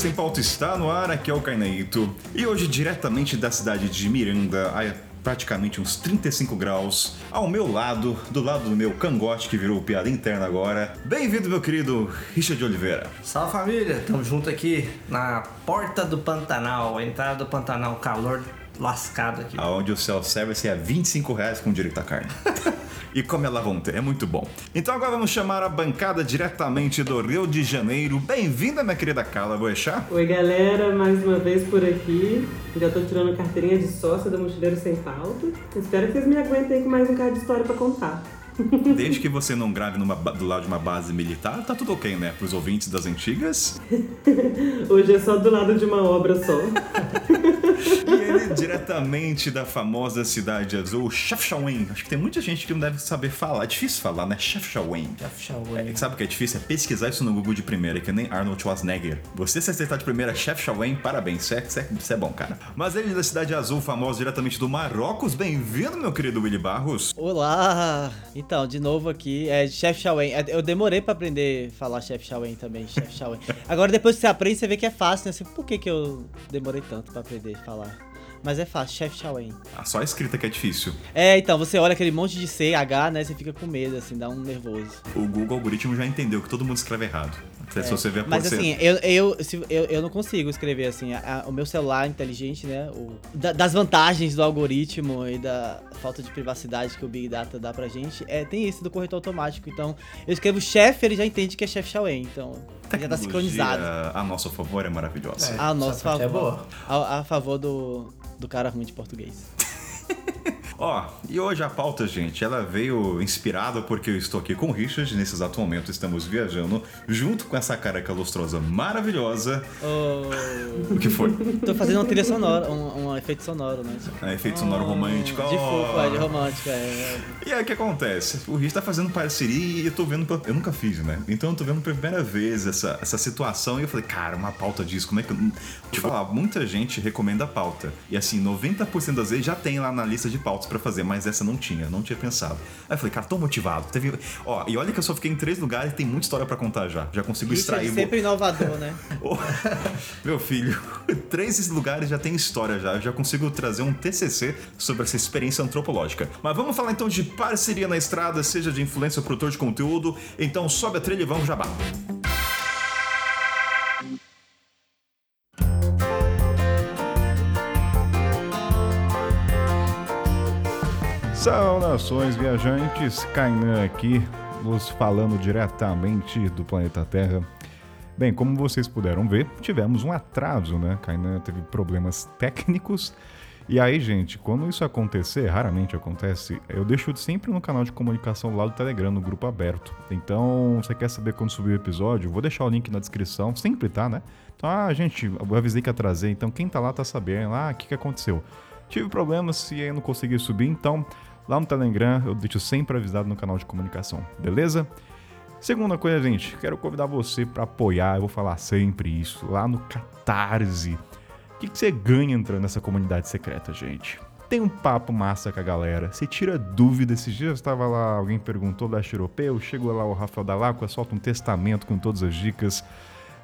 Sem Pauta está no ar, aqui é o Cainaito. E hoje, diretamente da cidade de Miranda, a praticamente uns 35 graus, ao meu lado, do lado do meu cangote que virou piada interna agora. Bem-vindo, meu querido Richard Oliveira. Salve família, estamos junto aqui na porta do Pantanal, entrada do Pantanal, calor lascado aqui. Onde o self-service é 25 reais com direito à carne. e come ela vão ter, é muito bom. Então agora vamos chamar a bancada diretamente do Rio de Janeiro. Bem-vinda, minha querida Carla Boechat. Oi, galera, mais uma vez por aqui. Já tô tirando carteirinha de sócia do Mochileiro Sem Pauta. Espero que vocês me aguentem com mais um cara de história pra contar. Desde que você não grave numa, do lado de uma base militar, tá tudo ok, né? Pros ouvintes das antigas. Hoje é só do lado de uma obra só. E ele diretamente da famosa cidade azul, Chefchaouen. Acho que tem muita gente que não deve saber falar. É difícil falar, né? Chefchaouen. Chefchaouen. É, sabe o que é difícil? É pesquisar isso no Google de primeira, que nem Arnold Schwarzenegger. Você se acertar de primeira Chefchaouen, parabéns. Isso é, isso, é, é bom, cara. Mas ele da cidade azul, famoso diretamente do Marrocos. Bem-vindo, meu querido Willy Barros. Olá! Então, de novo aqui, é Chef Shawen. É, Eu demorei pra aprender a falar Chef Shawen também, Chef Shawen. Agora, depois que você aprende, você vê que é fácil, né? Você, por que, que eu demorei tanto pra aprender a falar? Mas é fácil, Chef Shawen. Ah, só a escrita que é difícil. É, então, você olha aquele monte de C, H, né? Você fica com medo, assim, dá um nervoso. O Google algoritmo já entendeu que todo mundo escreve errado. Se você ver a Mas assim, eu, eu, se- eu, eu não consigo escrever assim. a- a- o meu celular inteligente, né? O, da- das vantagens do algoritmo e da falta de privacidade que o Big Data dá pra gente, é, tem esse do corretor automático. Então, eu escrevo chefe, ele já entende que é chef Shawen. Então, já tá sincronizado. A nosso favor é maravilhosa. A nosso é favor. boa. A, a favor do, do cara ruim de português. Ó, e hoje a pauta, gente, ela veio inspirada porque eu estou aqui com o Richard, nesse exato momento estamos viajando, junto com essa careca lustrosa maravilhosa. Oh, O que foi? tô fazendo uma trilha sonora, um, um efeito sonoro, né? Tipo, É, efeito sonoro romântico. De ó. fofo, é, de romântico, é. E aí o que acontece? O Rich tá fazendo parceria e eu tô vendo. pela- Eu nunca fiz, né? Então eu tô vendo pela primeira vez essa, essa situação e eu falei, cara, uma pauta disso, como é que. eu- Deixa eu falar, muita gente recomenda a pauta. E assim, 90% das vezes já tem lá na lista de pautas pra fazer, mas essa não tinha, não tinha pensado. Aí eu falei, cara, tô motivado. Teve... Ó, e olha que eu só fiquei em três lugares e tem muita história pra contar já. Já consigo Richard extrair. sempre inovador, né? Meu filho, três lugares já tem história já. Eu já consigo trazer um TCC sobre essa experiência antropológica. Mas vamos falar então de parceria na estrada, seja de influência ou produtor de conteúdo. Então sobe a trilha e vamos jabá. Saudações viajantes, Kainan aqui, vos falando diretamente do planeta Terra. Bem, como vocês puderam ver, tivemos um atraso, né? Kainan teve problemas técnicos. E aí, gente, quando isso acontecer, raramente acontece, eu deixo sempre no canal de comunicação lá do Telegram, no grupo aberto. Então, você quer saber quando subir o episódio? Vou deixar o link na descrição, sempre tá, né? Então, ah, gente, eu avisei que ia trazer, então quem tá lá tá sabendo. Ah, o que, que aconteceu? Tive problemas e aí não consegui subir, então lá no Telegram eu deixo sempre avisado no canal de comunicação, beleza? Segunda coisa, gente, quero convidar você para apoiar, eu vou falar sempre isso, lá no Catarse. O que, que você ganha entrando nessa comunidade secreta, gente? Tem um papo massa com a galera, você tira dúvida. Esses dias estava lá, alguém perguntou da europeu, chegou lá o Rafael Dalacqua, solta um testamento com todas as dicas.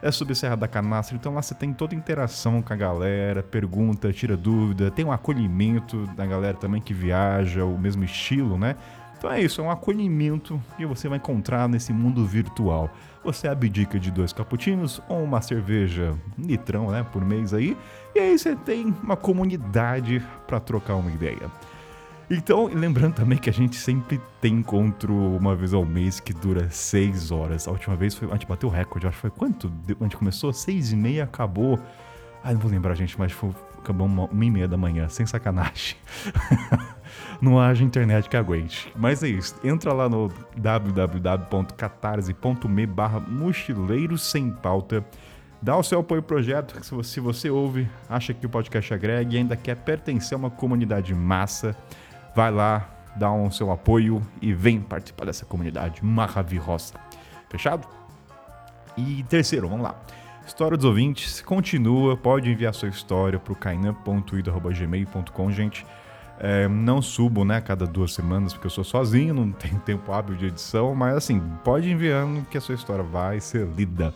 É sobre Serra da Canastra, então lá você tem toda interação com a galera, pergunta, tira dúvida, tem um acolhimento da galera também que viaja, o mesmo estilo, né? Então é isso, é um acolhimento que você vai encontrar nesse mundo virtual. Você abdica de dois cappuccinos ou uma cerveja litrão, né, por mês aí, e aí você tem uma comunidade para trocar uma ideia. Então, lembrando também que a gente sempre tem encontro uma vez ao mês que dura seis horas. A última vez foi, a gente bateu o recorde, acho que foi quanto? A gente começou seis e meia, acabou. Ah, não vou lembrar, gente, mas foi, acabou uma, uma e meia da manhã, sem sacanagem. não haja internet que aguente. Mas é isso, entra lá no www.catarse.me barra mochileiros sem pauta. Dá o seu apoio ao projeto, se você, se você ouve, acha que o podcast agrega e ainda quer pertencer a uma comunidade massa, vai lá, dá um seu apoio e vem participar dessa comunidade maravilhosa. Fechado? E terceiro, vamos lá. História dos ouvintes, continua, pode enviar sua história para o kainan.ida.gmail.com, gente. É, não subo, né, cada duas semanas, porque eu sou sozinho, não tenho tempo hábil de edição, mas assim, pode enviando que a sua história vai ser lida.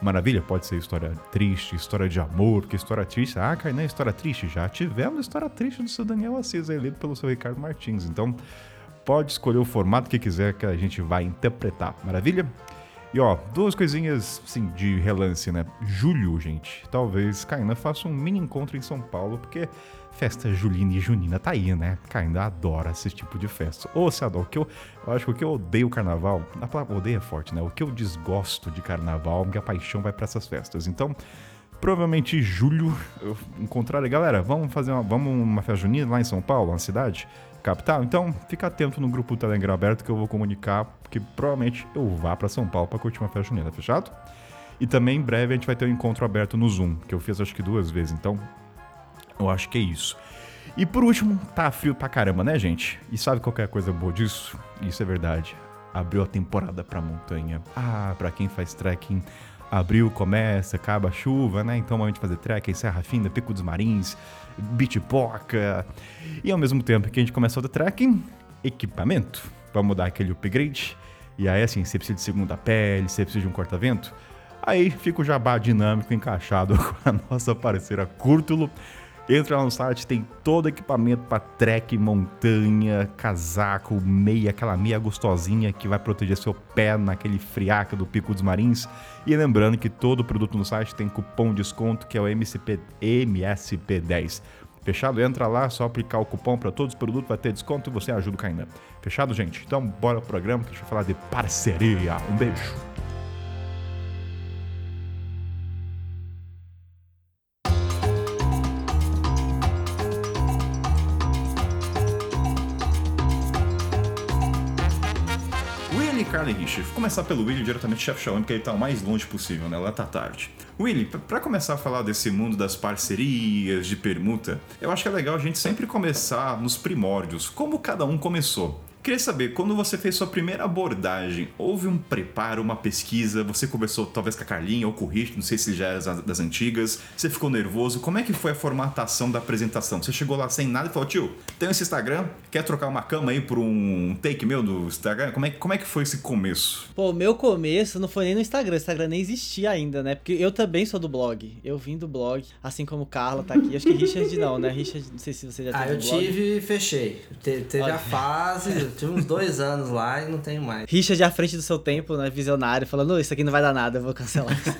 Maravilha, pode ser história triste, história de amor, porque história triste. Ah, Kainan, história triste. Já tivemos história triste do seu Daniel Assis, aí, lido pelo seu Ricardo Martins. Então, pode escolher o formato que quiser que a gente vai interpretar. Maravilha? E ó, duas coisinhas, assim, de relance, né? Julho, gente. Talvez Kainan faça um mini encontro em São Paulo, porque festa julina e junina tá aí, né? Kainan adora esse tipo de festa. Ou se adora. O que eu, eu acho que o que eu odeio carnaval, a palavra odeio é forte, né? O que eu desgosto de carnaval, minha paixão vai para essas festas. Então, provavelmente julho eu encontrar galera, vamos fazer uma, vamos uma festa junina lá em São Paulo, na cidade capital. Então, fica atento no grupo Telegram aberto que eu vou comunicar, porque provavelmente eu vá para São Paulo para curtir uma festa junina, fechado? E também em breve a gente vai ter um encontro aberto no Zoom, que eu fiz acho que duas vezes, então eu acho que é isso. E por último, tá frio pra caramba, né, gente? E sabe qual é coisa boa disso? Isso é verdade. Abriu a temporada pra montanha. Ah, pra quem faz trekking, abril começa, acaba a chuva, né? Então a gente fazer trekking, Serra Fina, Pico dos Marins, Bitpoca. E ao mesmo tempo que a gente começa o trekking, equipamento. Vamos dar aquele upgrade. E aí, assim, você precisa de segunda pele, você precisa de um corta-vento. Aí fica o jabá dinâmico encaixado com a nossa parceira Curtulo. Entra lá no site, tem todo equipamento para trek, montanha, casaco, meia, aquela meia gostosinha que vai proteger seu pé naquele friaca do Pico dos Marins. E lembrando que todo produto no site tem cupom de desconto que é o MSP, MSP10. Fechado? Entra lá, só aplicar o cupom para todos os produtos, vai ter desconto e você ajuda o Kainan. Fechado, gente? Então, bora pro programa que a gente vai falar de parceria. Um beijo. Rich. Vou começar pelo Willy diretamente Chef Shaolin, porque ele tá o mais longe possível, né? Lá tá tarde. Willy, p- pra começar a falar desse mundo das parcerias, de permuta, eu acho que é legal a gente sempre começar nos primórdios, como cada um começou. Queria saber, quando você fez sua primeira abordagem, houve um preparo, uma pesquisa? Você conversou talvez com a Carlinha ou com o Rich, não sei se já era das antigas. Você ficou nervoso? Como é que foi a formatação da apresentação? Você chegou lá sem nada e falou, tio, tem esse Instagram? Quer trocar uma cama aí por um take meu do Instagram? Como é, que- como é que foi esse começo? Pô, meu começo não foi nem no Instagram, o Instagram nem existia ainda, né? Porque eu também sou do blog. Eu vim do blog, assim como Carla tá aqui. Acho que Richard não, né? Richard, não sei se você já Ah, teve eu blog. tive e fechei. Te- teve Olha. a fase, eu tive uns dois anos lá e não tenho mais. Richard à frente do seu tempo, né? Visionário, falando, "Não, isso aqui não vai dar nada, eu vou cancelar isso.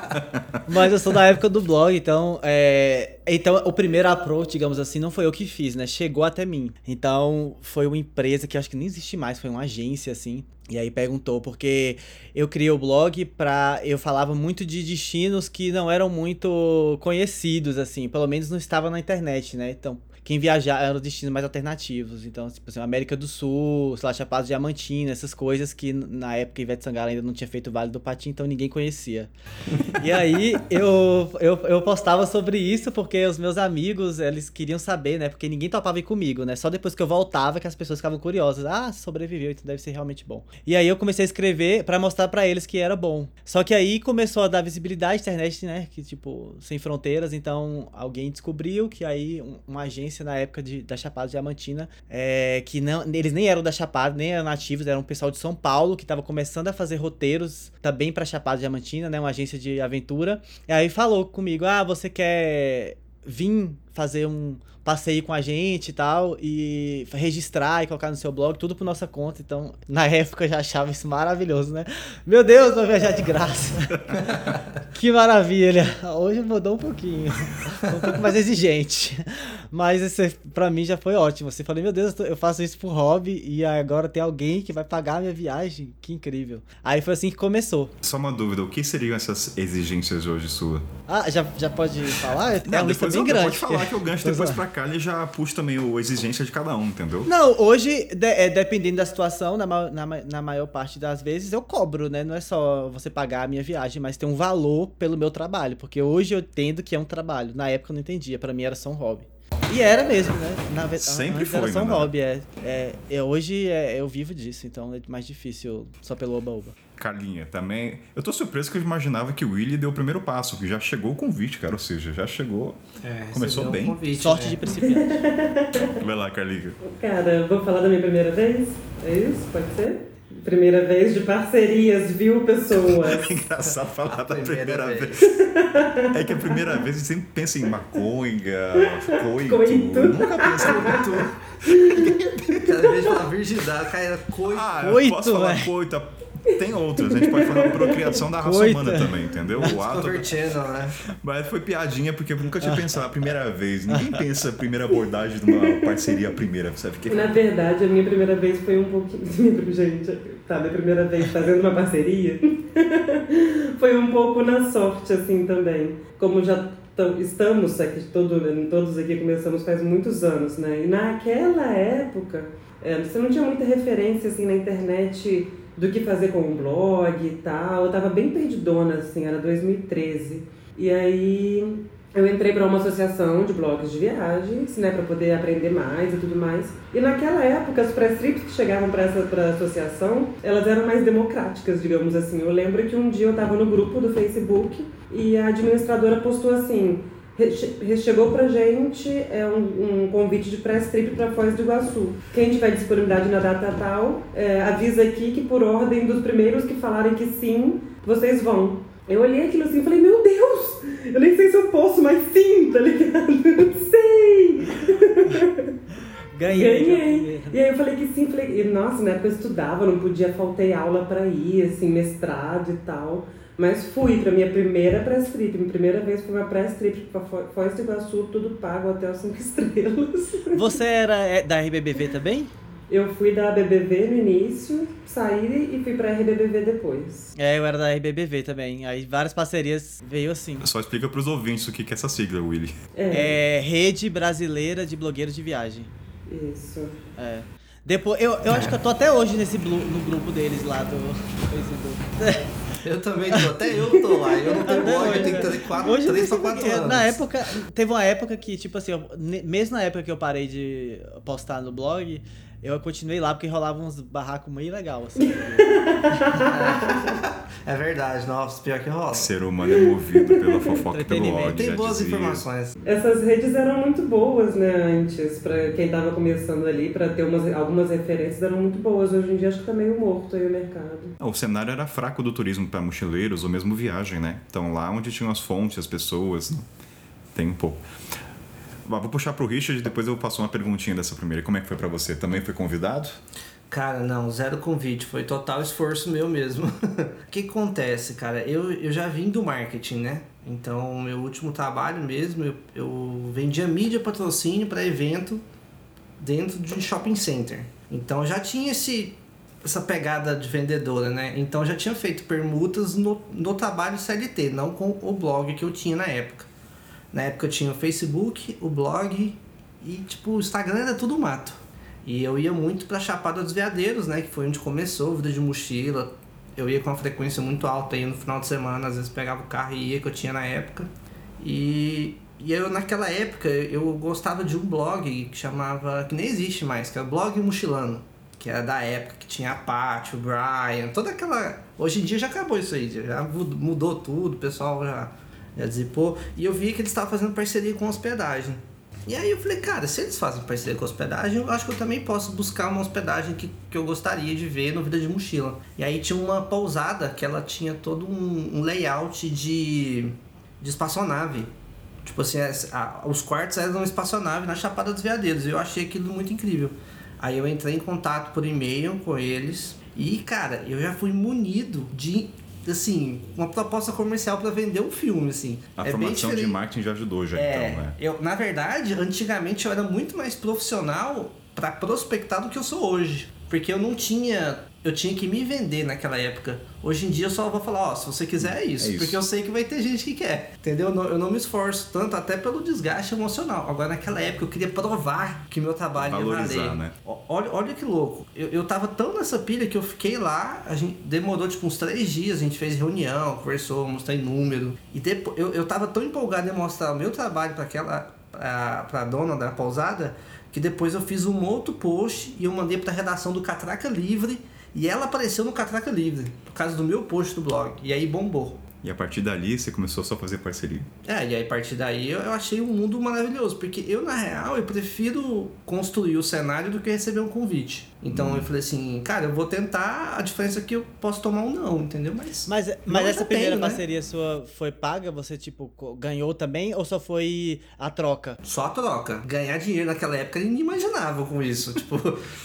Mas eu sou da época do blog, então. é, Então, o primeiro approach, digamos assim, não foi eu que fiz, né? Chegou até mim. Então, foi uma empresa que acho que nem existe mais, foi uma agência, assim. E aí perguntou, porque eu criei o blog pra. Eu falava muito de destinos que não eram muito conhecidos, assim. Pelo menos não estava na internet, né? Então, quem viajar eram os destinos mais alternativos. Então, tipo assim, América do Sul, sei lá, Chapada Diamantina, essas coisas que na época Ivete Sangalo ainda não tinha feito o Vale do Patim, então ninguém conhecia. e aí eu, eu, eu postava sobre isso porque os meus amigos, eles queriam saber, né? Porque ninguém topava ir comigo, né? Só depois que eu voltava que as pessoas ficavam curiosas. Ah, sobreviveu, então deve ser realmente bom. E aí eu comecei a escrever pra mostrar pra eles que era bom. Só que aí começou a dar visibilidade à internet, né? Que tipo, sem fronteiras, então alguém descobriu que aí um- uma agência na época de, da Chapada Diamantina, é, que não, eles nem eram da Chapada, nem eram nativos, eram um pessoal de São Paulo que tava começando a fazer roteiros também pra Chapada Diamantina, né? Uma agência de aventura. E aí falou comigo: "Ah, você quer vir fazer um passeio com a gente e tal, e registrar e colocar no seu blog, tudo por nossa conta. Então, na época eu já achava isso maravilhoso, né? Meu Deus, vou viajar de graça. que maravilha. Hoje mudou um pouquinho. um pouco mais exigente. Mas esse, pra mim já foi ótimo. Você falei, meu Deus, eu faço isso por hobby e agora tem alguém que vai pagar a minha viagem. Que incrível. Aí foi assim que começou. Só uma dúvida, o que seriam essas exigências hoje sua? Ah, já, já pode falar? É uma lista bem eu, grande. pode falar que eu gancho Pois depois pra e já puxo também o exigência de cada um, entendeu? Não, hoje, de- é, dependendo da situação, na, na, na maior parte das vezes, eu cobro, né? Não é só você pagar a minha viagem, mas tem um valor pelo meu trabalho. Porque hoje eu entendo que é um trabalho. Na época eu não entendia, pra mim era só um hobby. E era mesmo, né? Na ve- Sempre antes era foi, só um né? hobby, é. é, é, hoje é, eu vivo disso, então é mais difícil só pelo oba-oba. Carlinha, também. Eu tô surpreso que eu imaginava que o Willy deu o primeiro passo, que já chegou o convite, cara. Ou seja, já chegou. É, Começou recebeu um bem. convite, Sorte né? de principiante. Vai lá, Carlinha. Cara, vou falar da minha primeira vez? É isso? Pode ser? Primeira vez de parcerias, viu, pessoas? É engraçado falar A da primeira primeira vez. vez. É que a primeira vez a gente sempre pensa em maconha, coito. Coito. Nunca pensa em Cada vez fala virgindade, cara, coito. Ah, eu Coito, posso falar velho. coito. Tem outras, a gente pode falar procriação da raça Coito. humana também, entendeu? O ato. Né? Mas foi piadinha porque eu nunca tinha pensado a primeira vez. Ninguém pensa a primeira abordagem de uma parceria a primeira, sabe? Que Na verdade, a minha primeira vez foi um pouquinho. Gente, tá, minha primeira vez fazendo uma parceria foi um pouco na sorte, assim também. Como já tam- estamos aqui, todo, todos aqui começamos faz muitos anos, né? E naquela época, é, você não tinha muita referência, assim, na internet do que fazer com um blog e tal. Eu tava bem perdidona, assim, era 2013. E aí eu entrei para uma associação de blogs de viagens, né, para poder aprender mais e tudo mais. E naquela época, as press trips que chegavam para essa pra associação, elas eram mais democráticas, digamos assim. Eu lembro que um dia eu estava no grupo do Facebook e a administradora postou assim: "Re- che- chegou pra gente é um, um convite de press trip para Foz do Iguaçu. Quem tiver disponibilidade na data tal, é, avisa aqui que por ordem dos primeiros que falarem que sim, vocês vão. Eu olhei aquilo assim e falei, meu Deus, eu nem sei se eu posso, mas sim, tá ligado? sei! Ganhei. Ganhei. E aí eu falei que sim, falei, e, nossa, na época eu estudava, não podia, faltei aula pra ir, assim, mestrado e tal. Mas fui pra minha primeira press trip. Minha primeira vez foi uma press trip pra Fo- Foz do Iguaçu, tudo pago, hotel cinco estrelas. Você era é, da RBBV também? Eu fui da BBV no início, saí e fui pra RBBV depois. É, eu era da RBBV também. Aí várias parcerias veio assim. Só explica pros ouvintes o que que é essa sigla, Willy. É, É Rede Brasileira de Blogueiros de Viagem. isso. É. Depois, eu, eu acho que eu tô até hoje nesse blu- no grupo deles lá do Facebook. Eu também tô, até eu tô lá. Eu não tenho blog, eu tenho que ter quatro, Hoje eu três pra não sei quatro porque- anos. Na época, teve uma época que, tipo assim, eu- mesmo na época que eu parei de postar no blog, eu continuei lá porque rolava uns barracos meio legal, assim. É verdade, nossa, pior que rola. Ser humano é movido pela fofoca e pelo ódio. Tem boas dizia. informações. Essas redes eram muito boas, né, antes, pra quem tava começando ali, pra ter umas, algumas referências, eram muito boas. Hoje em dia acho que tá meio morto aí o mercado. O cenário era fraco do turismo para mochileiros ou mesmo viagem, né? Então lá onde tinham as fontes, as pessoas, tem um pouco. Vou puxar pro Richard e depois eu passo uma perguntinha dessa primeira. Como é que foi para você? Também foi convidado? Cara, não, zero convite, foi total esforço meu mesmo. O que acontece, cara? Eu, eu já vim do marketing, né? Então, meu último trabalho mesmo, eu, eu vendia mídia patrocínio para evento dentro de shopping center. Então, já tinha esse, essa pegada de vendedora, né? Então, já tinha feito permutas no, no trabalho CLT, não com o blog que eu tinha na época. Na época eu tinha o Facebook, o blog e, tipo, o Instagram era tudo mato. E eu ia muito pra Chapada dos Veadeiros, né? Que foi onde começou a vida de mochila. Eu ia com uma frequência muito alta aí no final de semana, às vezes pegava o carro e ia, que eu tinha na época. E, e eu, naquela época, eu gostava de um blog que chamava. que nem existe mais, que é o Blog Mochilano. Que era da época que tinha a Paty, o Brian, toda aquela. Hoje em dia já acabou isso aí, já mud- mudou tudo, o pessoal já, já dizipou. E eu vi que eles estavam fazendo parceria com hospedagem. E aí eu falei, cara, se eles fazem parceria com hospedagem, eu acho que eu também posso buscar uma hospedagem que, que eu gostaria de ver no Vida de Mochila. E aí tinha uma pousada que ela tinha todo um, um layout de, de espaçonave. Tipo assim, as- a- os quartos eram uma espaçonave na Chapada dos Veadeiros. E eu achei aquilo muito incrível. Aí eu entrei em contato por e-mail com eles. E, cara, eu já fui munido de, assim, uma proposta comercial para vender um filme, assim. A É formação de marketing já ajudou, já É, então, né? eu, na verdade, antigamente eu era muito mais profissional para prospectar do que eu sou hoje. Porque eu não tinha. Eu tinha que me vender naquela época. Hoje em dia eu só vou falar, ó, se você quiser é isso. É isso. Porque eu sei que vai ter gente que quer. Entendeu? Eu não, me esforço tanto, até pelo desgaste emocional. Agora, naquela época, eu queria provar que meu trabalho Valorizar, ia valer. né? Olha, olha que louco. Eu, eu tava tão nessa pilha que eu fiquei lá, a gente demorou tipo uns três dias, a gente fez reunião, conversou, mostrei número. E depois eu, eu tava tão empolgado em mostrar o meu trabalho para aquela. Pra, pra dona da pousada, que depois eu fiz um outro post e eu mandei pra redação do Catraca Livre. E ela apareceu no Catraca Livre, por causa do meu post do blog. E aí bombou. E a partir dali você começou só a fazer parceria? É, e aí a partir daí eu, achei um mundo maravilhoso, porque eu, na real, eu prefiro construir o cenário do que receber um convite. Então hum. eu falei assim, cara, eu vou tentar, a diferença é que eu posso tomar um não, entendeu? Mas. Mas, mas essa primeira tenho, né? parceria né? sua foi paga? Você, tipo, ganhou também ou só foi a troca? Só a troca. Ganhar dinheiro naquela época eu nem imaginava com isso. tipo,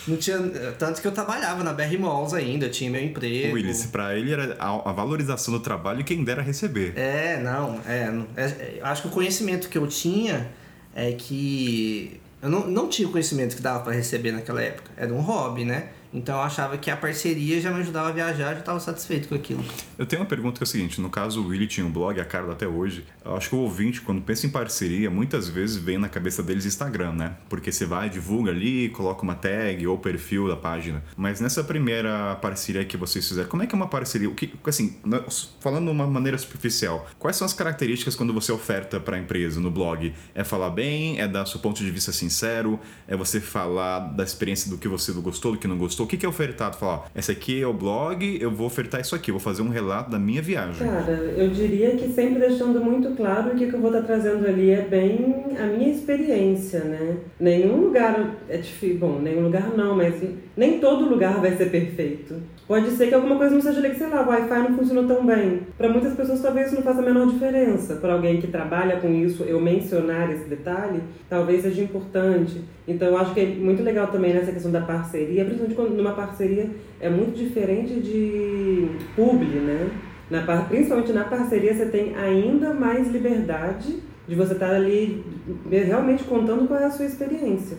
não tinha. Tanto que eu trabalhava na BR Malls ainda, tinha meu emprego. Willis, pra ele era a, a valorização do trabalho e quem dera receber. É, não, é, é, é. Acho que o conhecimento que eu tinha é que eu não, não tinha o conhecimento que dava para receber naquela época. Era um hobby, né? Então eu achava que a parceria já me ajudava a viajar, já estava satisfeito com aquilo. Eu tenho uma pergunta que é o seguinte: no caso o Willy tinha um blog, a Carla até hoje. Eu acho que o ouvinte, quando pensa em parceria, muitas vezes vem na cabeça deles Instagram, né? Porque você vai, divulga ali, coloca uma tag ou perfil da página. Mas nessa primeira parceria que vocês fizeram, como é que é uma parceria? O que, assim, falando de uma maneira superficial, quais são as características quando você oferta para a empresa no blog? É falar bem? É dar seu ponto de vista sincero? É você falar da experiência do que você gostou, do que não gostou? O que, que é ofertado? Falar, ó, esse aqui é o blog, eu vou ofertar isso aqui, vou fazer um relato da minha viagem. Cara, eu diria que sempre deixando muito claro que o que eu vou estar trazendo ali é bem a minha experiência, né? Nenhum lugar é difícil, bom, nenhum lugar não, mas nem todo lugar vai ser perfeito. Pode ser que alguma coisa não seja legal, sei lá, o Wi-Fi não funcionou tão bem. Para muitas pessoas talvez isso não faça a menor diferença. Para alguém que trabalha com isso, eu mencionar esse detalhe, talvez seja importante. Então eu acho que é muito legal também nessa questão da parceria, principalmente quando numa parceria é muito diferente de publi, né? Na, principalmente na parceria você tem ainda mais liberdade de você estar ali realmente contando qual é a sua experiência.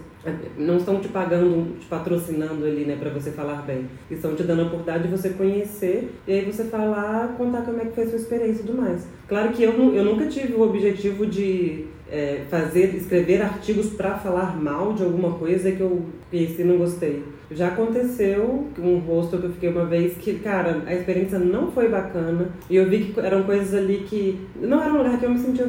Não estão te pagando, te patrocinando ali, né, para você falar bem. Estão te dando a oportunidade de você conhecer e aí você falar, contar como é que foi a sua experiência e tudo mais. Claro que eu, eu nunca tive o objetivo de é, fazer, escrever artigos para falar mal de alguma coisa que eu e não gostei. Já aconteceu um rosto que eu fiquei uma vez que, cara, a experiência não foi bacana e eu vi que eram coisas ali que não era um lugar que eu me sentia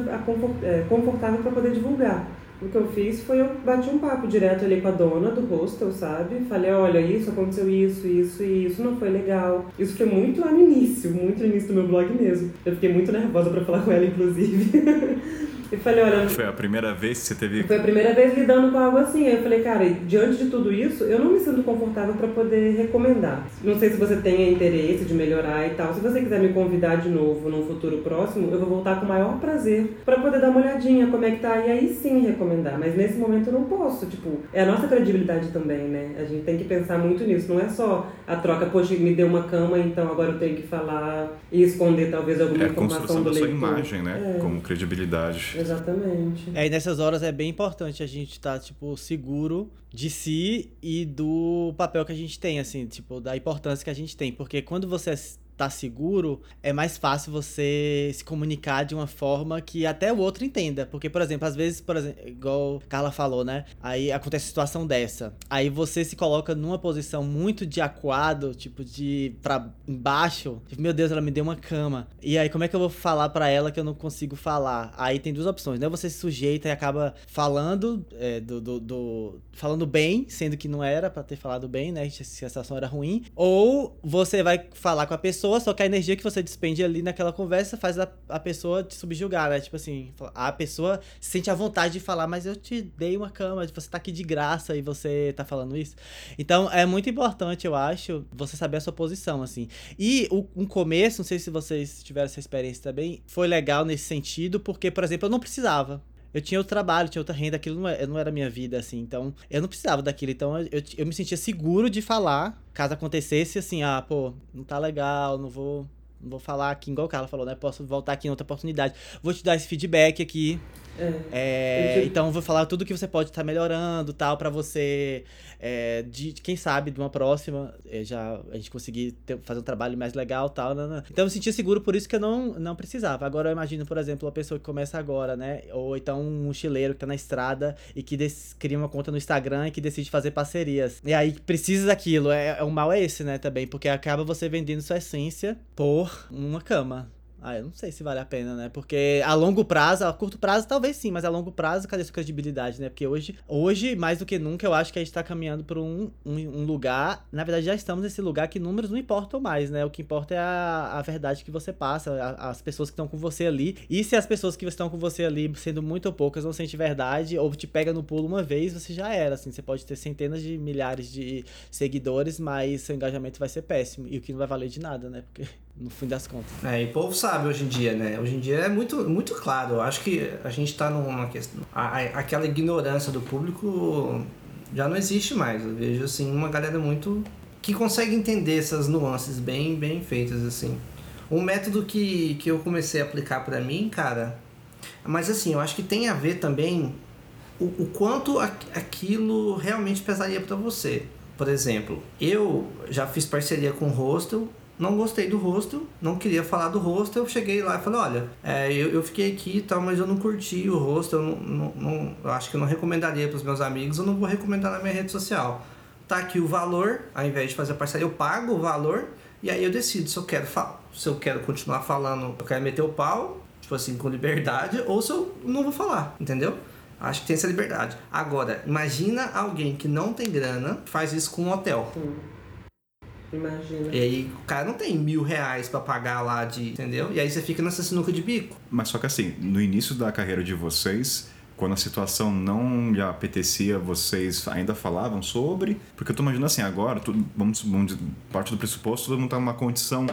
é, confortável para poder divulgar. O que eu fiz foi eu bati um papo direto ali com a dona do hostel, sabe? Falei, olha, isso aconteceu isso, isso e isso não foi legal. Isso foi muito lá no início, muito no início do meu blog mesmo. Eu fiquei muito nervosa para falar com ela, inclusive. E falei, olha. Foi a primeira vez que você teve. Foi a primeira vez lidando com algo assim. Aí eu falei, cara, diante de tudo isso, eu não me sinto confortável para poder recomendar. Não sei se você tem interesse de melhorar e tal. Se você quiser me convidar de novo num futuro próximo, eu vou voltar com o maior prazer para poder dar uma olhadinha como é que tá. E aí sim recomendar. Mas nesse momento eu não posso. Tipo, é a nossa credibilidade também, né? A gente tem que pensar muito nisso. Não é só a troca, poxa, me deu uma cama, então agora eu tenho que falar e esconder talvez alguma é informação do leitor. É a sua imagem, né? É. Como credibilidade. Exatamente. É, e nessas horas é bem importante a gente estar, tá, tipo, seguro de si e do papel que a gente tem, assim, tipo, da importância que a gente tem. Porque quando você tá seguro, é mais fácil você se comunicar de uma forma que até o outro entenda. Porque, por exemplo, às vezes, por exemplo, igual Carla falou, né? Aí acontece situação dessa. Aí você se coloca numa posição muito de acuado, tipo, de pra embaixo. Tipo, meu Deus, ela me deu uma cama. E aí, como é que eu vou falar para ela que eu não consigo falar? Aí tem duas opções, né? Você se sujeita e acaba falando é, do, do, do, falando bem, sendo que não era para ter falado bem, né? Se a situação era ruim. Ou você vai falar com a pessoa pessoa, só que a energia que você despende ali naquela conversa faz a, a pessoa te subjugar, né? Tipo assim, a pessoa sente a vontade de falar, mas eu te dei uma cama, você tá aqui de graça e você tá falando isso. Então, é muito importante, eu acho, você saber a sua posição, assim. E o, um começo, não sei se vocês tiveram essa experiência também, foi legal nesse sentido, porque, por exemplo, eu não precisava eu tinha outro trabalho, tinha outra renda, aquilo não, é, não era minha vida, assim. Então, eu não precisava daquilo. Então, eu, eu me sentia seguro de falar, caso acontecesse, assim, ah, pô, não tá legal, não vou. Não vou falar aqui, igual o Carla falou, né? Posso voltar aqui em outra oportunidade. Vou te dar esse feedback aqui. É. É, então vou falar tudo que você pode estar tá melhorando, tal, para você, é, de quem sabe, de uma próxima, é, já a gente conseguir ter, fazer um trabalho mais legal, tal. Não, não. Então eu me sentia seguro por isso que eu não, não precisava. Agora eu imagino, por exemplo, uma pessoa que começa agora, né? Ou então um mochileiro que tá na estrada e que cria uma conta no Instagram e que decide fazer parcerias. E aí precisa daquilo. É, é o mal é esse, né? Também, porque acaba você vendendo sua essência por uma cama Ah, eu não sei se vale a pena, né? Porque a longo prazo, a curto prazo talvez sim, mas a longo prazo, cadê sua credibilidade, né? Porque hoje, hoje mais do que nunca, eu acho que a gente tá caminhando por um, um, um lugar. Na verdade, já estamos nesse lugar que números não importam mais, né? O que importa é a, a verdade que você passa, a, as pessoas que estão com você ali. E se as pessoas que estão com você ali, sendo muito poucas, não sente verdade, ou te pega no pulo uma vez, você já era, assim. Você pode ter centenas de milhares de seguidores, mas seu engajamento vai ser péssimo. E o que não vai valer de nada, né? Porque no fim das contas. É, e o povo sabe hoje em dia, né? Hoje em dia é muito, muito claro. Eu acho que a gente tá numa questão. A, a, aquela ignorância do público já não existe mais. Eu vejo, assim, uma galera muito. que consegue entender essas nuances bem, bem feitas, assim. Um método que, que eu comecei a aplicar para mim, cara. Mas, assim, eu acho que tem a ver também o, o quanto aquilo realmente pesaria para você. Por exemplo, eu já fiz parceria com o hostel não gostei do hostel, não queria falar do hostel. Eu cheguei lá e falei: olha, é, eu, eu fiquei aqui e tal, mas eu não curti o hostel. Eu, não, não, não, eu acho que eu não recomendaria para os meus amigos, eu não vou recomendar na minha rede social. Tá aqui o valor, ao invés de fazer parceria, eu pago o valor e aí eu decido se eu quero se eu quero continuar falando, eu quero meter o pau, tipo assim, com liberdade, ou se eu não vou falar, entendeu? Acho que tem essa liberdade. Agora, imagina alguém que não tem grana faz isso com um hotel. Sim. Imagina. E aí o cara não tem mil reais pra pagar lá de. Entendeu? E aí você fica nessa sinuca de bico. Mas só que assim, no início da carreira de vocês, quando a situação não lhe apetecia, vocês ainda falavam sobre? Porque eu tô imaginando assim, agora, tudo, vamos, vamos parte do pressuposto, todo mundo tá numa condição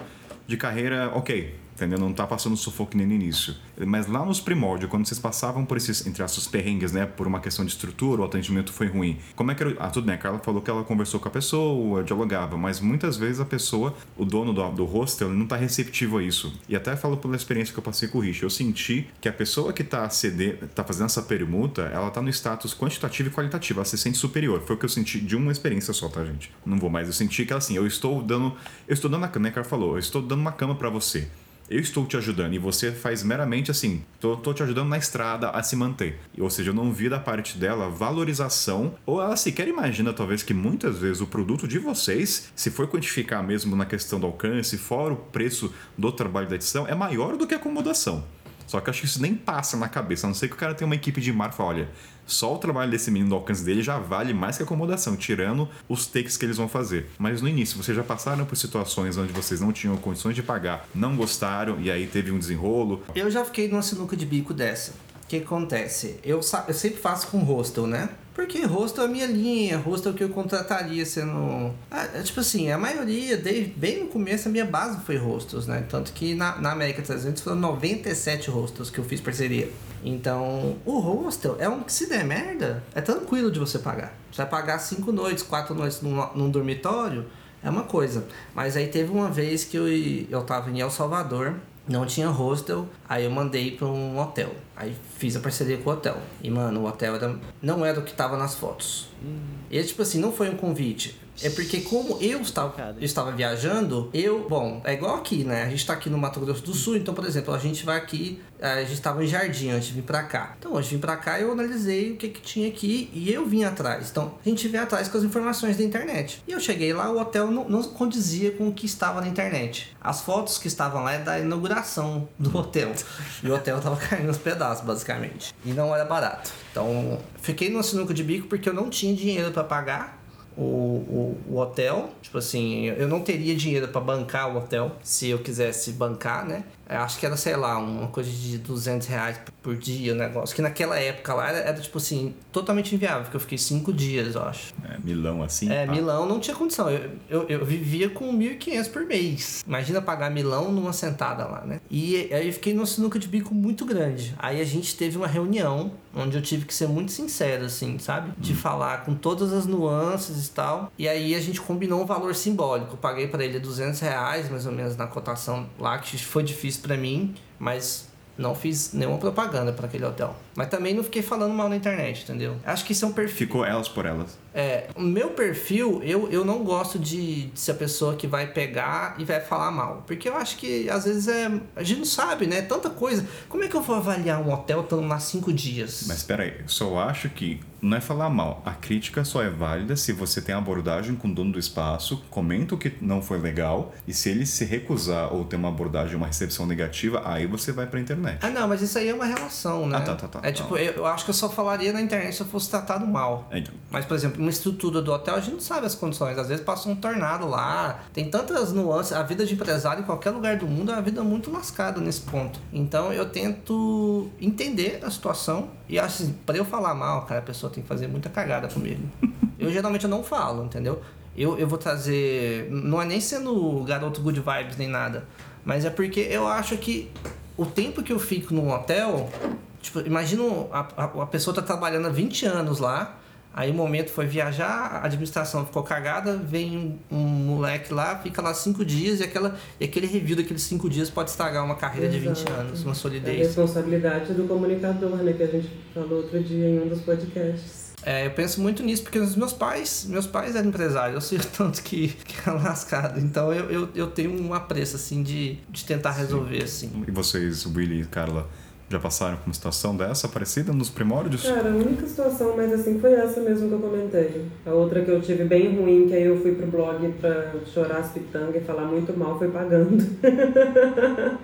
de carreira, ok, entendeu? Não tá passando sufoco nem no início. Mas lá nos primórdios, quando vocês passavam por esses, entre aspas, perrengues, né? Por uma questão de estrutura, o atendimento foi ruim. Como é que era? Ah, tudo bem, a Carla falou que ela conversou com a pessoa, dialogava, mas muitas vezes a pessoa, o dono do, do hostel, não tá receptivo a isso. E até falo pela experiência que eu passei com o Rich, eu senti que a pessoa que tá, ceder, tá fazendo essa permuta, ela tá no status quantitativo e qualitativo, ela se sente superior. Foi o que eu senti de uma experiência só, tá, gente? Não vou mais. Eu senti que ela assim, eu estou dando. Eu estou dando a cama, né, Carla falou, eu estou dando uma cama para você eu estou te ajudando e você faz meramente assim, tô, tô te ajudando na estrada a se manter. Ou seja, eu não vi da parte dela valorização, ou ela sequer imagina talvez que muitas vezes o produto de vocês, se for quantificar mesmo na questão do alcance, fora o preço do trabalho da edição, é maior do que a acomodação. Só que eu acho que isso nem passa na cabeça, a não ser que o cara tenha uma equipe de mar e fala, olha, só o trabalho desse menino do alcance dele já vale mais que acomodação, tirando os takes que eles vão fazer. Mas no início, vocês já passaram por situações onde vocês não tinham condições de pagar, não gostaram e aí teve um desenrolo? Eu já fiquei numa sinuca de bico dessa. O que acontece? Eu, eu sempre faço com hostel, né? Porque hostel é a minha linha, hostel é o que eu contrataria sendo. Ah, é tipo assim, a maioria, desde bem no começo, a minha base foi hostels, né? Tanto que na, na América 300 foram 97 hostels que eu fiz parceria. Então, o hostel é um que se der merda, é tranquilo de você pagar. Você vai pagar cinco noites, quatro noites num, num dormitório, é uma coisa. Mas aí teve uma vez que eu, eu tava em El Salvador, não tinha hostel, aí eu mandei para um hotel. Aí fiz a parceria com o hotel. E, mano, o hotel era, não era o que tava nas fotos. Hum. E, tipo assim, não foi um convite. É porque como eu estava, eu estava viajando, eu, bom, é igual aqui, né? A gente está aqui no Mato Grosso do Sul, então, por exemplo, a gente vai aqui, a gente estava em Jardim antes de vir para cá. Então, antes de vir para cá, eu analisei o que que tinha aqui e eu vim atrás. Então, a gente veio atrás com as informações da internet. E eu cheguei lá, o hotel não, não condizia com o que estava na internet. As fotos que estavam lá é da inauguração do hotel. E o hotel tava caindo nos pedaços, basicamente. E não era barato. Então, fiquei no sinuca de bico porque eu não tinha dinheiro para pagar o, o, o, hotel. Tipo assim, eu não teria dinheiro para bancar o hotel se eu quisesse bancar, né? Eu acho que era, sei lá, uma coisa de 200 reais por dia o negócio. Que naquela época lá era, era, tipo assim, totalmente inviável, porque eu fiquei cinco dias, eu acho. É, Milão assim? É, pá. Milão não tinha condição. Eu, eu, eu vivia com 1.500 por mês. Imagina pagar Milão numa sentada lá, né? E aí eu fiquei num sinuca de bico muito grande. Aí a gente teve uma reunião onde eu tive que ser muito sincero, assim, sabe? De hum. falar com todas as nuances e tal. E aí a gente combinou um valor simbólico. Eu paguei para ele 200 reais, mais ou menos, na cotação lá, que foi difícil para mim, mas não fiz nenhuma propaganda para aquele hotel. Mas também não fiquei falando mal na internet, entendeu? Acho que isso é um perfil. Ficou elas por elas. É, o meu perfil, eu, eu não gosto de, de ser a pessoa que vai pegar e vai falar mal. Porque eu acho que às vezes é. A gente não sabe, né? Tanta coisa. Como é que eu vou avaliar um hotel estando lá cinco dias? Mas espera aí, eu só acho que não é falar mal. A crítica só é válida se você tem abordagem com o dono do espaço, comenta o que não foi legal, e se ele se recusar ou ter uma abordagem, uma recepção negativa, aí você vai pra internet. Ah, não, mas isso aí é uma relação, né? Ah, tá, tá, tá. É tipo, eu, eu acho que eu só falaria na internet se eu fosse tratado mal. É, então. Mas, por exemplo, uma estrutura do hotel, a gente não sabe as condições. Às vezes passa um tornado lá. Tem tantas nuances. A vida de empresário em qualquer lugar do mundo é uma vida muito lascada nesse ponto. Então eu tento entender a situação. E acho assim, pra eu falar mal, cara, a pessoa tem que fazer muita cagada comigo. eu geralmente eu não falo, entendeu? Eu, eu vou trazer. Não é nem sendo garoto good vibes nem nada. Mas é porque eu acho que o tempo que eu fico num hotel. Tipo, imagina a, a, a pessoa tá trabalhando há 20 anos lá. Aí o momento foi viajar, a administração ficou cagada, vem um, um moleque lá, fica lá cinco dias e, aquela, e aquele review daqueles cinco dias pode estragar uma carreira de 20 Exato. anos, uma É a solidez. responsabilidade do comunicador, né? Que a gente falou outro dia em um dos podcasts. É, eu penso muito nisso, porque os meus pais, meus pais eram empresários, eu sei o tanto que, que é lascado. Então eu, eu, eu tenho um apreço, assim, de, de tentar resolver, assim. E vocês, Willy e Carla, já passaram por uma situação dessa, parecida, nos primórdios? Cara, a única situação, mas assim, foi essa mesmo que eu comentei. A outra que eu tive bem ruim, que aí eu fui pro blog pra chorar as pitangas e falar muito mal, foi pagando.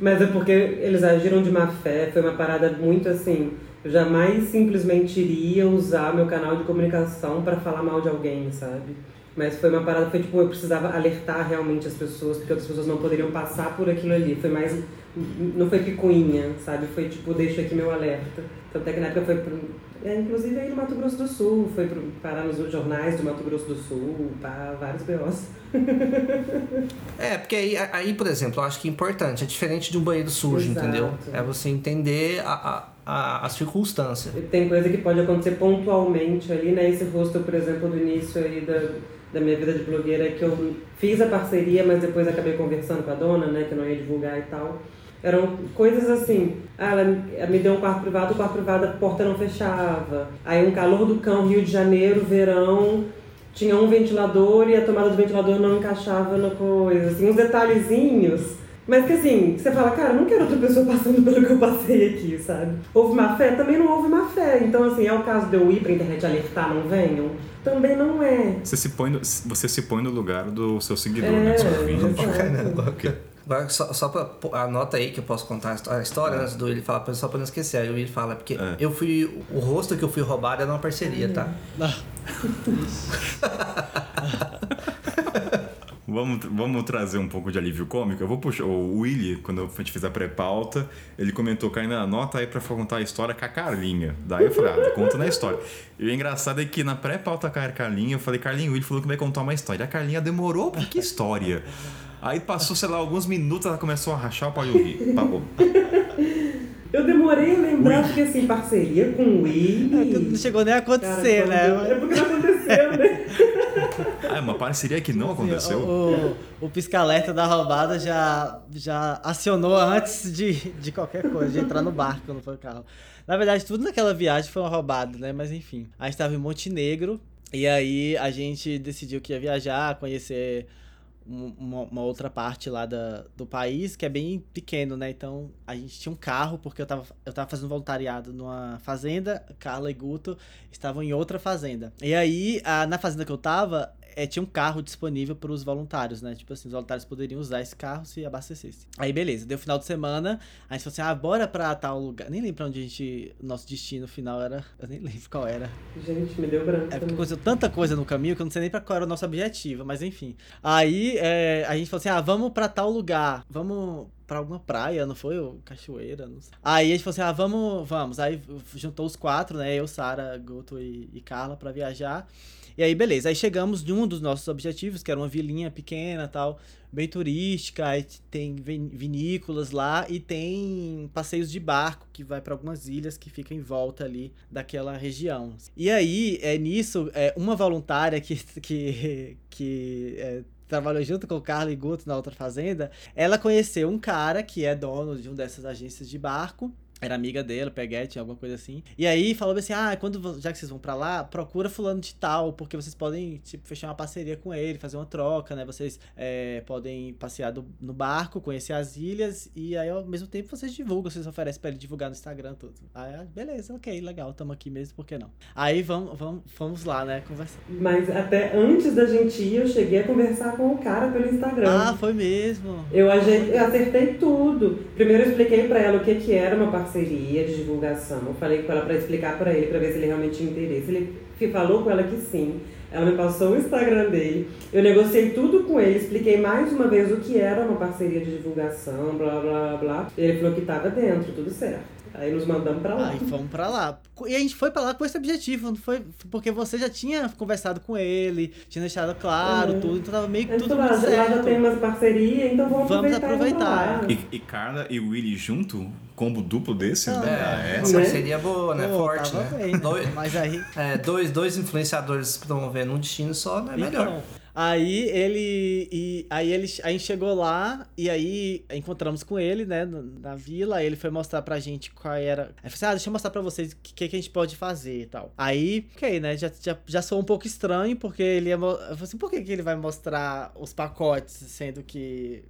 mas é porque eles agiram de má fé, foi uma parada muito assim. Eu jamais simplesmente iria usar meu canal de comunicação pra falar mal de alguém, sabe? Mas foi uma parada, foi tipo, eu precisava alertar realmente as pessoas, porque outras pessoas não poderiam passar por aquilo ali. Foi mais. Não foi picuinha, sabe? Foi tipo, deixa aqui meu alerta. Tanto é que na época foi pro. É, inclusive aí no Mato Grosso do Sul, foi pro, parar nos jornais do Mato Grosso do Sul, para vários BOs. É, porque aí, aí, por exemplo, eu acho que é importante, é diferente de um banheiro sujo, Exato. entendeu? É você entender a, a, a, a circunstância. Tem coisa que pode acontecer pontualmente ali, né? Esse rosto, por exemplo, do início aí da, da minha vida de blogueira, que eu fiz a parceria, mas depois acabei conversando com a dona, né? Que não ia divulgar e tal. Eram coisas assim, ah, ela me deu um quarto privado, o quarto privado a porta não fechava. Aí um calor do cão, Rio de Janeiro, verão, tinha um ventilador e a tomada do ventilador não encaixava na coisa, assim, uns detalhezinhos. Mas que assim, você fala, cara, não quero outra pessoa passando pelo que eu passei aqui, sabe? Houve má fé? Também não houve má fé. Então, assim, é o caso de eu ir pra internet alertar, não venham? Também não é. Você se põe no, você se põe no lugar do seu seguidor, É, né? Do seu ouvinte. exato. Agora, só, só pra. Anota aí que eu posso contar a histó- a história antes do ele falar, só pra não esquecer. Aí o ele fala, porque É. eu fui. O rosto que eu fui roubado era uma parceria, tá? Vamos, vamos trazer um pouco de alívio cômico. Eu vou puxar. O Willy, quando a gente fez a pré-pauta, ele comentou: Karina, anota aí pra contar a história com a Carlinha. Daí eu falei: ah, conta na história. E o engraçado é que na pré-pauta com a Carlinha, eu falei: Carlinha, o Willy falou que vai contar uma história. A Carlinha demorou, por que história? Aí passou, sei lá, alguns minutos, ela começou a rachar o pau e eu ri. Tá bom. Eu demorei a lembrar, porque assim, parceria com o Não Willy. chegou nem a Cara, acontecer, quando- né? É porque não aconteceu, né? Ah, é uma parceria que não aconteceu. O, o, o pisca-alerta da roubada já, já acionou antes de, de qualquer coisa, de entrar no barco, não foi o carro. Na verdade, tudo naquela viagem foi uma roubada, né? Mas enfim. A gente estava em Montenegro e aí a gente decidiu que ia viajar, conhecer um- uma, uma outra parte lá da, do país, que é bem pequeno, né? Então a gente tinha um carro, porque eu tava, eu tava fazendo voluntariado numa fazenda, Carla e Guto estavam em outra fazenda. E aí, a- na fazenda que eu tava, é, tinha um carro disponível para os voluntários, né? Tipo assim, os voluntários poderiam usar esse carro se abastecesse. Aí, beleza, deu final de semana, a gente falou assim, ah, bora pra tal lugar. Nem lembro pra onde a gente. Nosso destino final era. Eu nem lembro qual era. Gente, me deu branco. É porque aconteceu tanta coisa no caminho que eu não sei nem pra qual era o nosso objetivo, mas enfim. Aí é, a gente falou assim: ah, vamos pra tal lugar, vamos pra alguma praia, não foi? Ou cachoeira, não sei. Aí a gente falou assim: ah, vamos, vamos. Aí juntou os quatro, né? Eu, Sara, Guto e, e Carla pra viajar. E aí, beleza. Aí chegamos de um dos nossos objetivos, que era uma vilinha pequena tal, bem turística. Aí tem vin- vinícolas lá e tem passeios de barco que vai pra algumas ilhas que ficam em volta ali daquela região. E aí, é nisso, é, uma voluntária que, que, que é, trabalhou junto com o Carlos e Guto na outra fazenda, ela conheceu um cara que é dono de uma dessas agências de barco. Era amiga dele, Peguete, alguma coisa assim. E aí falou assim: ah, quando já que vocês vão para lá, procura fulano de tal, porque vocês podem, tipo, fechar uma parceria com ele, fazer uma troca, né? Vocês é, podem passear do, no barco, conhecer as ilhas, e aí ao mesmo tempo vocês divulgam, vocês oferecem pra ele divulgar no Instagram tudo. Aí, ah, beleza, ok, legal, tamo aqui mesmo, por que não? Aí vamos, vamos, vamos lá, né? Conversar. Mas até antes da gente ir, eu cheguei a conversar com o cara pelo Instagram. Ah, foi mesmo. Eu, eu acertei tudo. Primeiro eu expliquei para ela o que, que era uma parceria de divulgação. Eu falei com ela para explicar para ele, para ver se ele realmente tinha interesse. Ele falou com ela que sim. Ela me passou o Instagram dele. Eu negociei tudo com ele, expliquei mais uma vez o que era uma parceria de divulgação, blá blá blá. Ele falou que estava dentro, tudo certo. Aí nos mandamos pra lá. Aí fomos pra lá. E a gente foi pra lá com esse objetivo, não foi? Porque você já tinha conversado com ele, tinha deixado claro uhum. tudo, então tava meio que tudo falou, certo. Lá já tem umas parcerias, então vamos, vamos aproveitar. aproveitar. E, e Carla e Willy junto? Combo duplo desses, ah, né? É, essa né? seria boa, né? Pô, Forte, né? Bem, dois, mas aí... É, dois, dois influenciadores promovendo um destino só, né? Melhor. Então, Aí ele. E, aí ele a gente chegou lá e aí encontramos com ele, né, na vila. Ele foi mostrar pra gente qual era. Aí falou assim: ah, deixa eu mostrar pra vocês o que, que a gente pode fazer e tal. Aí, ok, né? Já, já, já soou um pouco estranho, porque ele ia. Eu falei assim: por que, que ele vai mostrar os pacotes, sendo que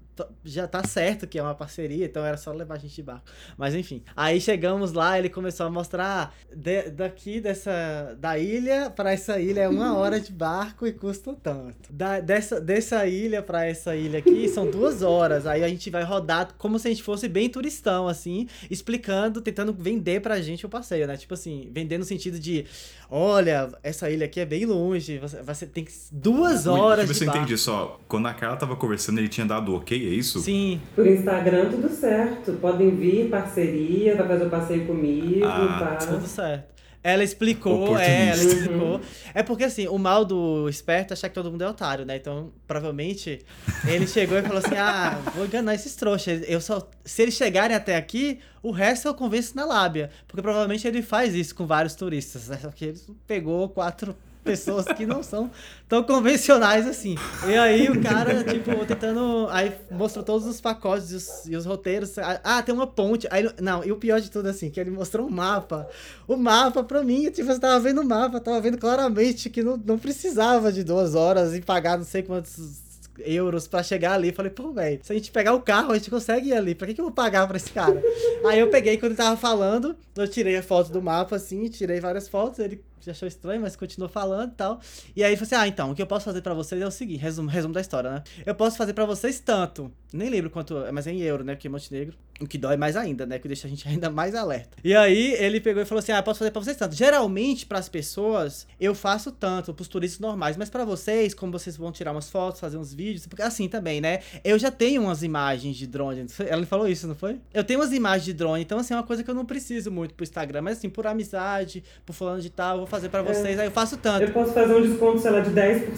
já tá certo que é uma parceria, então era só levar a gente de barco. Mas enfim. Aí chegamos lá, ele começou a mostrar de, daqui dessa da ilha para essa ilha é uma hora de barco e custa tanto. Da, dessa, dessa ilha para essa ilha aqui são duas horas. Aí a gente vai rodar como se a gente fosse bem turistão, assim, explicando, tentando vender pra gente o passeio, né? Tipo assim, vender no sentido de olha, essa ilha aqui é bem longe, você, você tem duas horas Ui, você de barco. entende só, quando a Carla tava conversando, ele tinha dado ok, isso? Sim. Por Instagram tudo certo, podem vir, parceria, vai fazer o passeio comigo, ah, tá. Tudo certo. Ela explicou, é, ela explicou. Uhum. É porque assim, o mal do esperto é achar que todo mundo é otário, né? Então, provavelmente, ele chegou e falou assim: ah, vou enganar esses trouxas. Eu só. Se eles chegarem até aqui, o resto eu convenço na lábia. Porque provavelmente ele faz isso com vários turistas. Né? Só que ele pegou quatro pessoas que não são tão convencionais assim. E aí o cara, tipo, tentando. Aí mostrou todos os pacotes e os, e os, roteiros. Ah, tem uma ponte. Aí, não, e o pior de tudo, assim, que ele mostrou um mapa. O mapa, pra mim, tipo, você tava vendo o mapa, tava vendo claramente que não, não precisava de duas horas e pagar não sei quantos euros para chegar ali. Falei, pô, velho, se a gente pegar o carro, a gente consegue ir ali. Pra que, que eu vou pagar pra esse cara? Aí eu peguei, quando ele tava falando, eu tirei a foto do mapa, assim, tirei várias fotos. Ele achou estranho, mas continuou falando e tal. E aí falei assim: ah, então, o que eu posso fazer para vocês é o seguinte: resumo, resumo da história, né? Eu posso fazer para vocês tanto. Nem lembro quanto, mas é em euro, né? Porque é Montenegro. O que dói mais ainda, né? Que deixa a gente ainda mais alerta. E aí ele pegou e falou assim: ah, eu posso fazer pra vocês tanto. Geralmente, para as pessoas, eu faço tanto, pros turistas normais. Mas para vocês, como vocês vão tirar umas fotos, fazer uns vídeos, porque assim também, né? Eu já tenho umas imagens de drone. Ela falou isso, não foi? Eu tenho umas imagens de drone, então assim, é uma coisa que eu não preciso muito pro Instagram. Mas assim, por amizade, por falando de tal, fazer para vocês. É. Aí eu faço tanto. Eu posso fazer um desconto, sei lá, de 10%.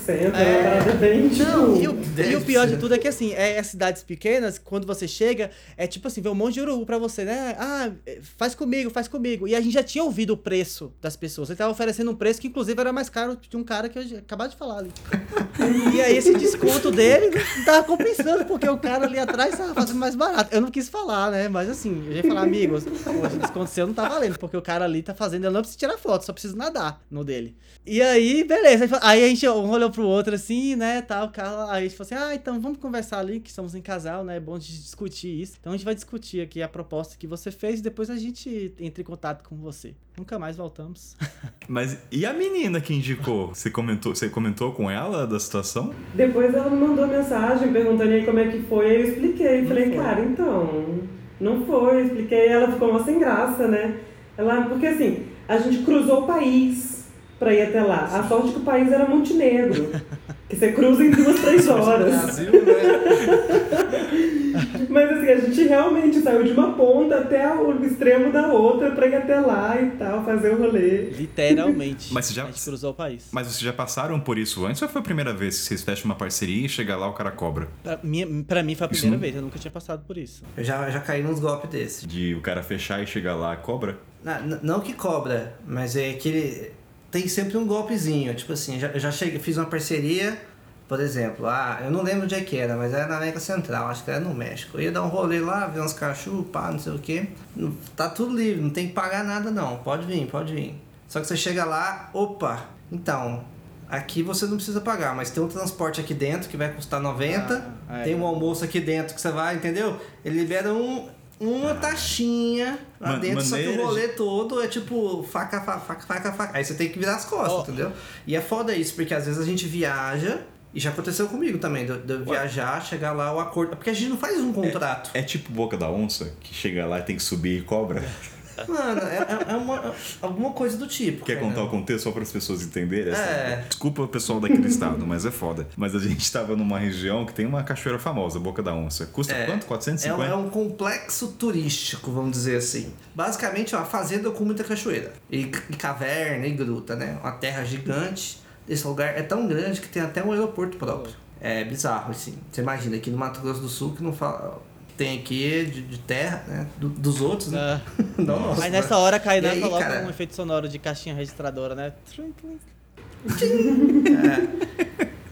É, é uma parada bem, tipo... Não, e o, e o pior de tudo é que assim, é, é cidades pequenas, quando você chega, é tipo assim, vê um monte de urubu pra você, né? Ah, faz comigo, faz comigo. E a gente já tinha ouvido o preço das pessoas. Ele tava oferecendo um preço que, inclusive, era mais caro de um cara que eu acabei de falar ali. e aí, esse desconto dele não tava compensando, porque o cara ali atrás tava fazendo mais barato. Eu não quis falar, né? Mas assim, eu ia falar, amigos, esse desconto seu não tá valendo, porque o cara ali tá fazendo, eu não preciso tirar foto, só preciso nadar no dele. E aí, beleza. Aí a gente um olhou pro outro assim, né, tal, cara. Aí a gente falou assim, ah, então vamos conversar ali, que estamos em casal, né? É bom de discutir isso. Então a gente vai discutir aqui a proposta que você fez e depois a gente entra em contato com você. Nunca mais voltamos. Mas e a menina que indicou? Você comentou, você comentou com ela da situação? Depois ela me mandou mensagem perguntando aí como é que foi, aí eu expliquei. Não Falei, foi. cara, então, não foi, expliquei, ela ficou uma sem graça, né? Ela, porque assim, a gente cruzou o país pra ir até lá. A sorte que o país era Montenegro. que você cruza em duas, três horas. Brasil, né? Mas assim, a gente realmente saiu de uma ponta até o extremo da outra pra ir até lá e tal, fazer o rolê. Literalmente. Mas você já, a gente cruzou o país. Mas vocês já passaram por isso antes ou foi a primeira vez que vocês fecham uma parceria e chega lá o cara cobra? Pra, minha, pra mim foi a primeira vez, eu nunca tinha passado por isso. Eu já, já caí nos golpes desse. De o cara fechar e chegar lá cobra? Não, que cobra, mas é que ele tem sempre um golpezinho. Tipo assim, já, já cheguei, fiz uma parceria Por exemplo, ah, eu não lembro onde é que era, mas era na América Central, acho que era no México. Eu ia dar um rolê lá, ver uns cachorros, pá, não sei o que. Tá tudo livre, não tem que pagar nada não. Pode vir, pode vir. Só que você chega lá, opa, então, aqui você não precisa pagar, mas tem um transporte aqui dentro que vai custar 90, Ah, é. tem um almoço aqui dentro que você vai, entendeu? Ele libera um, uma taxinha lá Man- dentro, só que o rolê todo é tipo faca, faca, faca, faca, faca. Aí você tem que virar as costas, Ó. entendeu? E é foda isso, porque às vezes a gente viaja, e já aconteceu comigo também, de eu- de viajar, chegar lá, o acordo. Porque a gente não faz um contrato. É tipo boca da onça, que chega lá e tem que subir e cobra. Mano, é, é- é uma, alguma coisa do tipo. Quer cara. contar o contexto só para as pessoas entenderem? Essa- É. Desculpa o pessoal daquele estado, mas é foda. Mas a gente estava numa região que tem uma cachoeira famosa, Boca da Onça. Custa É. quanto? É um, 450? é um complexo turístico, vamos dizer assim. Basicamente, é uma fazenda com muita cachoeira. E, e caverna e gruta, né? Uma terra gigante. Esse lugar é tão grande que tem até um aeroporto próprio. É bizarro, assim. Você imagina aqui no Mato Grosso do Sul que não fala. Tem aqui de, de terra, né? Do- dos outros, né? Não, nossa, Aí nessa hora a Kainan aí, coloca cara? um efeito sonoro de caixinha registradora, né? Trum.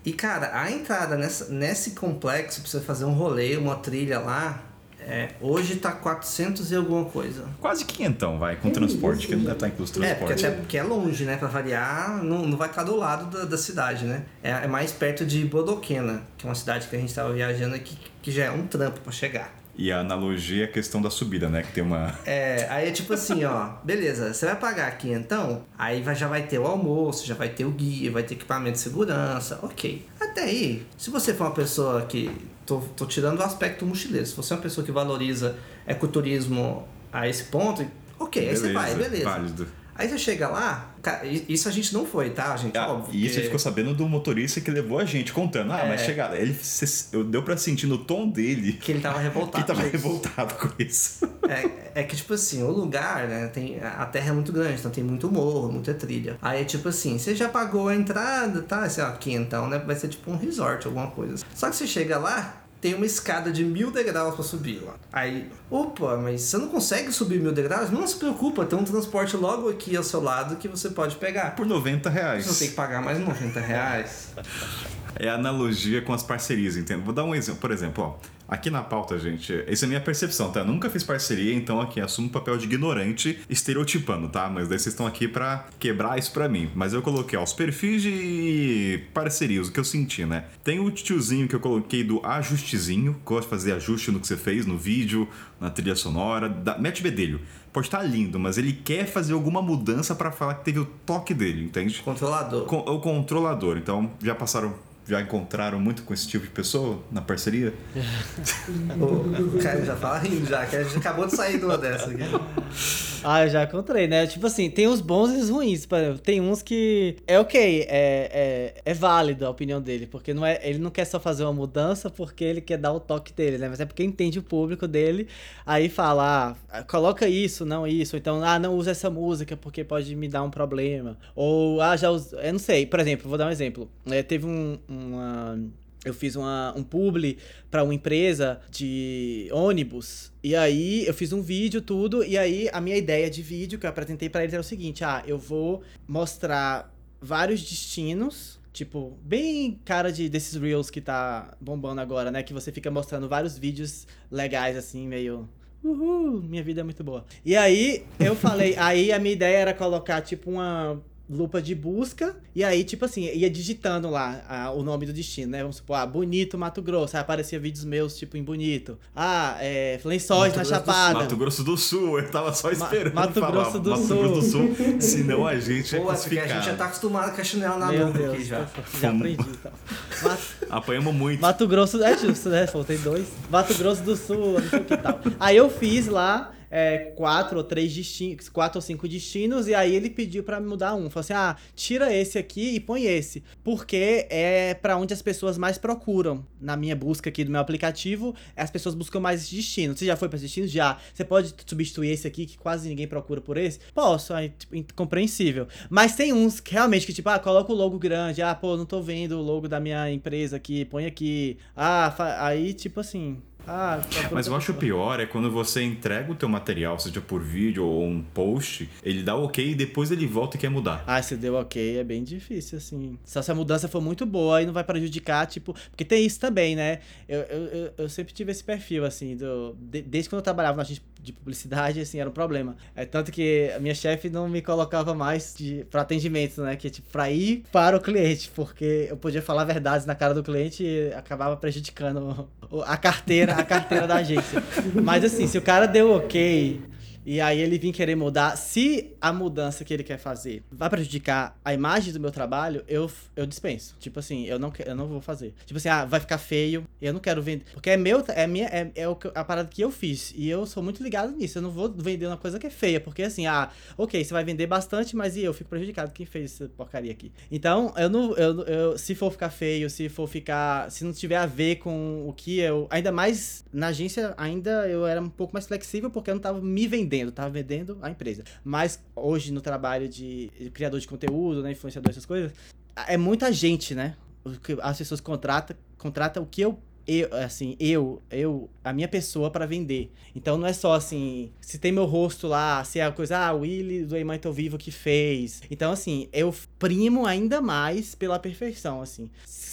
E cara, a entrada nessa, nesse complexo pra você fazer um rolê, uma trilha lá, é, hoje tá 400 e alguma coisa. Quase quinhentão, vai, com transporte, que não deve estar incluso É, porque transporte. até porque é longe, né? Pra variar, não, não vai estar do lado da, da cidade, né? É, é mais perto de Bodoquena, que é uma cidade que a gente tava viajando aqui, que já é um trampo pra chegar. E a analogia é a questão da subida, né? Que tem uma. É, aí é tipo assim, ó, beleza, você vai pagar aqui então, aí vai- já vai ter o almoço, já vai ter o guia, vai ter equipamento de segurança, ok. Até aí, se você for uma pessoa que. Tô, tô tirando o aspecto mochileiro, se você é uma pessoa que valoriza ecoturismo a esse ponto, ok, aí você vai, beleza. Válido. Aí você chega lá, cara, isso a gente não foi, tá, gente? Ah, Óbvio. e isso gente ficou sabendo do motorista que levou a gente contando. Ah, É. mas chegada, ele cê- eu deu pra sentir no tom dele Que ele tava que revoltado. ele tava gente. revoltado com isso. É, é que, tipo assim, o lugar, né, tem, a terra é muito grande, então tem muito morro, muita trilha. Aí é tipo assim, você já pagou a entrada, tá? Assim, ó, aqui então, né? Vai ser tipo um resort, alguma coisa. Só que você chega lá, tem uma escada de mil degraus pra subir lá. Aí, opa, mas você não consegue subir mil degraus? Não se preocupa, tem um transporte logo aqui ao seu lado que você pode pegar. Por 90 reais. Você não tem que pagar mais 90 reais. É analogia com as parcerias, entende? Vou dar um exemplo. Por exemplo, ó, aqui na pauta, gente, essa é a minha percepção, tá? Eu nunca fiz parceria, então aqui assumo o papel de ignorante, estereotipando, tá? Mas daí vocês estão aqui pra quebrar isso pra mim. Mas eu coloquei, ó, os perfis de parcerias, o que eu senti, né? Tem o tiozinho que eu coloquei do ajustezinho, gosta de fazer ajuste no que você fez, no vídeo, na trilha sonora, da... mete bedelho. Pode estar lindo, mas ele quer fazer alguma mudança pra falar que teve o toque dele, entende? Controlador. Com- o controlador. Então, já passaram, já encontraram muito com esse tipo de pessoa na parceria? O cara já fala rindo já, que a gente acabou de sair de uma dessa aqui. Ah, eu já encontrei, né? Tipo assim, tem os bons e os ruins. Por exemplo, tem uns que é ok, é, é, é válido a opinião dele, porque não é, ele não quer só fazer uma mudança porque ele quer dar o toque dele, né? Mas é porque entende o público dele, aí fala, ah, coloca isso, não isso, então, ah, não usa essa música porque pode me dar um problema. Ou, ah, já usa, eu não sei, por exemplo, vou dar um exemplo. É, teve um, uma eu fiz uma, um publi para uma empresa de ônibus. E aí eu fiz um vídeo, tudo. E aí a minha ideia de vídeo que eu apresentei para eles era o seguinte: ah, eu vou mostrar vários destinos. Tipo, bem cara de desses Reels que tá bombando agora, né? Que você fica mostrando vários vídeos legais, assim, meio. Uhul, minha vida é muito boa. E aí eu falei, aí a minha ideia era colocar, tipo, uma lupa de busca, e aí, tipo assim, ia digitando lá ah, o nome do destino, né? Vamos supor, ah, Bonito, Mato Grosso. Aí aparecia vídeos meus, tipo, em Bonito. Ah, é, Lençóis Mato na Grosso Chapada. Mato Grosso do Sul, eu tava só esperando Mato falar. Grosso do Mato Sul. Grosso do Sul, senão a gente é Pô, é porque a gente já tá acostumado com a chinela na Meu Deus, aqui já. já aprendi, então. Mato, Apanhamos muito. Mato Grosso, é justo, né? Faltei dois. Mato Grosso do Sul, não sei o que tal. Aí eu fiz lá é, quatro ou três destinos, quatro ou cinco destinos, e aí ele pediu me mudar um. Falou assim: ah, tira esse aqui e põe esse. Porque é pra onde as pessoas mais procuram. Na minha busca aqui do meu aplicativo, as pessoas buscam mais esse destino. Você já foi pra esse destino? Já. Você pode substituir esse aqui, que quase ninguém procura por esse? Posso, aí, tipo, incompreensível. Mas tem uns que realmente que, tipo, ah, coloca o logo grande, ah, pô, não tô vendo o logo da minha empresa aqui, põe aqui. Ah, aí, tipo assim. Ah, Mas eu acho pior é quando você entrega o teu material, seja por vídeo ou um post, ele dá ok e depois ele volta e quer mudar. Ah, se deu ok, é bem difícil, assim. Só se a mudança for muito boa e não vai prejudicar, tipo. Porque tem isso também, né? Eu, eu, eu, sempre tive esse perfil, assim, do, de, desde quando eu trabalhava na agência de publicidade, assim, era um problema. É tanto que a minha chefe não me colocava mais de, pra atendimento, né? Que tipo, pra ir para o cliente, porque eu podia falar verdades na cara do cliente e acabava prejudicando a carteira, a carteira da agência. Mas assim, se o cara deu ok e aí ele vir querer mudar. Se a mudança que ele quer fazer vai prejudicar a imagem do meu trabalho, eu, eu dispenso. Tipo assim, eu não, eu não vou fazer. Tipo assim, ah, vai ficar feio, eu não quero vender. Porque é meu, é minha, é, é a parada que eu fiz. E eu sou muito ligado nisso. Eu não vou vender uma coisa que é feia. Porque assim, ah, ok, você vai vender bastante, mas e eu fico prejudicado. Quem fez essa porcaria aqui? Então, eu não. Eu, eu, se for ficar feio, se for ficar. Se não tiver a ver com o que eu. Ainda mais na agência, ainda eu era um pouco mais flexível porque eu não tava me vendendo vendendo, tava vendendo a empresa. Mas hoje no trabalho de criador de conteúdo, né, influenciador, essas coisas, é muita gente, né? As pessoas contratam, contratam o que eu eu, assim, eu, eu, a minha pessoa para vender. Então não é só assim, se tem meu rosto lá, se é a coisa, ah, o Willy do Emai Tô Vivo que fez. Então, assim, eu primo ainda mais pela perfeição, assim.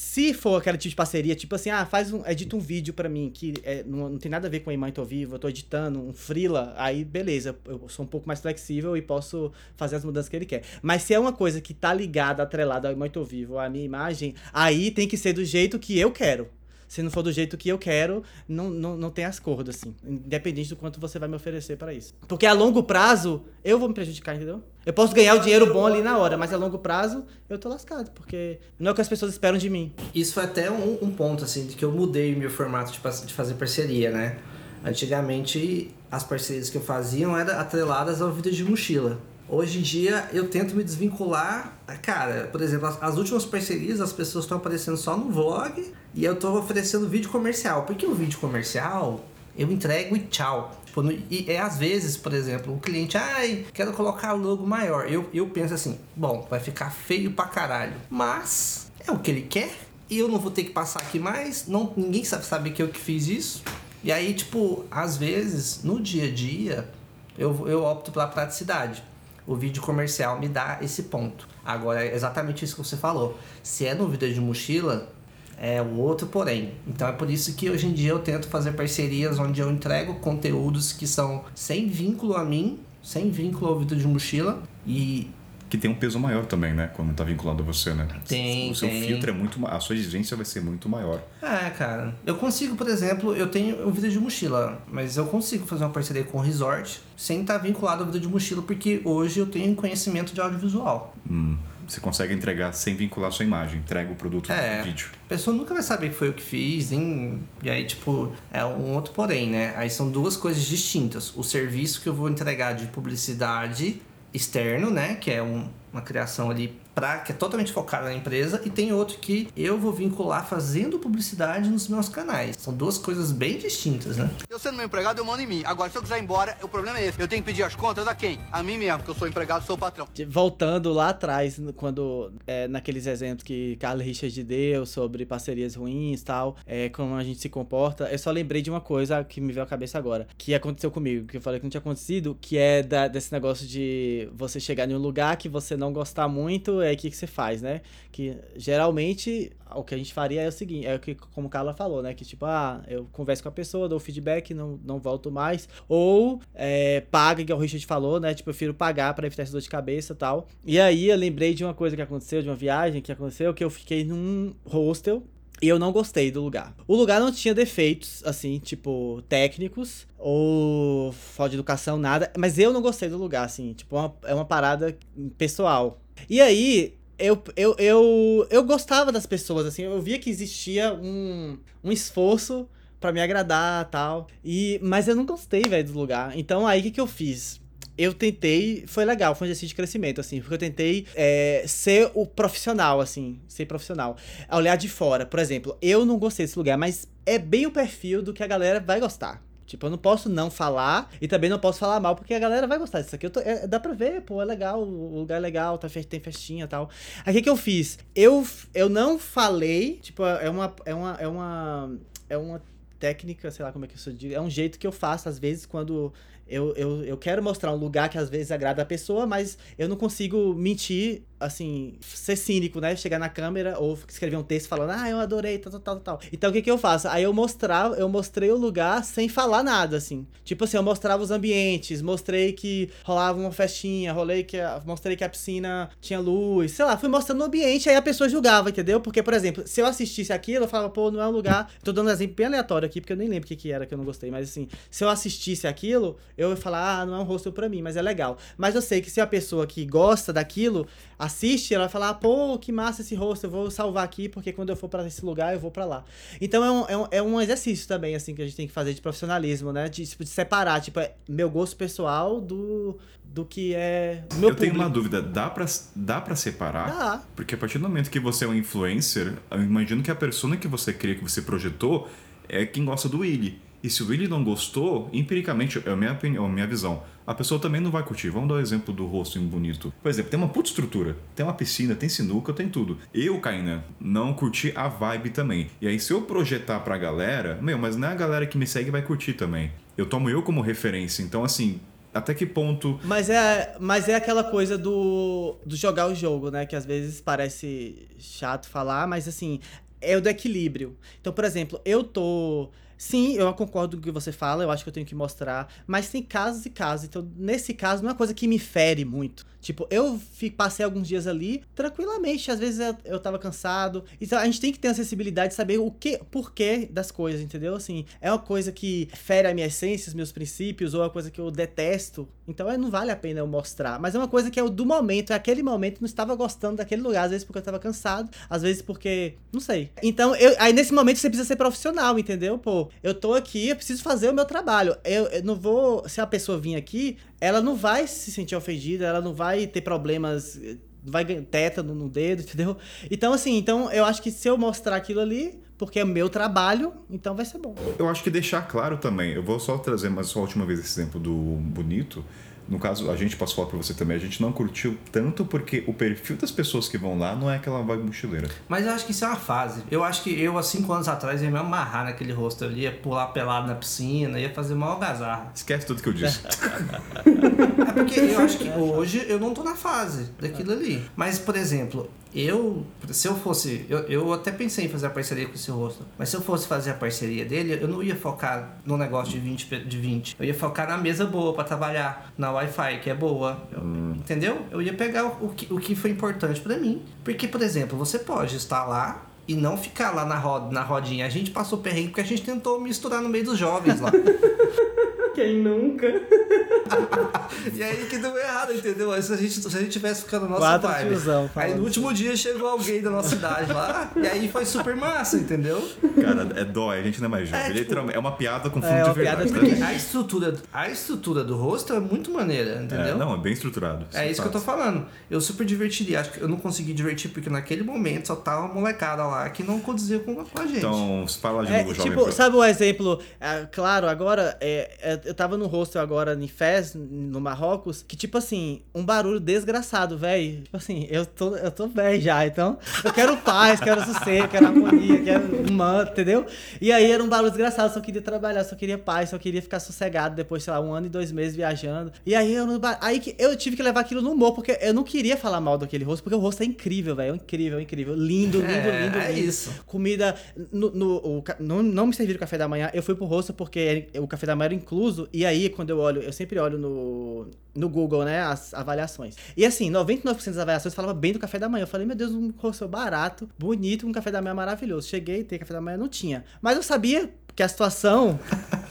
Se for aquele tipo de parceria, tipo assim, ah, faz um, edita um vídeo para mim que é, não, não, tem nada a ver com a Imã Tô Vivo, eu tô editando um freela, aí beleza, eu sou um pouco mais flexível e posso fazer as mudanças que ele quer. Mas se é uma coisa que tá ligada, atrelada ao Imã Tô Vivo, à minha imagem, aí tem que ser do jeito que eu quero se não for do jeito que eu quero, não, não, não tem as cordas, assim. Independente do quanto você vai me oferecer para isso. Porque a longo prazo, eu vou me prejudicar, entendeu? Eu posso ganhar o dinheiro bom ali na hora, mas a longo prazo, eu tô lascado, porque não é o que as pessoas esperam de mim. Isso foi até um, um ponto, assim, de que eu mudei meu formato de, de fazer parceria, né? Antigamente, as parcerias que eu fazia eram atreladas ao vídeo de mochila. Hoje em dia eu tento me desvincular. Cara, por exemplo, as, as últimas parcerias as pessoas estão aparecendo só no vlog e eu estou oferecendo vídeo comercial. Porque o vídeo comercial eu entrego e tchau. Tipo, no, e é às vezes, por exemplo, o cliente, ai, quero colocar logo maior. Eu, eu penso assim, bom, vai ficar feio pra caralho. Mas é o que ele quer. E eu não vou ter que passar aqui mais. Não, ninguém sabe saber que eu que fiz isso. E aí, tipo, às vezes, no dia a dia, eu, eu opto pela praticidade o vídeo comercial me dá esse ponto. Agora, é exatamente isso que você falou. Se é no vídeo de mochila, é o outro porém. Então é por isso que hoje em dia eu tento fazer parcerias onde eu entrego conteúdos que são sem vínculo a mim, sem vínculo ao vídeo de mochila e que tem um peso maior também, né? Quando tá vinculado a você, né? Tem, O seu tem. filtro é muito... A sua exigência vai ser muito maior. É, cara. Eu consigo, por exemplo, eu tenho um vídeo de mochila, mas eu consigo fazer uma parceria com o resort sem estar tá vinculado ao vídeo de mochila, porque hoje eu tenho conhecimento de audiovisual. Hum. Você consegue entregar sem vincular a sua imagem, entrega o produto é, vídeo. A pessoa nunca vai saber que foi eu que fiz, nem... e aí, tipo, é um outro porém, né? Aí são duas coisas distintas. O serviço que eu vou entregar de publicidade externo, né? Que é um, uma criação ali pra, que é totalmente focada na empresa, e tem outro que eu vou vincular fazendo publicidade nos meus canais. São duas coisas bem distintas, né? Eu sendo meu empregado, eu mando em mim. Agora, se eu quiser ir embora, o problema é esse. Eu tenho que pedir as contas a quem? A mim mesmo, que eu sou empregado, sou o patrão. Voltando lá atrás, quando é, naqueles exemplos que Carlos Richard deu sobre parcerias ruins e tal, é, como a gente se comporta, eu só lembrei de uma coisa que me veio à cabeça agora, que aconteceu comigo, que eu falei que não tinha acontecido, que é da, desse negócio de você chegar em um lugar que você não gostar muito, é o que, que você faz, né? Que geralmente o que a gente faria é o seguinte, é o que, como Carla falou, né? Que tipo, ah, eu converso com a pessoa, dou feedback, não, não volto mais. Ou é, paga, que o Richard falou, né? Tipo, eu prefiro pagar para evitar essa dor de cabeça e tal. E aí eu lembrei de uma coisa que aconteceu, de uma viagem que aconteceu, que eu fiquei num hostel e eu não gostei do lugar. O lugar não tinha defeitos, assim, tipo, técnicos ou falta de educação, nada. Mas eu não gostei do lugar, assim. Tipo, uma, é uma parada pessoal. E aí, eu, eu, eu, eu gostava das pessoas, assim. Eu via que existia um, um esforço para me agradar tal. E, mas eu não gostei, velho, do lugar. Então aí o que, que eu fiz? Eu tentei. Foi legal, foi um exercício de crescimento, assim, porque eu tentei é, ser o profissional, assim, ser profissional. Olhar de fora, por exemplo, eu não gostei desse lugar, mas é bem o perfil do que a galera vai gostar. Tipo, eu não posso não falar e também não posso falar mal, porque a galera vai gostar disso aqui. Tô, é, dá pra ver, pô, é legal, o lugar é legal, tá, tem festinha e tal. Aí o que, que eu fiz? Eu, eu não falei, tipo, é uma. É uma. É uma. É uma técnica, sei lá como é que eu digo, é um jeito que eu faço às vezes quando eu, eu, eu quero mostrar um lugar que às vezes agrada a pessoa, mas eu não consigo mentir, assim, ser cínico, né? Chegar na câmera ou escrever um texto falando, ah, eu adorei, tal, tal, tal. Então o que que eu faço? Aí eu mostrava, eu mostrei o lugar sem falar nada, assim. Tipo assim, eu mostrava os ambientes, mostrei que rolava uma festinha, rolei que a, mostrei que a piscina tinha luz, sei lá, fui mostrando o ambiente, aí a pessoa julgava, entendeu? Porque, por exemplo, se eu assistisse aquilo, eu falava, pô, não é um lugar. Tô dando um exemplo bem aleatório aqui, porque eu nem lembro o que, que era que eu não gostei, mas assim, se eu assistisse aquilo, eu ia falar, ah, não é um hostel pra mim, mas é legal. Mas eu sei que se a pessoa que gosta daquilo assiste, ela vai falar, pô, que massa esse hostel, eu vou salvar aqui, porque quando eu for para esse lugar, eu vou para lá. Então é um, é, um, é um exercício também, assim, que a gente tem que fazer de profissionalismo, né? De, tipo, de separar, tipo, é meu gosto pessoal do, do que é meu Eu tenho uma dúvida, dá pra, dá pra separar? Dá. Porque a partir do momento que você é um influencer, eu imagino que a persona que você cria, que você projetou, é quem gosta do Willy. E se o Willy não gostou, empiricamente, é a minha opinião, a minha visão, a pessoa também não vai curtir. Vamos dar o um exemplo do rosto bonito. Por exemplo, tem uma puta estrutura, tem uma piscina, tem sinuca, tem tudo. Eu, Kainan, não curti a vibe também. E aí, se eu projetar pra galera, meu, mas não é a galera que me segue vai curtir também. Eu tomo eu como referência. Então, assim, até que ponto. Mas é, mas é aquela coisa do, do jogar o jogo, né? Que às vezes parece chato falar, mas assim, é o do equilíbrio. Então, por exemplo, eu tô. Sim, eu concordo com o que você fala, eu acho que eu tenho que mostrar, mas tem casos e casos. Então, nesse caso, não é uma coisa que me fere muito. Tipo, eu passei alguns dias ali tranquilamente, às vezes eu, eu tava cansado. Então a gente tem que ter a sensibilidade de saber o que, porquê das coisas, entendeu? Assim, é uma coisa que fere a minha essência, os meus princípios, ou é uma coisa que eu detesto. Então é, não vale a pena eu mostrar. Mas é uma coisa que é o do momento, é aquele momento, não estava gostando daquele lugar, às vezes porque eu tava cansado, às vezes porque. Não sei. Então, eu, aí nesse momento você precisa ser profissional, entendeu? Pô, eu tô aqui, eu preciso fazer o meu trabalho. Eu, eu não vou. Se a pessoa vir aqui, ela não vai se sentir ofendida, ela não vai ter problemas, vai tétano no dedo, entendeu? Então, assim, então eu acho que se eu mostrar aquilo ali, porque é meu trabalho, então vai ser bom. Eu acho que deixar claro também, eu vou só trazer mais só a última vez esse exemplo do bonito. No caso, a gente posso falar pra você também, a gente não curtiu tanto porque o perfil das pessoas que vão lá não é aquela vibe mochileira. Mas eu acho que isso é uma fase. Eu acho que eu, há cinco anos atrás, ia me amarrar naquele rosto ali, ia pular pelado na piscina, ia fazer mal algazarra. Esquece tudo que eu disse. é porque eu acho que hoje eu não tô na fase daquilo ali. Mas, por exemplo, eu, se eu fosse, eu, eu até pensei em fazer a parceria com esse rosto, mas se eu fosse fazer a parceria dele, eu não ia focar no negócio de 20, de 20. Eu ia focar na mesa boa para trabalhar, na Wi-Fi, que é boa. Eu, hum. Entendeu? Eu ia pegar o, o, que, o que foi importante para mim. Porque, por exemplo, você pode estar lá e não ficar lá na, roda, na rodinha. A gente passou perrengue porque a gente tentou misturar no meio dos jovens lá. Quem nunca? e aí que deu errado, entendeu? Se a gente, se a gente tivesse ficando na nossa Quatro vibe. tiozão, aí no último dia chegou alguém da nossa idade lá. E aí foi super massa, entendeu? Cara, é dó, a gente não é mais jovem. É, tipo, Literalmente, é uma piada com fundo é, de verdade. Piada tá? a estrutura, a estrutura do rosto é muito maneira, entendeu? É, não, é bem estruturado. É isso que eu tô falando. Eu super divertiria. Acho que eu não consegui divertir porque naquele momento só tava uma molecada lá que não condizia com, com a gente. Então, fala de é, novo. Tipo, sabe o exemplo? É, claro, agora, é, é, eu tava no hostel agora em Fez, no Marrocos, que tipo assim, um barulho desgraçado, velho. Tipo assim, eu tô, eu tô velho já, então eu quero paz, quero sossego, quero harmonia, quero humano, entendeu? E aí era um barulho desgraçado, só queria trabalhar, só queria paz, só queria ficar sossegado depois, sei lá, um ano e dois meses viajando. E aí eu, aí que eu tive que levar aquilo no humor, porque eu não queria falar mal daquele rosto, porque o rosto é incrível, velho, é incrível, incrível, lindo, lindo, lindo, é isso. Comida, no, no, o, não, não me serviram café da manhã, eu fui pro rosto porque o café da manhã era incluso, e aí quando eu olho, eu sempre olho no, no Google, né, as avaliações. E assim, 99% das avaliações falava bem do café da manhã. Eu falei, meu Deus, um rosto barato, bonito, um café da manhã maravilhoso. Cheguei, tem café da manhã, não tinha. Mas eu sabia que a situação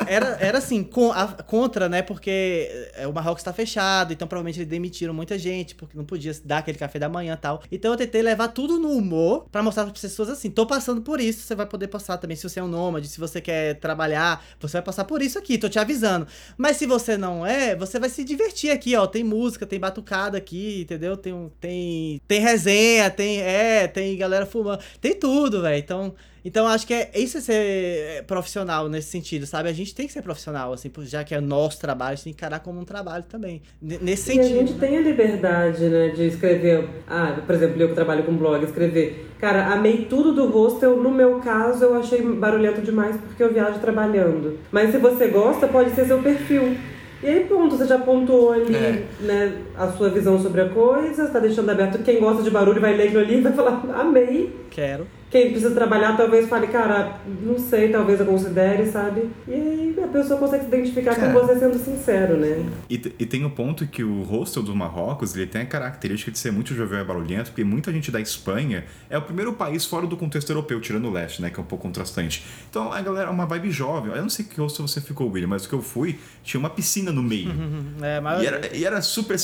era, era assim, com, a, contra, né? Porque é, o Marrocos está fechado, então provavelmente eles demitiram muita gente, porque não podia dar aquele café da manhã e tal. Então eu tentei levar tudo no humor para mostrar para as pessoas assim: tô passando por isso, você vai poder passar também. Se você é um nômade, se você quer trabalhar, você vai passar por isso aqui, tô te avisando. Mas se você não é, você vai se divertir aqui, ó. Tem música, tem batucada aqui, entendeu? Tem, tem, tem resenha, tem, é, tem galera fumando, tem tudo, velho. Então Então acho que é isso é ser profissional nesse sentido, sabe? A gente tem que ser profissional, assim, já que é nosso trabalho, a gente tem que encarar como um trabalho também. Nesse sentido. E a gente né? tem a liberdade, né, de escrever. Ah, por exemplo, eu que trabalho com blog, escrever. Cara, amei tudo do hostel. No meu caso, eu achei barulhento demais porque eu viajo trabalhando. Mas se você gosta, pode ser seu perfil. E aí, pronto, você já pontuou ali é. né, a sua visão sobre a coisa, está deixando aberto. Quem gosta de barulho vai ler aquilo ali e vai falar, amei. Quero quem precisa trabalhar talvez fale, cara, não sei, talvez eu considere, sabe? E aí a pessoa consegue se identificar cara, com você sendo sincero, né? E, e tem o um ponto que o hostel do Marrocos, ele tem a característica de ser muito jovial e barulhento, porque muita gente da Espanha é o primeiro país fora do contexto europeu, tirando o leste, né, que é um pouco contrastante. Então a galera é uma vibe jovem. Eu não sei que hostel você ficou, William, mas o que eu fui, tinha uma piscina no meio. é, mas... e, era, e era super...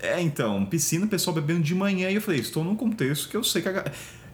É, então, piscina, pessoal bebendo de manhã, e eu falei, estou num contexto que eu sei que a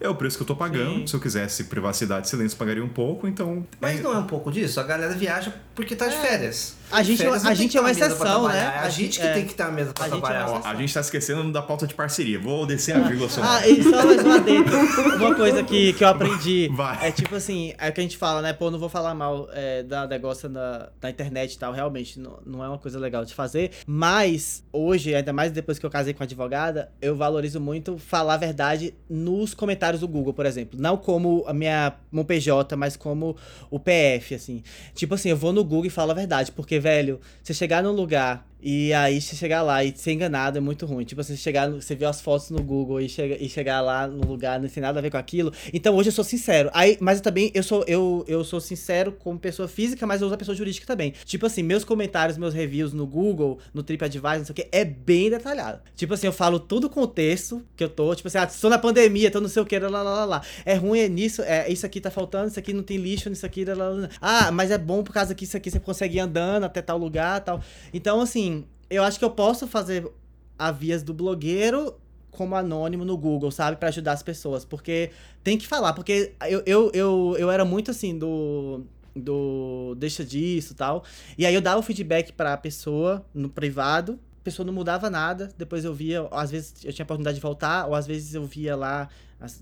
é o preço que eu tô pagando. Sim. Se eu quisesse privacidade e silêncio, pagaria um pouco, então. Mas é... não é um pouco disso? A galera viaja porque tá de é. férias. A gente, a gente é uma exceção, né? A, a gente que é. tem que estar mesmo pra a trabalhar. Gente é a gente tá esquecendo da pauta de parceria. Vou descer a vírgula só. Ah, e só mais uma dentro. Uma coisa que, que eu aprendi. Vai. É tipo assim, é o que a gente fala, né? Pô, não vou falar mal é, da negócio na, na internet e tal. Realmente, não, não é uma coisa legal de fazer. Mas, hoje, ainda mais depois que eu casei com a advogada, eu valorizo muito falar a verdade nos comentários do Google, por exemplo. Não como a minha meu PJ, mas como o PF, assim. Tipo assim, eu vou no Google e falo a verdade, porque, velho, você chegar num lugar e aí você chegar lá e ser enganado é muito ruim. Tipo, você chegar, você vê as fotos no Google e, chega, e chegar lá no lugar não tem nada a ver com aquilo. Então hoje eu sou sincero. Aí, mas eu também eu sou eu, eu sou sincero como pessoa física, mas eu uso a pessoa jurídica também. Tipo assim, meus comentários, meus reviews no Google, no TripAdvisor, não sei o que, é bem detalhado. Tipo assim, eu falo todo o contexto que eu tô, tipo assim, ah, estou na pandemia, tô não sei o que, lá, lá, lá, lá. É ruim, é nisso, é isso aqui tá faltando, isso aqui não tem lixo, isso aqui, lá, lá, lá. Ah, mas é bom por causa que isso aqui você consegue ir andando até tal lugar, tal. Então, assim, eu acho que eu posso fazer a vias do blogueiro como anônimo no Google, sabe? para ajudar as pessoas. Porque tem que falar, porque eu, eu, eu, eu era muito assim do. Do deixa disso tal. E aí eu dava o feedback pra pessoa no privado. A pessoa não mudava nada. Depois eu via, às vezes eu tinha a oportunidade de voltar, ou às vezes eu via lá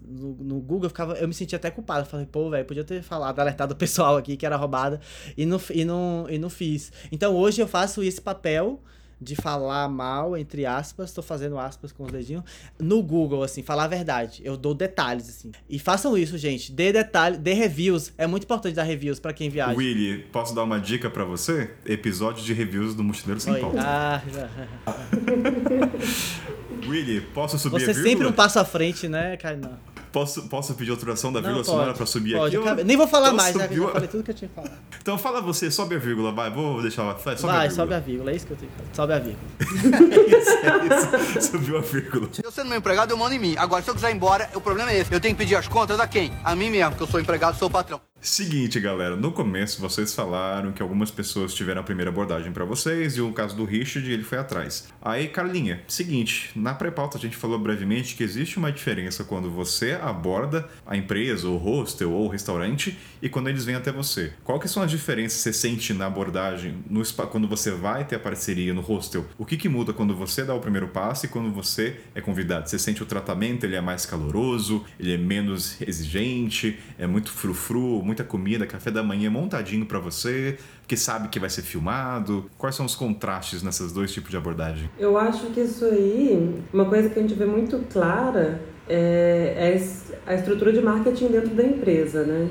no, no, Google, eu, ficava, eu me sentia até culpado. Eu falei, pô, velho, podia ter falado, alertado o pessoal aqui que era roubada e não, e, não, e não fiz. Então hoje eu faço esse papel de falar mal, entre aspas, estou fazendo aspas com os dedinhos, no Google, assim, falar a verdade. Eu dou detalhes, assim. E façam isso, gente. Dê detalhes, dê reviews. É muito importante dar reviews para quem viaja. Willy, posso dar uma dica para você? Episódio de reviews do Mochileiro Sem Pauta. Ah, Willy, posso subir Você sempre um passo à frente, né, Kainan? Posso, posso pedir autorização da vírgula sonora pra subir pode, aqui? Eu, nem vou falar mais, já, já falei tudo que eu tinha que falar. Então fala você, sobe a vírgula, vai, vou deixar lá. Sobe vai, a sobe a vírgula, é isso que eu tenho que falar. Sobe a vírgula. é isso, é isso. Subiu a vírgula. Eu sendo meu empregado, eu mando em mim. Agora, se eu quiser ir embora, o problema é esse. Eu tenho que pedir as contas a quem? A mim mesmo, que eu sou empregado, sou o patrão. Seguinte, galera, no começo vocês falaram que algumas pessoas tiveram a primeira abordagem para vocês e o caso do Richard ele foi atrás. Aí, Carlinha, seguinte, na pré-pauta a gente falou brevemente que existe uma diferença quando você aborda a empresa, o hostel ou restaurante e quando eles vêm até você. Qual que são as diferenças que você sente na abordagem no quando você vai ter a parceria no hostel? O que que muda quando você dá o primeiro passo e quando você é convidado? Você sente o tratamento, ele é mais caloroso, ele é menos exigente, é muito frufru, muita comida, café da manhã montadinho para você, que sabe que vai ser filmado? Quais são os contrastes nesses dois tipos de abordagem? Eu acho que isso aí, uma coisa que a gente vê muito clara é, é a estrutura de marketing dentro da empresa, né?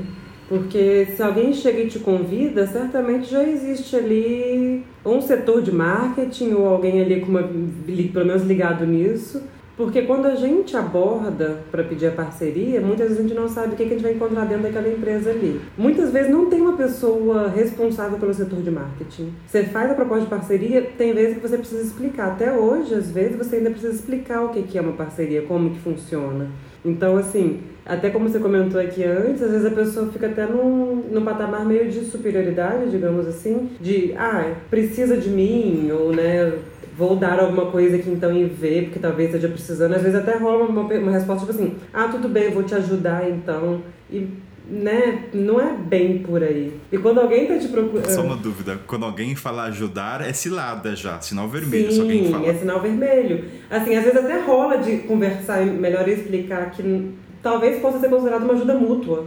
Porque se alguém chega e te convida, certamente já existe ali um setor de marketing ou alguém ali com uma, pelo menos ligado nisso porque quando a gente aborda para pedir a parceria, muitas vezes a gente não sabe o que a gente vai encontrar dentro daquela empresa ali. Muitas vezes não tem uma pessoa responsável pelo setor de marketing. Você faz a proposta de parceria, tem vezes que você precisa explicar. Até hoje, às vezes, você ainda precisa explicar o que é uma parceria, como que funciona. Então, assim, até como você comentou aqui antes, às vezes a pessoa fica até num, num patamar meio de superioridade, digamos assim, de, ah, precisa de mim, ou, né, vou dar alguma coisa aqui então e ver, porque talvez esteja precisando. Às vezes até rola uma, uma resposta tipo assim, ah, tudo bem, vou te ajudar então. E né, não é bem por aí. E quando alguém tá te procurando. Só uma dúvida: quando alguém fala ajudar, é cilada já, sinal vermelho. Sim, alguém fala. é sinal vermelho. Assim, às vezes até rola de conversar, melhor explicar que talvez possa ser considerado uma ajuda mútua.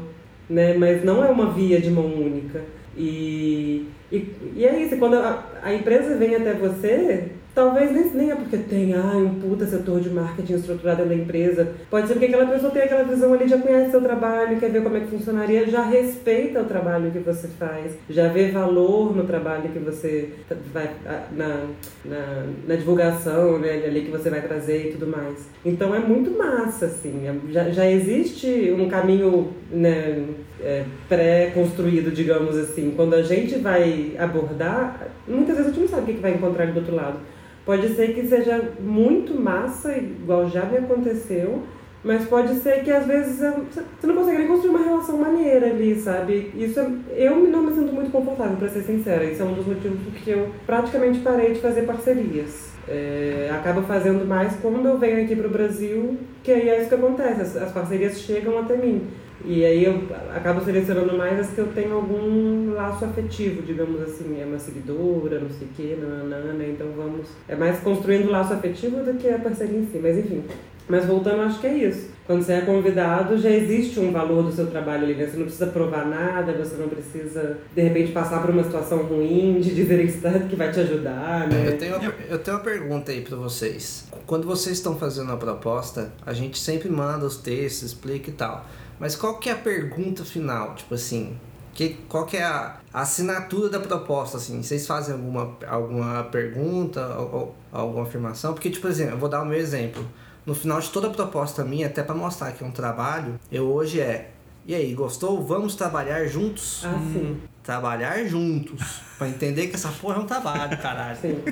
né? Mas não é uma via de mão única. E, e, e é isso, quando a, a empresa vem até você, Talvez nem, é porque tem ah, um puta setor de marketing estruturado na empresa. Pode ser porque aquela pessoa tem aquela visão ali, já conhece seu trabalho, quer ver como é que funcionaria, já respeita o trabalho que você faz, já vê valor no trabalho que você vai na, na, na divulgação, né, ali que você vai trazer e tudo mais. Então é muito massa, assim. É, já, já existe um caminho né, é, pré-construído, digamos assim. Quando a gente vai abordar, muitas vezes a gente não sabe o que vai encontrar do outro lado. Pode ser que seja muito massa, igual já me aconteceu, mas pode ser que às vezes você não consegue nem construir uma relação maneira ali, sabe? Isso é, eu não me sinto muito confortável, para ser sincera. Isso é um dos motivos por que eu praticamente parei de fazer parcerias. É, acabo fazendo mais quando eu venho aqui para o Brasil, que aí é isso que acontece, as, as parcerias chegam até mim. E aí eu acabo selecionando mais as que eu tenho algum laço afetivo, digamos assim, é uma seguidora, não sei o quê, né? então vamos. É mais construindo laço afetivo do que a parceria em si, mas enfim. Mas voltando, acho que é isso. Quando você é convidado, já existe um valor do seu trabalho ali, né? Você não precisa provar nada, você não precisa, de repente, passar por uma situação ruim, de dizer que vai te ajudar, né? Eu tenho, uma, eu tenho uma pergunta aí para vocês. Quando vocês estão fazendo a proposta, a gente sempre manda os textos, explica e tal. Mas qual que é a pergunta final? Tipo assim, que, qual que é a, assinatura da proposta, assim? Vocês fazem alguma, alguma pergunta ou, ou alguma afirmação? Porque, tipo, por exemplo, eu vou dar o meu exemplo. No final de toda a proposta minha, até para mostrar que é um trabalho, eu hoje é e aí, gostou? Vamos trabalhar juntos? Ah, sim. Trabalhar juntos. pra entender que essa porra é um trabalho, caralho. Sim.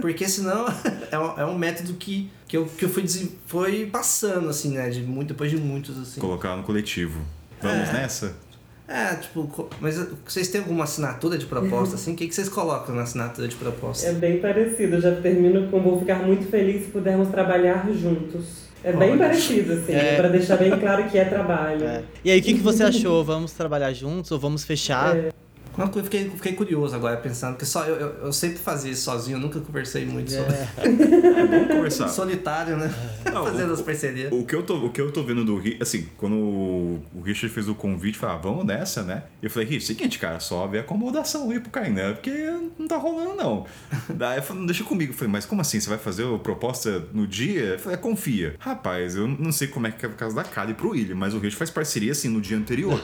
Porque senão é um, é um método que, que, eu, que eu fui, foi passando, assim, né? De muito, depois de muitos, assim. Colocar no coletivo. Vamos é. nessa? É, tipo, mas vocês têm alguma assinatura de proposta, assim? O que, que vocês colocam na assinatura de proposta? É bem parecido. Eu já termino com vou ficar muito feliz se pudermos trabalhar juntos. É bem Olha. parecido, assim, é. para deixar bem claro que é trabalho. É. E aí, o que, que você achou? Vamos trabalhar juntos ou vamos fechar? É. Uma coisa, fiquei, fiquei curioso agora pensando, que só eu, eu, eu, sempre fazia isso sozinho, nunca conversei muito sobre. É, é bom conversar. Solitário, né? Não, Fazendo o, as parcerias. O, que eu tô, o que eu tô vendo do assim, quando o Richard fez o convite, falou, ah, vamos nessa, né? Eu falei, Richard, seguinte, cara, só ver acomodação aí pro Kainan, porque não tá rolando, não. Daí eu falei, deixa comigo. Eu falei, mas como assim? Você vai fazer a proposta no dia? Eu falei, é, confia. Rapaz, eu não sei como é que é o caso da Kali pro William, mas o Richard faz parceria assim no dia anterior.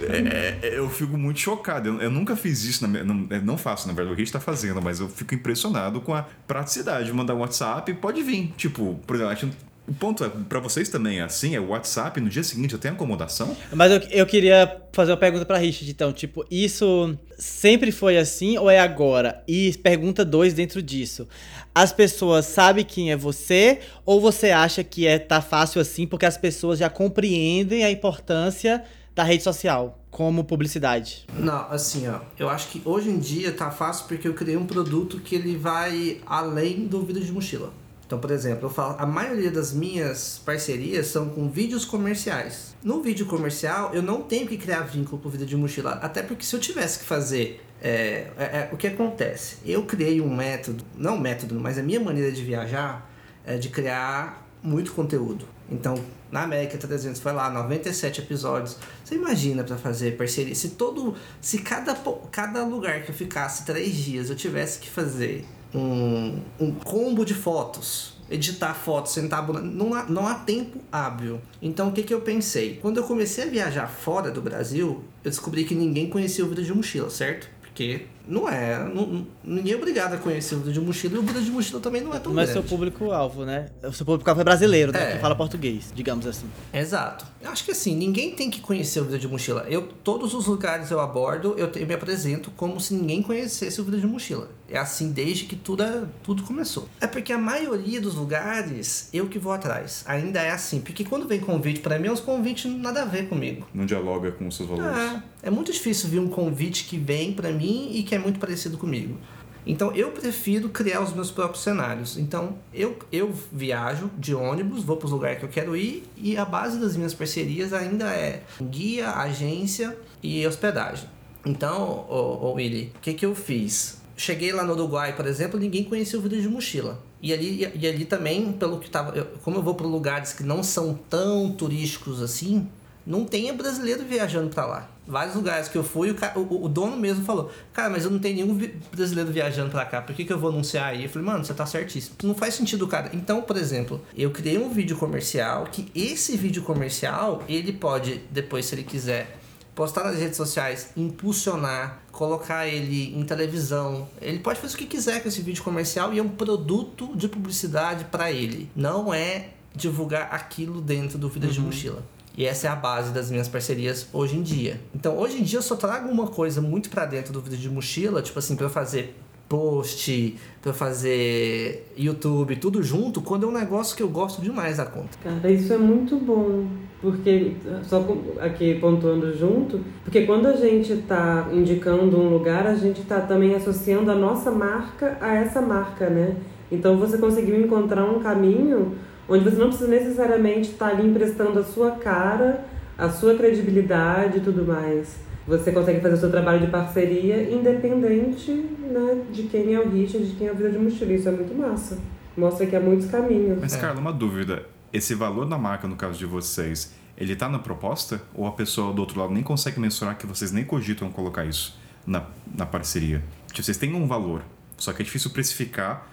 é, é eu fico muito chocado. Eu, eu nunca fiz isso, na, não, é, não faço, na verdade, o Rich está fazendo, mas eu fico impressionado com a praticidade de mandar um WhatsApp, pode vir. Tipo, por exemplo, o ponto é, para vocês também é assim, é o WhatsApp, no dia seguinte eu tenho acomodação? Mas eu, eu queria fazer uma pergunta para Richard, então, tipo, isso sempre foi assim ou é agora? E pergunta dois dentro disso. As pessoas sabem quem é você ou você acha que é tá fácil assim porque as pessoas já compreendem a importância da rede social como publicidade? Não, assim, ó, eu acho que hoje em dia tá fácil porque eu criei um produto que ele vai além do vídeo de mochila. Então, por exemplo, eu falo, a maioria das minhas parcerias são com vídeos comerciais. No vídeo comercial, eu não tenho que criar vínculo com o de mochila, até porque se eu tivesse que fazer é, é, é, o que acontece? Eu criei um método, não método, mas a minha maneira de viajar é de criar muito conteúdo. Então, na América 300 foi lá, 97 episódios. Você imagina para fazer parceria? Se todo. Se cada, cada lugar que eu ficasse três dias eu tivesse que fazer um, um combo de fotos, editar fotos, sentar não há, não há tempo hábil. Então o que, que eu pensei? Quando eu comecei a viajar fora do Brasil, eu descobri que ninguém conhecia o Vida de Mochila, certo? Porque não é. Não, ninguém é obrigado a conhecer o Buda de mochila e o Buda de mochila também não é tão Mas grande. seu público-alvo, né? O seu público-alvo é brasileiro, né? É. Que fala português, digamos assim. Exato. Eu acho que assim, ninguém tem que conhecer o Buda de mochila. Eu, todos os lugares eu abordo, eu, eu me apresento como se ninguém conhecesse o Buda de mochila. É assim desde que tudo, é, tudo começou. É porque a maioria dos lugares, eu que vou atrás. Ainda é assim. Porque quando vem convite para mim, é uns convites nada a ver comigo. Não dialoga com os seus valores. É, é muito difícil vir um convite que vem para mim e que é muito parecido comigo. Então eu prefiro criar os meus próprios cenários. Então eu, eu viajo de ônibus, vou para os lugares que eu quero ir e a base das minhas parcerias ainda é guia, agência e hospedagem. Então, ô, ô Willy, o que, que eu fiz? Cheguei lá no Uruguai, por exemplo, ninguém conhecia o vídeo de mochila. E ali, e ali também, pelo que tava. Eu, como eu vou para lugares que não são tão turísticos assim, não tenha brasileiro viajando para lá. Vários lugares que eu fui, o, o, o, dono mesmo falou: Cara, mas eu não tenho nenhum brasileiro viajando para cá, por que, que eu vou anunciar aí? Eu falei: Mano, você tá certíssimo. Não faz sentido, cara. Então, por exemplo, eu criei um vídeo comercial que esse vídeo comercial ele pode, depois, se ele quiser, postar nas redes sociais, impulsionar, colocar ele em televisão. Ele pode fazer o que quiser com esse vídeo comercial e é um produto de publicidade para ele. Não é divulgar aquilo dentro do Vida uhum. de Mochila. E essa é a base das minhas parcerias hoje em dia. Então, hoje em dia eu só trago uma coisa muito para dentro do vídeo de mochila, tipo assim, para fazer post, para fazer YouTube, tudo junto, quando é um negócio que eu gosto demais da conta. Cara, isso é muito bom, porque só aqui pontuando junto, porque quando a gente está indicando um lugar, a gente está também associando a nossa marca a essa marca, né? Então você conseguiu encontrar um caminho onde você não precisa necessariamente estar ali emprestando a sua cara, a sua credibilidade e tudo mais. Você consegue fazer o seu trabalho de parceria independente né, de quem é o Richard, de quem é a vida de mochila. Isso é muito massa. Mostra que há muitos caminhos. Mas, Carla, uma dúvida. Esse valor da marca, no caso de vocês, ele está na proposta? Ou a pessoa do outro lado nem consegue mensurar que vocês nem cogitam colocar isso na, na parceria? Tipo, vocês têm um valor, só que é difícil precificar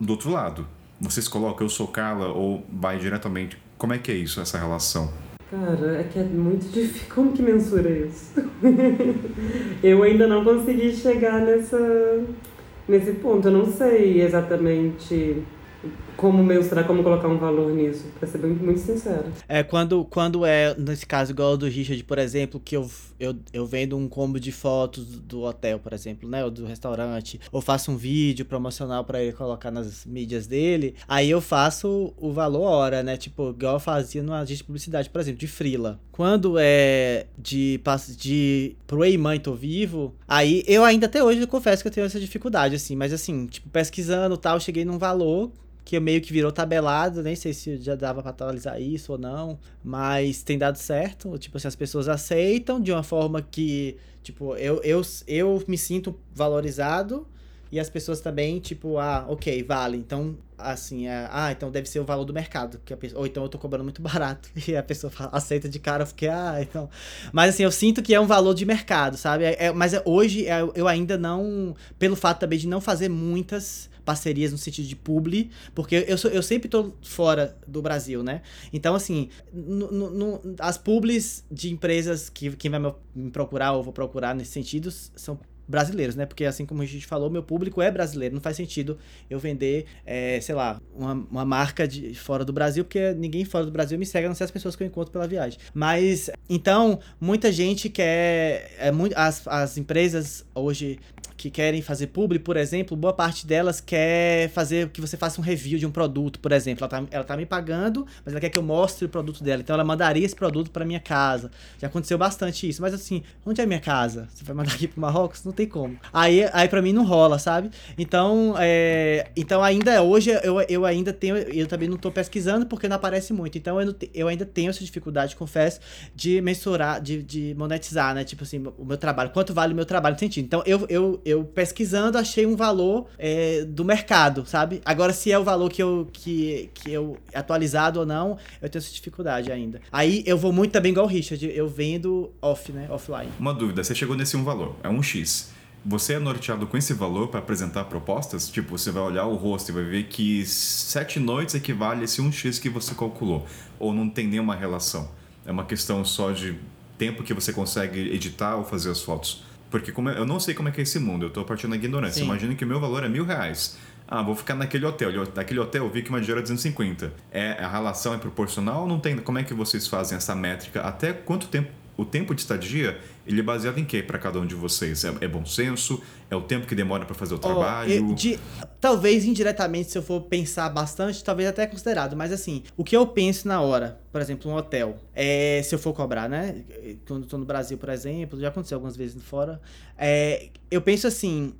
do outro lado. Vocês colocam eu sou Carla ou vai diretamente? Como é que é isso, essa relação? Cara, é que é muito difícil. Como que mensura isso? eu ainda não consegui chegar nessa, nesse ponto. Eu não sei exatamente como mensurar, como colocar um valor nisso, pra ser muito, muito sincero. É, quando, quando é, nesse caso, igual do Richard, por exemplo, que eu, eu, eu vendo um combo de fotos do hotel, por exemplo, né, ou do restaurante, ou faço um vídeo promocional para ele colocar nas mídias dele, aí eu faço o valor hora, né, tipo, igual eu fazia numa agência de publicidade, por exemplo, de frila. Quando é de, de pro Ei Mãe Tô Vivo, aí eu ainda até hoje eu confesso que eu tenho essa dificuldade, assim, mas assim, tipo, pesquisando tal, cheguei num valor que meio que virou tabelado, nem sei se já dava para atualizar isso ou não, mas tem dado certo, tipo assim, as pessoas aceitam de uma forma que, tipo, eu, eu, eu me sinto valorizado e as pessoas também, tipo, ah, ok, vale, então, assim, é, ah, então deve ser o valor do mercado, que a pessoa, ou então eu tô cobrando muito barato, e a pessoa fala, aceita de cara, porque, ah, então, mas assim, eu sinto que é um valor de mercado, sabe, é, é, mas é, hoje é, eu ainda não, pelo fato também de não fazer muitas parcerias no sentido de publi, porque eu, sou, eu sempre tô fora do Brasil, né? Então, assim, as publis de empresas que quem vai me procurar ou vou procurar nesse sentido são brasileiros, né? Porque assim como a gente falou, meu público é brasileiro. Não faz sentido eu vender, é, sei lá, uma, uma marca de fora do Brasil, porque ninguém fora do Brasil me segue, a não ser as pessoas que eu encontro pela viagem. Mas, então, muita gente quer. É, muito, as, as empresas hoje que querem fazer publi, por exemplo, boa parte delas quer fazer que você faça um review de um produto, por exemplo. Ela tá, ela tá me pagando, mas ela quer que eu mostre o produto dela. Então ela mandaria esse produto para minha casa. Já aconteceu bastante isso. Mas assim, onde é minha casa? Você vai mandar aqui pro Marrocos? Não tem como. Aí, aí para mim não rola, sabe? Então, é, então ainda hoje eu, eu ainda tenho, eu também não tô pesquisando porque não aparece muito. Então eu, eu ainda tenho essa dificuldade, confesso, de mensurar, de, de monetizar, né? Tipo assim, o meu trabalho. Quanto vale o meu trabalho no sentido. Então eu, eu, eu eu pesquisando achei um valor é, do mercado, sabe? Agora, se é o valor que eu, que, que eu atualizado ou não, eu tenho essa dificuldade ainda. Aí eu vou muito também igual o Richard, eu vendo off, né? Offline. Uma dúvida, você chegou nesse um valor, é um X. Você é norteado com esse valor para apresentar propostas? Tipo, você vai olhar o rosto e vai ver que sete noites equivale a esse 1x que você calculou. Ou não tem nenhuma relação? É uma questão só de tempo que você consegue editar ou fazer as fotos? Porque como eu não sei como é que é esse mundo, eu estou partindo da ignorância. Imagina que o meu valor é mil reais. Ah, vou ficar naquele hotel. Naquele hotel eu vi que uma dinheiro é 250. É, a relação é proporcional ou não tem? Como é que vocês fazem essa métrica? Até quanto tempo o tempo de estadia, ele é baseado em quê para cada um de vocês? É, é, bom senso? É o tempo que demora para fazer o trabalho? Oh, de, talvez indiretamente, se eu for pensar bastante, talvez até considerado. Mas assim, o que eu penso na hora, por exemplo, um hotel, é, se eu for cobrar, né? Quando estou no Brasil, por exemplo, já aconteceu algumas vezes fora. É, eu penso assim,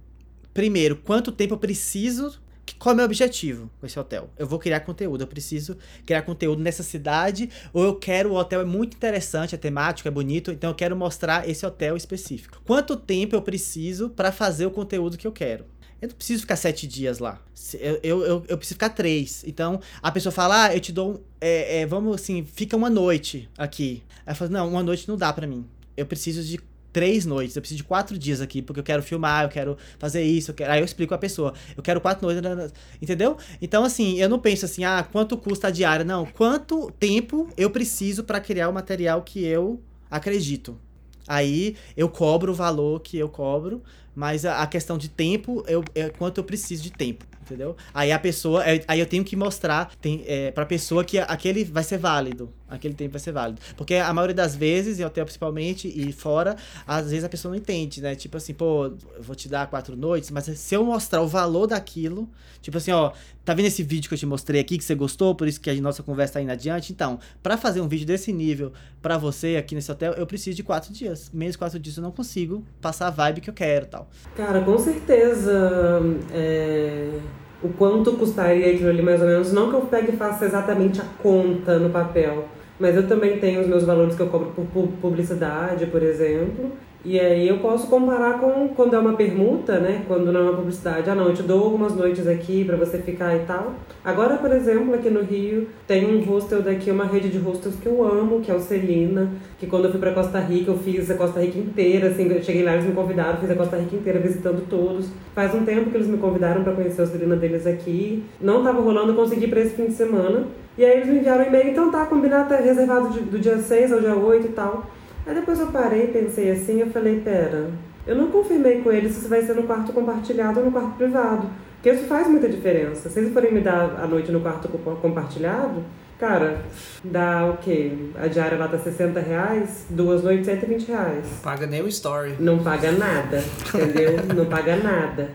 primeiro, quanto tempo eu preciso qual é o meu objetivo com esse hotel? Eu vou criar conteúdo, eu preciso criar conteúdo nessa cidade, ou eu quero, o hotel é muito interessante, é temático, é bonito, então eu quero mostrar esse hotel específico. Quanto tempo eu preciso para fazer o conteúdo que eu quero? Eu não preciso ficar sete dias lá. Eu, eu, eu, eu preciso ficar três. Então, a pessoa fala, ah, eu te dou. É, é, vamos assim, fica uma noite aqui. Eu falo, não, uma noite não dá pra mim. Eu preciso de três noites, eu preciso de quatro dias aqui, porque eu quero filmar, eu quero fazer isso, eu quero... aí eu explico a pessoa, eu quero quatro noites, né, né, entendeu? Então, assim, eu não penso assim, ah, quanto custa a diária, não, quanto tempo eu preciso pra criar o material que eu acredito. Aí eu cobro o valor que eu cobro, mas a, a questão de tempo, eu, é quanto eu preciso de tempo, entendeu? Aí a pessoa, aí eu tenho que mostrar tem, é, pra pessoa que aquele vai ser válido, aquele tempo vai ser válido. Porque a maioria das vezes, em hotel principalmente, e fora, às vezes a pessoa não entende, né? Tipo assim, pô, eu vou te dar quatro noites, mas se eu mostrar o valor daquilo, tipo assim, ó, tá vendo esse vídeo que eu te mostrei aqui, que você gostou, por isso que a nossa conversa tá indo adiante? Então, pra fazer um vídeo desse nível pra você aqui nesse hotel, eu preciso de quatro dias. Menos quatro dias eu não consigo passar a vibe que eu quero tal. Cara, com certeza. é, O quanto custaria aquilo ali, mais ou menos. Não que eu pegue e faça exatamente a conta no papel. Mas eu também tenho os meus valores que eu cobro por pu- publicidade, por exemplo. E aí eu posso comparar com quando é uma permuta, né? Quando não é uma publicidade. Ah, não, eu te dou algumas noites aqui pra você ficar e tal. Agora, por exemplo, aqui no Rio, tem um hostel daqui, uma rede de hostels que eu amo, que é o Celina. Que quando eu fui pra Costa Rica, eu fiz a Costa Rica inteira, assim. Eu cheguei lá, eles me convidaram, fiz a Costa Rica inteira visitando todos. Faz um tempo que eles me convidaram pra conhecer o Celina deles aqui. Não tava rolando, consegui pra esse fim de semana. E aí eles me enviaram um e-mail, então tá, combinado, tá reservado de- do dia 6 ao dia 8 e tal. Aí depois eu parei, pensei assim, eu falei, pera, eu não confirmei com eles se isso vai ser no quarto compartilhado ou no quarto privado. Porque isso faz muita diferença. Se eles forem me dar a noite no quarto co- compartilhado, cara, dá o quê? A diária lá tá 60 reais, duas noites 120 reais. Paga nem o story. Não paga nada, entendeu? Não paga nada.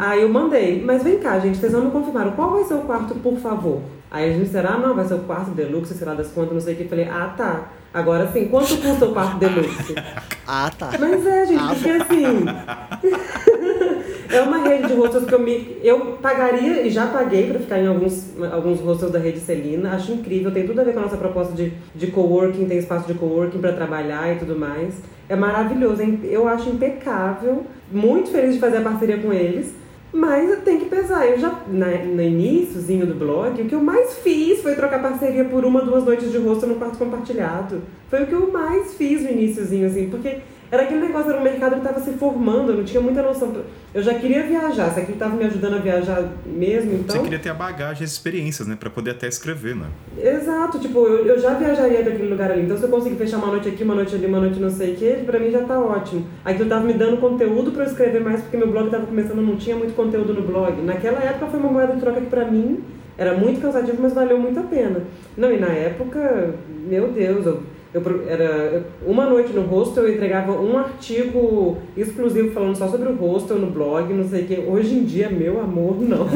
Aí eu mandei, mas vem cá, gente, vocês não me confirmaram. Qual vai ser o quarto, por favor? Aí eles me disseram, ah, não, vai ser o quarto deluxe, sei lá das contas, não sei o que. Eu falei, ah, tá. Agora sim, quanto custa o quarto deluxe? Ah, tá. Mas é, gente, Ah, porque assim. é uma rede de hostels que eu me. Eu pagaria e já paguei pra ficar em alguns, alguns hostels da rede Celina. Acho incrível, tem tudo a ver com a nossa proposta de, de coworking, tem espaço de coworking pra trabalhar e tudo mais. É maravilhoso, im- eu acho impecável. Muito feliz de fazer a parceria com eles. Mas tem que pesar. Eu já, na, no iníciozinho do blog, o que eu mais fiz foi trocar parceria por uma, duas noites de rosto no quarto compartilhado. Foi o que eu mais fiz no iníciozinho, assim, porque era aquele negócio, era um mercado que estava se formando, eu não tinha muita noção. Eu já queria viajar, se aquilo estava me ajudando a viajar mesmo, então. Você queria ter a bagagem, as experiências, né? Pra poder até escrever, né? Exato, tipo, eu, eu já viajaria daquele lugar ali. Então, se eu conseguir fechar uma noite aqui, uma noite ali, uma noite não sei o que, pra mim já tá ótimo. Aquilo tava me dando conteúdo pra eu escrever mais, porque meu blog tava começando, não tinha muito conteúdo no blog. Naquela época foi uma moeda de troca que pra mim era muito cansativo, mas valeu muito a pena. Não, e na época, meu Deus, eu, eu era uma noite no hostel, eu entregava um artigo exclusivo falando só sobre o hostel no blog, não sei o que. Hoje em dia, meu amor, não.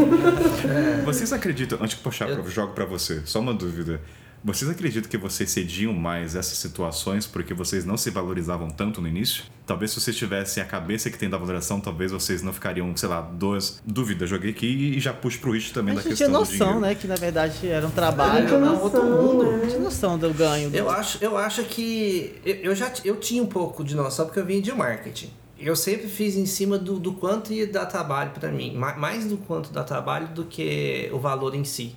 Vocês acreditam, antes de puxar eu jogo pra você, só uma dúvida. Vocês acreditam que vocês cediam mais essas situações porque vocês não se valorizavam tanto no início? Talvez se vocês tivessem a cabeça que tem da valoração, talvez vocês não ficariam, sei lá, duas. Dúvida, joguei aqui e já puxo pro Rich também A da gente questão tinha noção, né? Que na verdade era um trabalho. gente tinha não, outro noção, mundo. né? Tinha noção do ganho. Do... Eu acho, eu acho que eu, eu já eu tinha um pouco de noção porque eu vim de marketing. Eu sempre fiz em cima do, do quanto ia dar trabalho para mim, Ma- mais do quanto dá trabalho do que o valor em si.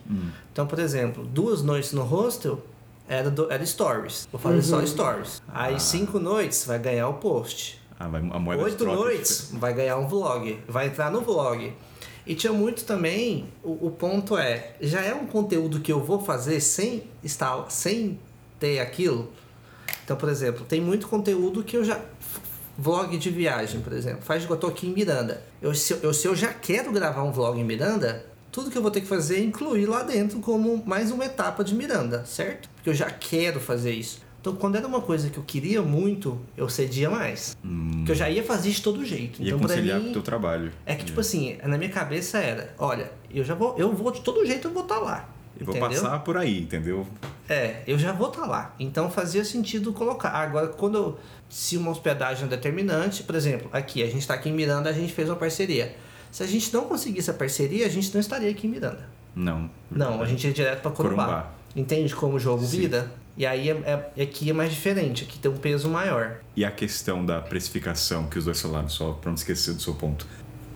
Então, por exemplo, duas noites no hostel era, do- era stories. Vou fazer só stories. Aí cinco noites vai ganhar o post. Ah, vai, a moeda Oito noites vai ganhar um vlog, vai entrar no vlog. E tinha muito também, o, o ponto é, já é um conteúdo que eu vou fazer sem estar, sem ter aquilo. Então, por exemplo, tem muito conteúdo que eu já vlog de viagem, por exemplo. Faz de que eu tô aqui em Miranda. Eu se, eu se eu já quero gravar um vlog em Miranda, tudo que eu vou ter que fazer é incluir lá dentro como mais uma etapa de Miranda, certo? Porque eu já quero fazer isso. Então, quando era uma coisa que eu queria muito, eu cedia mais. Porque eu já ia fazer de todo jeito. Ia então, conciliar mim, com o teu trabalho. é que, tipo assim, na minha cabeça era, olha, eu já vou, eu vou de todo jeito, eu vou estar lá. E vou entendeu? passar por aí, entendeu? É, eu já vou estar lá. Então fazia sentido colocar. Agora, quando eu, se uma hospedagem é determinante, por exemplo, aqui, a gente está aqui em Miranda, a gente fez uma parceria. Se a gente não conseguisse a parceria, a gente não estaria aqui em Miranda. Não. Não, a gente ia direto para Corumbá. Corumbá. Entende como o jogo Sim. vira? E aí é, é- aqui é mais diferente, aqui tem um peso maior. E a questão da precificação que os dois falaram, só pra não esquecer do seu ponto.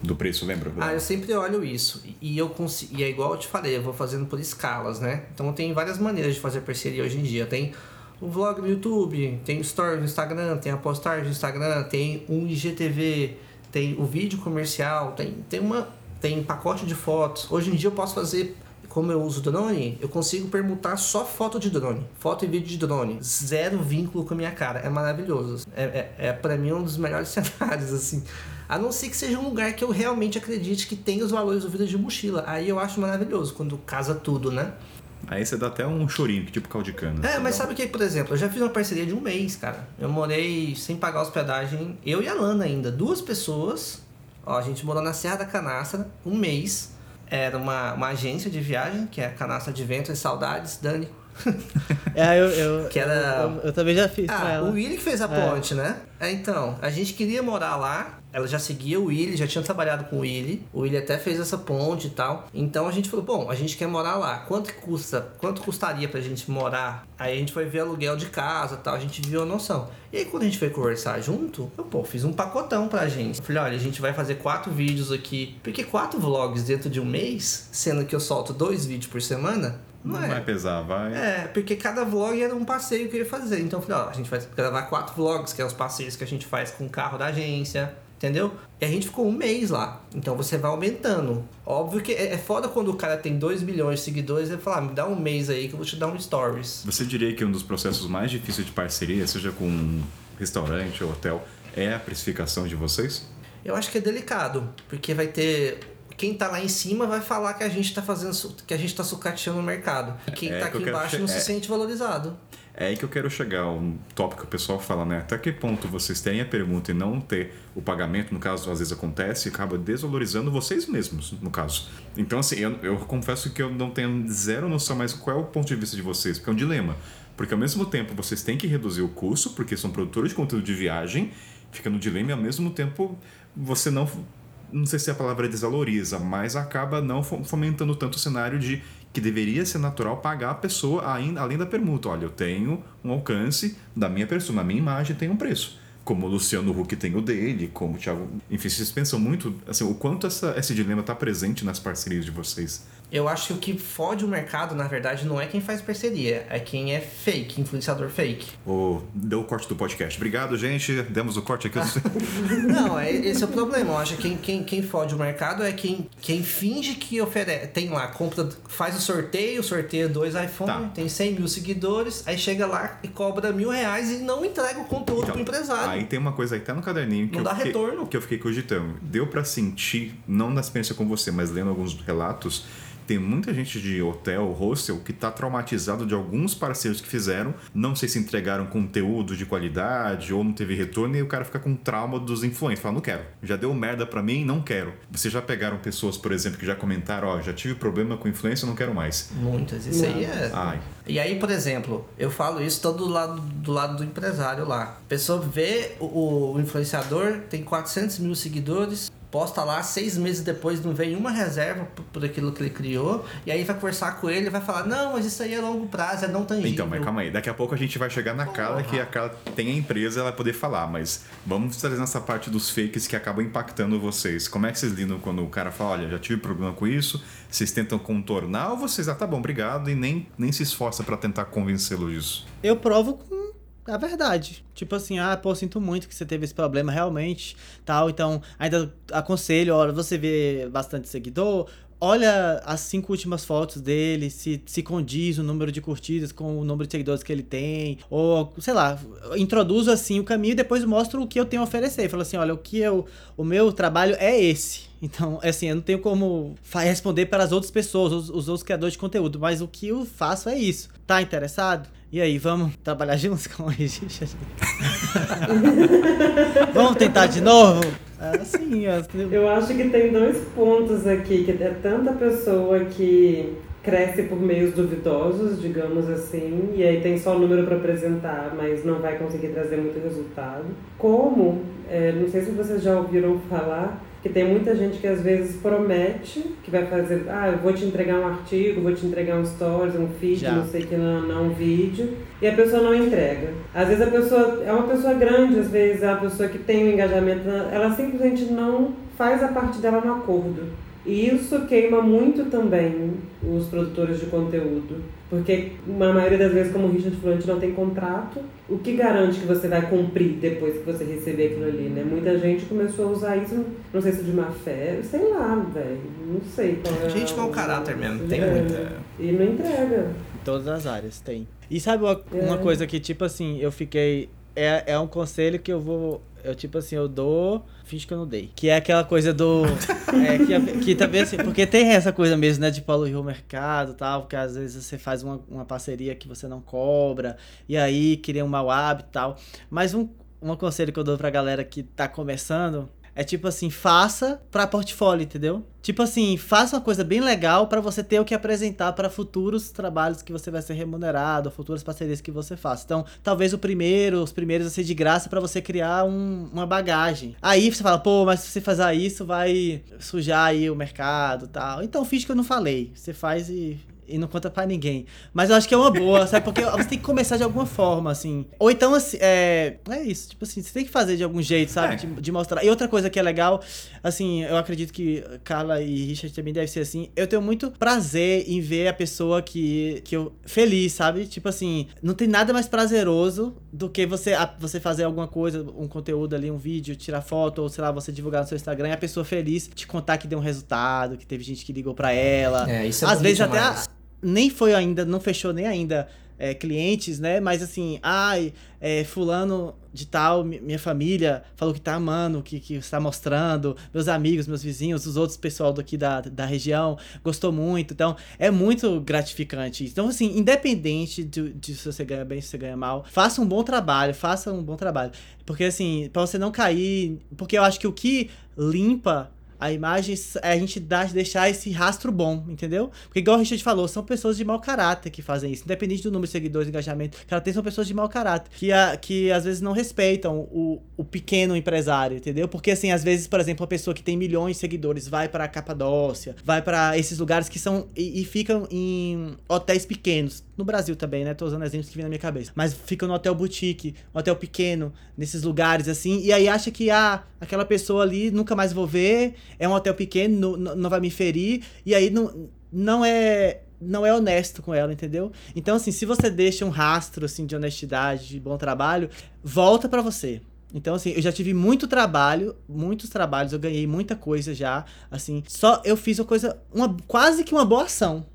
Do preço, lembra? Ah, eu sempre olho isso. E eu consigo. E é igual eu te falei, eu vou fazendo por escalas, né? Então tem várias maneiras de fazer parceria hoje em dia. Tem o vlog no YouTube, tem story no Instagram, tem a postagem no Instagram, tem um IGTV, tem o vídeo comercial, tem, tem uma. Tem pacote de fotos. Hoje em dia eu posso fazer como eu uso drone, eu consigo permutar só foto de drone. Foto e vídeo de drone. Zero vínculo com a minha cara. É maravilhoso. É, é, é para mim um dos melhores cenários, assim. A não ser que seja um lugar que eu realmente acredite que tem os valores do vida de mochila. Aí eu acho maravilhoso, quando casa tudo, né? Aí você dá até um chorinho, tipo caldo de cana. É, mas sabe o que, por exemplo, eu já fiz uma parceria de um mês, cara. Eu morei sem pagar hospedagem, eu e a Lana ainda, duas pessoas. Ó, a gente morou na Serra da Canastra, um mês. Era uma, uma agência de viagem, que é a Canastra de Vento e Saudades, Dani. É, eu, eu, Que era- eu, eu também já fiz com Ah, ela. o Willy que fez a ponte, né? É, então, a gente queria morar lá. Ela já seguia o Willy, já tinha trabalhado com o Willy. O Willy até fez essa ponte e tal. Então a gente falou, bom, a gente quer morar lá. Quanto que custa? Quanto custaria pra gente morar? Aí a gente foi ver aluguel de casa e tal. A gente viu a noção. E aí quando a gente foi conversar junto, eu, pô, fiz um pacotão pra gente. Falei, olha, a gente vai fazer quatro vídeos aqui. Porque quatro vlogs dentro de um mês, sendo que eu solto dois vídeos por semana, não, Não é. vai pesar, vai. É, porque cada vlog era um passeio que eu ia fazer. Então eu falei, ó, a gente vai gravar quatro vlogs, que é os passeios que a gente faz com o carro da agência, entendeu? E a gente ficou um mês lá. Então você vai aumentando. Óbvio que é, é foda quando o cara tem 2 milhões de seguidores e fala, ah, me dá um mês aí que eu vou te dar um stories. Você diria que um dos processos mais difíceis de parceria, seja com um restaurante ou hotel, é a precificação de vocês? Eu acho que é delicado, porque vai ter. Quem tá lá em cima vai falar que a gente tá fazendo. que a gente tá sucateando o mercado. E quem É tá que eu aqui quero embaixo che- não é. se sente valorizado. É aí que eu quero chegar, um tópico que o pessoal fala, né? Até que ponto vocês têm a pergunta e não ter o pagamento, no caso, às vezes acontece, acaba desvalorizando vocês mesmos, no caso. Então, assim, eu, eu confesso que eu não tenho zero noção, mas qual é o ponto de vista de vocês? Porque é um dilema. Porque ao mesmo tempo vocês têm que reduzir o custo, porque são produtores de conteúdo de viagem, fica no dilema, e ao mesmo tempo você não. Não sei se a palavra desvaloriza, mas acaba não fo- fomentando tanto o cenário de que deveria ser natural pagar a pessoa ainda, além da permuta. Olha, eu tenho um alcance da minha pessoa, na minha imagem tem um preço. Como o Luciano Huck tem o dele, como o Thiago. Enfim, vocês pensam muito assim, o quanto essa, esse dilema está presente nas parcerias de vocês. Eu acho que o que fode o mercado, na verdade, não é quem faz parceria, é quem é fake, influenciador fake. O, deu o corte do podcast. Obrigado, gente. Demos o corte aqui. Não, é, esse é o problema. Eu acho que quem, quem, quem fode o mercado é quem, quem finge que oferece. Tem lá, compra, faz o sorteio, sorteia dois iPhone, Tá. tem 100 mil seguidores, aí chega lá e cobra mil reais e não entrega o conteúdo Então, pro empresário. Aí tem uma coisa aí, tá no caderninho que, Não eu dá fiquei, retorno. que eu fiquei cogitando. Deu pra sentir, não na experiência com você, mas lendo alguns relatos, tem muita gente de hotel, hostel, que tá traumatizado de alguns parceiros que fizeram. Não sei se entregaram conteúdo de qualidade ou não teve retorno, e o cara fica com trauma dos influencers. Fala, não quero. Já deu merda pra mim, não quero. Vocês já pegaram pessoas, por exemplo, que já comentaram, ó, já tive problema com influência, não quero mais. Muitas, isso aí é. Ai. E aí, por exemplo, eu falo isso todo do lado do lado do empresário lá. A pessoa vê o, o influenciador, tem 400 mil seguidores, posta lá, seis meses depois não vem uma reserva por, por aquilo que ele criou, e aí vai conversar com ele e vai falar, não, mas isso aí é longo prazo, é não tangível. Então, mas calma aí. Daqui a pouco a gente vai chegar na Carla, que a Carla tem a empresa, ela vai poder falar. Mas vamos trazer essa parte dos fakes que acabam impactando vocês. Como é que vocês lidam quando o cara fala, olha, já tive problema com isso? Vocês tentam contornar ou vocês, ah, tá bom, obrigado, e nem, nem se esforça pra tentar convencê-lo disso? Eu provo com a verdade. Tipo assim, ah, pô, sinto muito que você teve esse problema realmente, tal. Então, ainda aconselho, olha, você vê bastante seguidor, olha as cinco últimas fotos dele, se, se condiz o número de curtidas com o número de seguidores que ele tem, ou, sei lá, introduzo assim o caminho e depois mostro o que eu tenho a oferecer. Falo assim, olha, o que eu, o meu trabalho é esse. Então, assim, eu não tenho como responder para as outras pessoas, os, os outros criadores de conteúdo, mas o que eu faço é isso. Tá interessado? E aí, vamos trabalhar juntos com o registro? vamos tentar de novo? Assim, é, Eu acho que tem dois pontos aqui, que é tanta pessoa que cresce por meios duvidosos, digamos assim, e aí tem só o número para apresentar, mas não vai conseguir trazer muito resultado. Como, é, não sei se vocês já ouviram falar, que tem muita gente que às vezes promete que vai fazer, ah, eu vou te entregar um artigo, vou te entregar um stories, um feed, Já. não sei o que, não, não um vídeo, e a pessoa não entrega. Às vezes a pessoa é uma pessoa grande, às vezes é uma pessoa que tem um engajamento, ela simplesmente não faz a parte dela no acordo. E isso queima muito também os produtores de conteúdo. Porque, na maioria das vezes, como o Richard falou, a gente não tem contrato. O que garante que você vai cumprir depois que você receber aquilo ali, né? Muita gente começou a usar isso, não sei se de má fé, sei lá, velho. Não sei qual é. Gente mau caráter mesmo, tem É, muita. E não entrega. Em todas as áreas, tem. E sabe uma, uma É. coisa que, tipo assim, eu fiquei. É, é um conselho que eu vou. Eu, tipo assim, eu dou. Finge que eu não dei. Que é aquela coisa do. é, que, que também assim. Porque tem essa coisa mesmo, né? De poluir o mercado e tal. Porque às vezes você faz uma, uma parceria que você não cobra. E aí cria um mau hábito e tal. Mas um, um conselho que eu dou pra galera que tá começando. É tipo assim, faça pra portfólio, entendeu? Tipo assim, faça uma coisa bem legal pra você ter o que apresentar pra futuros trabalhos que você vai ser remunerado, futuras parcerias que você faça. Então, talvez o primeiro, os primeiros vai ser de graça pra você criar um- uma bagagem. Aí você fala, pô, mas se você fazer isso vai sujar aí o mercado, tal. Então, finge que eu não falei. Você faz e e não conta pra ninguém. Mas eu acho que é uma boa, sabe? Porque você tem que começar de alguma forma, assim. Ou então, assim, é. É isso, tipo assim, você tem que fazer de algum jeito, sabe? É. De, de mostrar. E outra coisa que é legal, assim, eu acredito que Carla e Richard também deve ser assim. Eu tenho muito prazer em ver a pessoa que, que eu. feliz, sabe? Tipo assim, não tem nada mais prazeroso do que você, a- você fazer alguma coisa, um conteúdo ali, um vídeo, tirar foto, ou sei lá, você divulgar no seu Instagram e a pessoa feliz te contar que deu um resultado, que teve gente que ligou pra ela. É, isso é Às vezes até demais. a- nem foi ainda, não fechou nem ainda é, clientes, né? Mas assim, ai, é, fulano de tal, mi- minha família falou que tá amando, que, que está mostrando, meus amigos, meus vizinhos, os outros pessoal daqui da, da região gostou muito. Então, é muito gratificante. Então, assim, independente de, de se você ganha bem, se você ganha mal, faça um bom trabalho, faça um bom trabalho. Porque, assim, pra você não cair. Porque eu acho que o que limpa a imagem é a gente dar, deixar esse rastro bom, entendeu? Porque, igual o Richard falou, são pessoas de mau caráter que fazem isso. Independente do número de seguidores, engajamento, que ela tem, são pessoas de mau caráter. Que, a, que às vezes não respeitam o, o pequeno empresário, entendeu? Porque, assim, às vezes, por exemplo, uma pessoa que tem milhões de seguidores vai pra Capadócia, vai pra esses lugares que são. E, e ficam em hotéis pequenos. No Brasil também, né? Tô usando exemplos que vêm na minha cabeça. Mas ficam no hotel boutique, um hotel pequeno, nesses lugares assim. E aí acha que, ah, aquela pessoa ali nunca mais vou ver, é um hotel pequeno, não, não- vai me ferir. E aí não, não é. Não é honesto com ela, entendeu? Então, assim, se você deixa um rastro assim, de honestidade, de bom trabalho, volta pra você. Então, assim, eu já tive muito trabalho, muitos trabalhos, eu ganhei muita coisa já, assim. Só eu fiz uma coisa, uma, quase que uma boa ação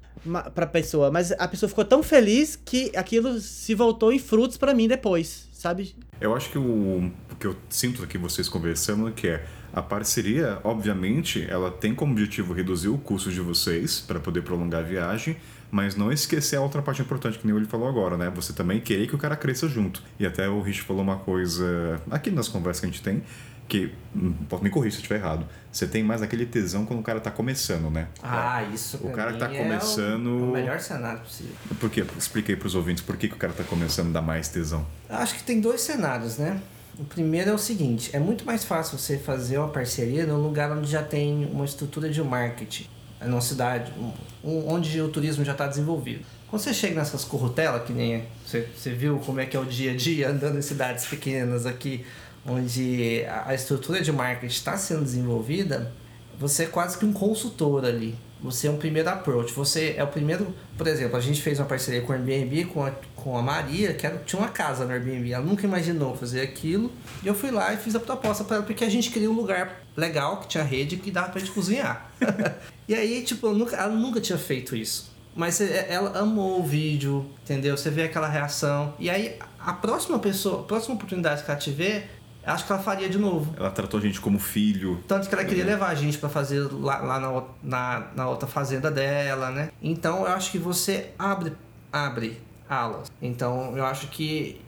pra pessoa, mas a pessoa ficou tão feliz que aquilo se voltou em frutos pra mim depois, sabe? Eu acho que o, o que eu sinto aqui vocês conversando é que é a parceria, obviamente, ela tem como objetivo reduzir o custo de vocês para poder prolongar a viagem, mas não esquecer a outra parte importante que nem ele falou agora, né? Você também querer que o cara cresça junto. E até o Rich falou uma coisa aqui nas conversas que a gente tem, que, hum, me corrigir se eu estiver errado, você tem mais aquele tesão quando o cara tá começando, né? Ah, isso. O cara que tá mim começando- É o, melhor cenário possível. Por quê? Expliquei pros ouvintes por que, que o cara tá começando a dar mais tesão. Acho que tem dois cenários, né? O primeiro é o seguinte: é muito mais fácil você fazer uma parceria num lugar onde já tem uma estrutura de marketing, numa cidade, onde o turismo já está desenvolvido. Quando você chega nessas corrutelas, que nem você, você viu como é que é o dia a dia andando em cidades pequenas aqui, onde a, estrutura de marketing está sendo desenvolvida, você é quase que um consultor ali. Você é um primeiro approach. Você é o primeiro. Por exemplo, a gente fez uma parceria com o Airbnb, com a, com a Maria, que era, tinha uma casa no Airbnb. Ela nunca imaginou fazer aquilo. E eu fui lá e fiz a proposta para ela, porque a gente queria um lugar legal, que tinha rede, que dava pra gente cozinhar. e aí, tipo, nunca, ela nunca tinha feito isso. Mas é- ela amou o vídeo, entendeu? Você vê aquela reação. E aí, a próxima pessoa, a próxima oportunidade que ela tiver, acho que ela faria de novo. Ela tratou a gente como filho. Tanto que ela queria levar a gente pra fazer lá, lá na, na, na outra fazenda dela, né? Então eu acho que você abre, abre alas. Então, eu acho que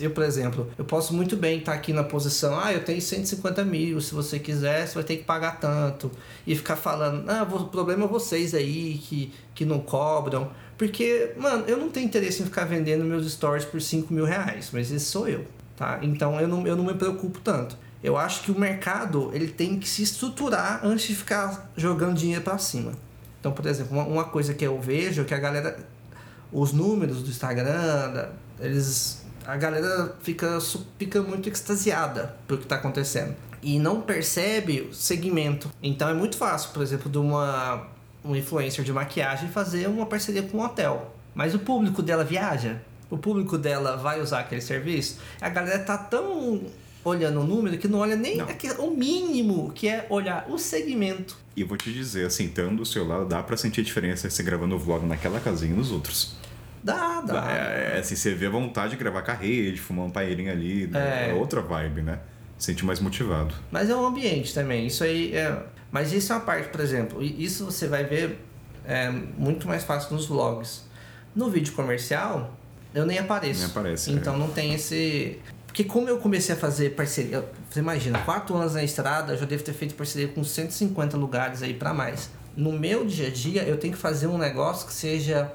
eu, por exemplo, eu posso muito bem estar aqui na posição, ah, eu tenho 150 mil, se você quiser, você vai ter que pagar tanto. E ficar falando, ah, o problema é vocês aí que, que não cobram. Porque, mano, eu não tenho interesse em ficar vendendo meus stories por 5 mil reais, mas esse sou eu, tá? Então eu não, eu não me preocupo tanto. Eu acho que o mercado ele tem que se estruturar antes de ficar jogando dinheiro para cima. Então, por exemplo, uma, uma, coisa que eu vejo é que a galera, os números do Instagram, eles, a galera fica, fica muito extasiada pelo que está acontecendo e não percebe o segmento. Então é muito fácil, por exemplo, de uma um influencer de maquiagem fazer uma parceria com um hotel. Mas o público dela viaja? O público dela vai usar aquele serviço? A galera tá tão olhando o número que não olha nem não. o mínimo, que é olhar o segmento. E vou te dizer, assim, estando do seu lado, dá pra sentir a diferença você gravando o vlog naquela casinha e nos outros. Dá, dá. É, é, assim, você vê a vontade de gravar com a rede, fumar um paeirinho ali, né? é outra vibe, né? Sente mais motivado. Mas é o ambiente também, isso aí é... Mas isso é uma parte, por exemplo, isso você vai ver é, muito mais fácil nos vlogs. No vídeo comercial, eu nem apareço. Nem aparece. Então é. não tem esse. Porque como eu comecei a fazer parceria, você imagina, quatro anos na estrada, eu já devo ter feito parceria com 150 lugares aí para mais. No meu dia a dia, eu tenho que fazer um negócio que seja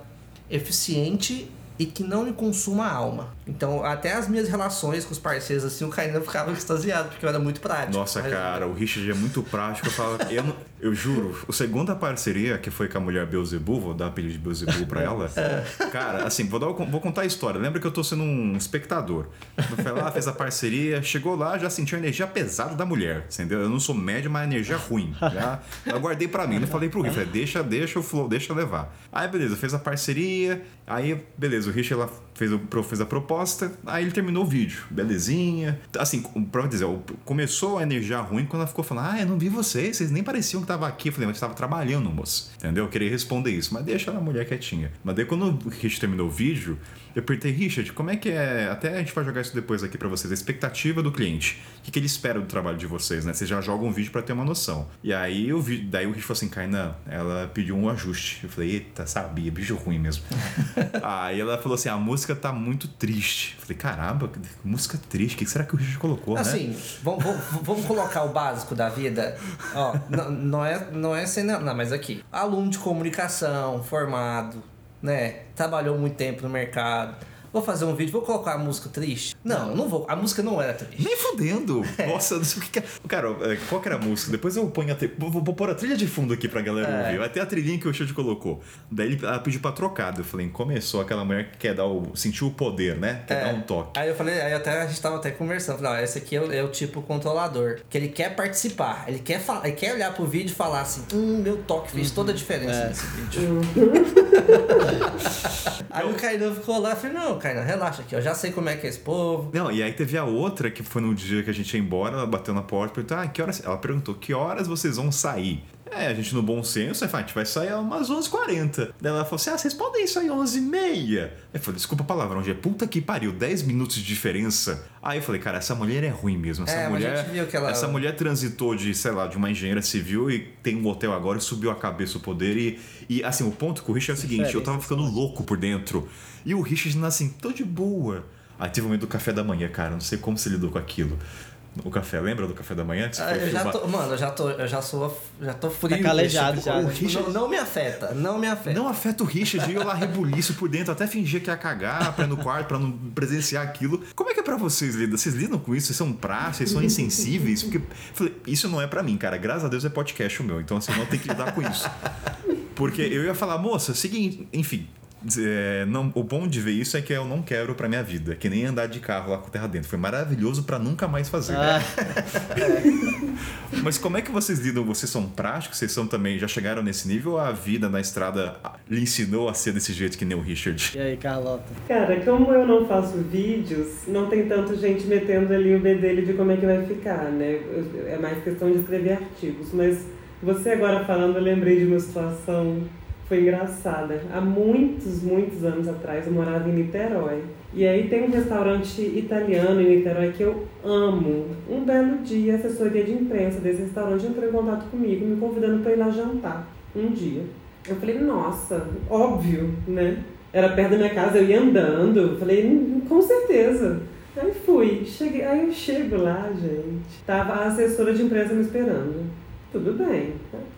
eficiente e que não me consuma a alma. Então, até as minhas relações com os parceiros, assim, o Kainan ficava extasiado, porque eu era muito prático. Nossa, mas... cara, o Richard é muito prático. Eu, falo, eu, eu juro, a segunda parceria, que foi com a mulher Beuzebu, vou dar apelido de Beuzebu pra ela. é. Cara, assim, vou, dar, vou contar a história. Lembra que eu tô sendo um espectador. Eu fui lá, fez a parceria, chegou lá, já senti a energia pesada da mulher, entendeu? Eu não sou médio, mas a energia ruim. Já, eu guardei pra mim, não falei pro Richard, deixa, deixa o flow, deixa levar. Aí, beleza, fez a parceria, aí, beleza, o Richard lá fez, o, fez a proposta, aí ele terminou o vídeo, belezinha. Assim, pra dizer, começou a energia ruim quando ela ficou falando: Ah, eu não vi vocês, vocês nem pareciam que tava aqui. Eu falei, mas estava trabalhando, moço. Entendeu? Eu queria responder isso, mas deixa a mulher quietinha. Mas daí quando o Rich terminou o vídeo, eu perguntei, Richard, como é que é? Até a gente vai jogar isso depois aqui para vocês, a expectativa do cliente. O que, que ele espera do trabalho de vocês, né? Vocês já jogam um vídeo para ter uma noção. E aí eu vi, daí o Richard falou assim, Kainan, ela pediu um ajuste. Eu falei, eita, sabia, bicho ruim mesmo. aí ela falou assim, a música tá muito triste. Eu falei, caramba, música triste, o que será que o Richard colocou, assim, né? Assim, vamos, vamos colocar o básico da vida. Ó, não, não é, não é cena, não, mas aqui. Aluno de comunicação, formado, né? Trabalhou muito tempo no mercado vou fazer um vídeo, vou colocar a música triste. Não, não vou. A música não era triste. Nem fudendo. É. Nossa, não sei o que, é. Cara, é, qual que era a música? Depois eu ponho a trilha. Vou, vou pôr a trilha de fundo aqui pra galera é. ouvir. Vai ter a trilhinha que o Xande colocou. Daí ele, ela pediu pra trocar. Eu falei, começou aquela mulher que quer dar o. sentiu o poder, né? Quer é. dar um toque. Aí eu falei, aí até a gente tava até conversando. Falei, ó, esse aqui é o, é o, tipo controlador. Que ele quer participar. Ele quer, falar, ele quer olhar pro vídeo e falar assim: hum, meu toque fez uhum. toda a diferença é. nesse vídeo. Uhum. aí o Kainan ficou lá e falei, não, Kainan, relaxa aqui, ó já sei como é que é esse povo. Não, e aí teve a outra que foi no dia que a gente ia embora, ela bateu na porta e perguntou: ah, que horas. Ela perguntou: que horas vocês vão sair? É, a gente no bom senso, a gente vai sair umas 11h40. Daí ela falou assim: ah, vocês podem sair 11h30. Eu falei: desculpa a palavra, onde é puta que pariu, 10 minutos de diferença. Aí eu falei: cara, essa mulher é ruim mesmo. Essa é, mulher. Ela... Essa mulher transitou de, sei lá, de uma engenheira civil e tem um hotel agora e subiu a cabeça o poder. E, e assim, o ponto com o Richard é o seguinte: eu tava ficando louco por dentro. E o Richard assim, tô de boa. Aí teve o momento do café da manhã, cara. Não sei como você lidou com aquilo. O café, lembra do café da manhã? Que você ah, eu já tô, mano, eu já tô, eu já sou, já tô frio. Tá calejado tipo, já. O Richard, não, não, me afeta, não me afeta. Não afeta o Richard e eu lá rebuliço por dentro, até fingir que ia cagar pra ir no quarto, pra não presenciar aquilo. Como é que é pra vocês, Lida? Vocês lidam com isso? Vocês são praxe, vocês são insensíveis? Porque, falei, isso não é pra mim, cara. Graças a Deus é podcast o meu, então assim, não tem que lidar com isso. Porque eu ia falar, moça, seguinte, enfim, é, não, o bom de ver isso é que eu não quero pra minha vida. Que nem andar de carro lá com terra dentro. Foi maravilhoso para nunca mais fazer. Ah. Mas como é que vocês lidam? Vocês são práticos? Vocês são também, já chegaram nesse nível ou a vida na estrada lhe ensinou a ser desse jeito que nem o Richard? E aí, Carlota? Cara, como eu não faço vídeos, não tem tanto gente metendo ali o bedelho de como é que vai ficar, né? É mais questão de escrever artigos. Mas você agora falando, eu lembrei de uma situação foi engraçada. Há muitos, muitos anos atrás eu morava em Niterói. E aí tem um restaurante italiano em Niterói que eu amo. Um belo dia, a assessoria de imprensa desse restaurante entrou em contato comigo, me convidando para ir lá jantar um dia. Eu falei, nossa, óbvio, né? Era perto da minha casa, eu ia andando. Falei, "Hum, com certeza. Aí fui. Cheguei, aí eu chego lá, gente. Tava a assessora de imprensa me esperando. Tudo bem.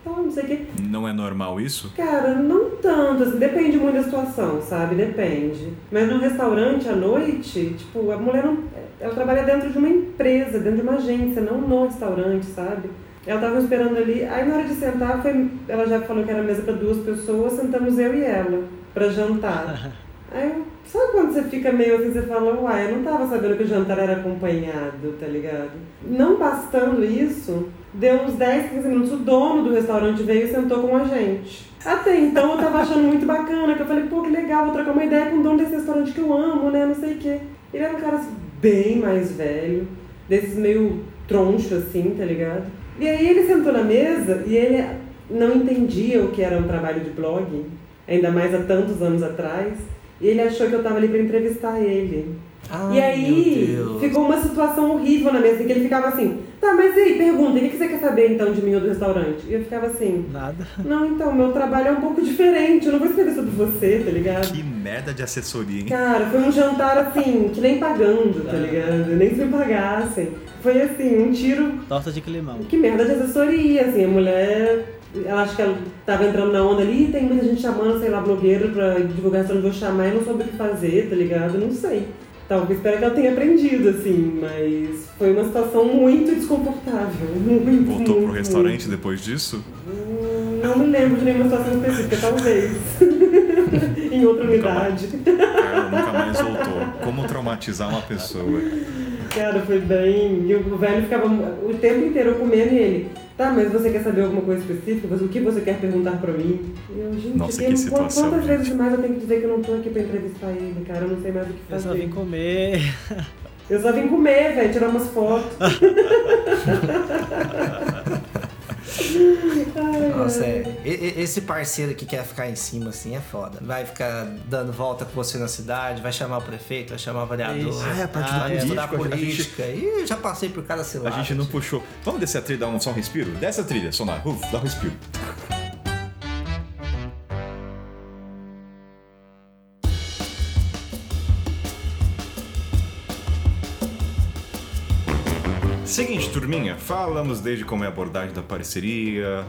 Tá, não sei o quê. Não é normal isso? Cara, não tanto, assim, depende muito da situação, sabe? Depende. Mas no restaurante à noite, tipo, a mulher não. Ela trabalha dentro de uma empresa, dentro de uma agência, não no restaurante, sabe? Ela tava esperando ali, aí na hora de sentar, foi, ela já falou que era mesa para duas pessoas, sentamos eu e ela pra jantar. Aí, sabe quando você fica meio assim, você fala, uai, eu não tava sabendo que o jantar era acompanhado, tá ligado? Não bastando isso, deu uns 10, 15 minutos, o dono do restaurante veio e sentou com a gente. Até então eu tava achando muito bacana, que eu falei, pô, que legal, vou trocar uma ideia com o dono desse restaurante que eu amo, né, não sei o quê. Ele era um cara assim, bem mais velho, desses meio troncho assim, tá ligado? E aí ele sentou na mesa e ele não entendia o que era um trabalho de blog, ainda mais há tantos anos atrás. E ele achou que eu tava ali pra entrevistar ele. Ai, e aí ficou uma situação horrível na mesa, que ele ficava assim, tá, mas e aí, pergunta, o que você quer saber então de mim ou do restaurante? E eu ficava assim, Nada. não, então, meu trabalho é um pouco diferente, eu não vou escrever sobre você, tá ligado? Que merda de assessoria, hein? Cara, foi um jantar assim, que nem pagando, tá Ah. ligado? Nem se me pagassem. Foi assim, um tiro Torta de climão. que merda de assessoria, assim, a mulher. Ela acho que ela tava entrando na onda ali, tem muita gente chamando, sei lá, blogueiro pra divulgar se eu não vou chamar e não soube o que fazer, tá ligado? Não sei. Talvez espero que ela tenha aprendido, assim, mas foi uma situação muito desconfortável. Muito, Voltou muito, pro restaurante depois disso? muito. Não me lembro de nenhuma situação específica, talvez. em outra unidade. Ela nunca mais voltou. Como traumatizar uma pessoa? Cara, foi bem. E o velho ficava o tempo inteiro comendo e ele. Tá, mas você quer saber alguma coisa específica? Mas O que você quer perguntar pra mim? Eu, gente, Nossa, que situação, quantas gente. vezes mais eu tenho que dizer que eu não tô aqui pra entrevistar ele, cara? Eu não sei mais o que Eu fazer. só vim comer. Eu só vim comer, velho, tirar umas fotos. Nossa, é. Esse parceiro que quer ficar em cima, assim, é foda. Vai ficar dando volta com você na cidade, vai chamar o prefeito, vai chamar o vereador. Isso. Ah, é a parte Ah, do é. Vai estudar político. A gente, política. Ih, já passei por cada a cilada. gente não puxou. Vamos descer a trilha, dar um, só um respiro? Desce a trilha, sonar. Uf, dá um respiro. Seguinte, turminha, falamos desde como é a abordagem da parceria,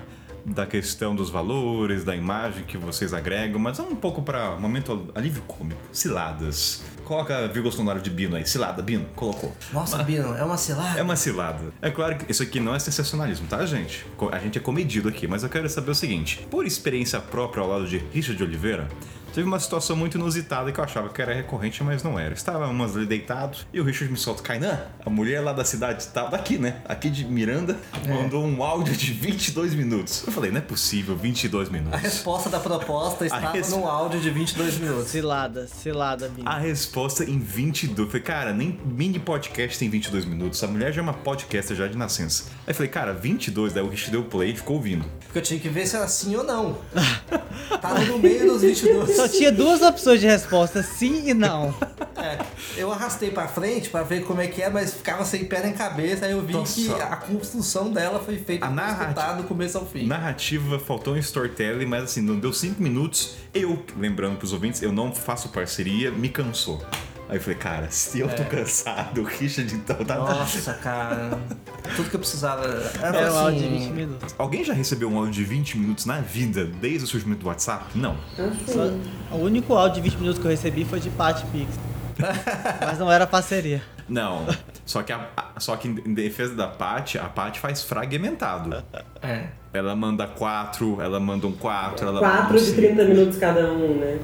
da questão dos valores, da imagem que vocês agregam, mas vamos um pouco para momento alívio cômico, ciladas. Coloca a vírgula sonora de Bino aí, cilada, Bino, colocou. Nossa, Bino, é uma cilada. É uma cilada. É claro que isso aqui não é sensacionalismo, tá, gente? A gente é comedido aqui, mas eu quero saber o seguinte: por experiência própria ao lado de Richard de Oliveira, teve uma situação muito inusitada que eu achava que era recorrente, mas não era. Estávamos ali deitados e o Richard me solta: Kainan, a mulher lá da cidade, tá daqui, né? Aqui de Miranda, mandou um áudio de 22 minutos. Eu falei: não é possível, 22 A minutos. resposta da proposta estava res- no áudio de 22 minutos. Cilada, cilada, Bino. A resposta em 22. Eu falei, cara, nem mini podcast tem 22 minutos. A mulher já é uma podcaster já de nascença. Aí eu falei, cara, 22. Daí o Rich deu play e ficou ouvindo. Porque eu tinha que ver se era sim ou não. Tava no meio dos 22. Só tinha duas opções de resposta, sim e não. É, eu arrastei pra frente pra ver como é que é, mas ficava sem pé nem cabeça. Aí eu vi Nossa. que a construção dela foi feita A pra narrativa- do começo ao fim. Narrativa, faltou um storytelling, mas assim, não deu 5 minutos. Eu, lembrando pros ouvintes, eu não faço parceria, me cansou. Aí eu falei, cara, se eu tô cansado, o Richard então tá. Nossa, cara. Tudo que eu precisava. Era, Era um assim, áudio de 20 minutos. Alguém já recebeu um áudio de 20 minutos na vida, desde o surgimento do WhatsApp? Não. Só- Assim. o único áudio de 20 minutos que eu recebi foi de Pat Pix. Mas não era parceria. Não. Só que, a, só que em defesa da Paty, a Paty faz fragmentado. É. Ela manda quatro, ela manda um quatro, ela Quatro manda um de cinco. 30 minutos cada um, né?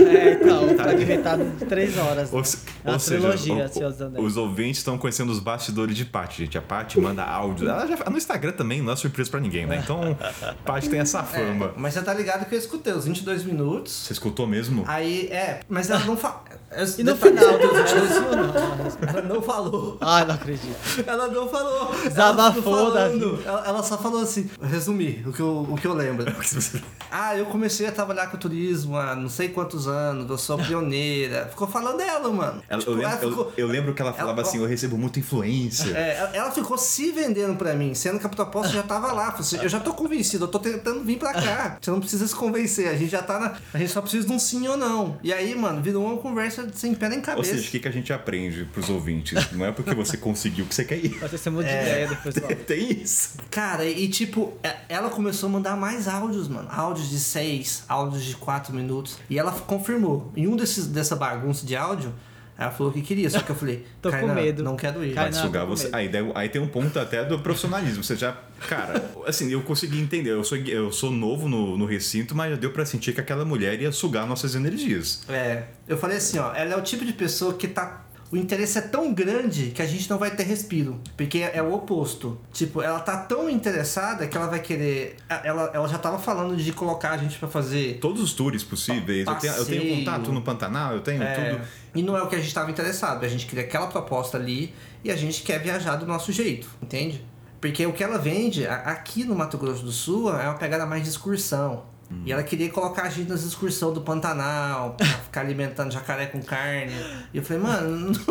É, então, fragmentado de 3 horas. Ou, né? se- É uma ou seja, trilogia, o- Anéis. os ouvintes estão conhecendo os bastidores de Paty, gente. A Paty manda áudio. Ela já, no Instagram também não é surpresa pra ninguém, né? Então, Paty tem essa fama. Mas você tá ligado que eu escutei os 22 minutos. Você escutou mesmo? Aí, é, mas ela não fala. E no final, dos era 22 sim ou não? Ela não falou. Ai, não acredito. Ela não falou. Desabafou. Ela, ela só falou assim: resumir o que eu, o que eu lembro. Ah, eu comecei a trabalhar com turismo há não sei quantos anos, eu sou pioneira. Ficou falando dela, mano. Ela- Tipo, eu, lembro, ela ficou- eu, eu lembro que ela falava ela- assim: eu recebo muita influência. É, ela- ela ficou se vendendo pra mim, sendo que a proposta já tava lá. Assim, Eu já tô convencido, eu tô tentando vir pra cá. Você não precisa se convencer, a gente já tá na. A gente só precisa de um sim ou não. E aí, mano, virou uma conversa sem pé nem Ou cabeça. seja, o que, que a gente aprende pros ouvintes? Não é porque você conseguiu que você quer ir. Pode ser muito de É. ideia depois do Tem isso. Cara, e tipo, ela começou a mandar mais áudios, mano. Áudios de 6, áudios de 4 minutos. E ela confirmou. Em um desses, dessa bagunça de áudio, ela falou que queria. Só que eu falei, Tô com "Kainan, medo." não quero ir. Vai sugar você. Aí, aí tem um ponto até do profissionalismo. Você já. Cara, assim, eu consegui entender. Eu sou, eu sou novo no, no recinto, mas já deu pra sentir que aquela mulher ia sugar nossas energias. É, eu falei assim, ó, ela é o tipo de pessoa que tá. O interesse é tão grande que a gente não vai ter respiro. Porque é o oposto. Tipo, ela tá tão interessada que ela vai querer. Ela, ela já tava falando de colocar a gente pra fazer. Todos os tours possíveis. Eu tenho, eu tenho contato no Pantanal, eu tenho É, tudo. E não é o que a gente tava interessado. A gente queria aquela proposta ali e a gente quer viajar do nosso jeito, entende? Porque o que ela vende aqui no Mato Grosso do Sul é uma pegada mais de excursão. E ela queria colocar a gente nas excursões do Pantanal, pra ficar alimentando jacaré com carne. E eu falei, mano,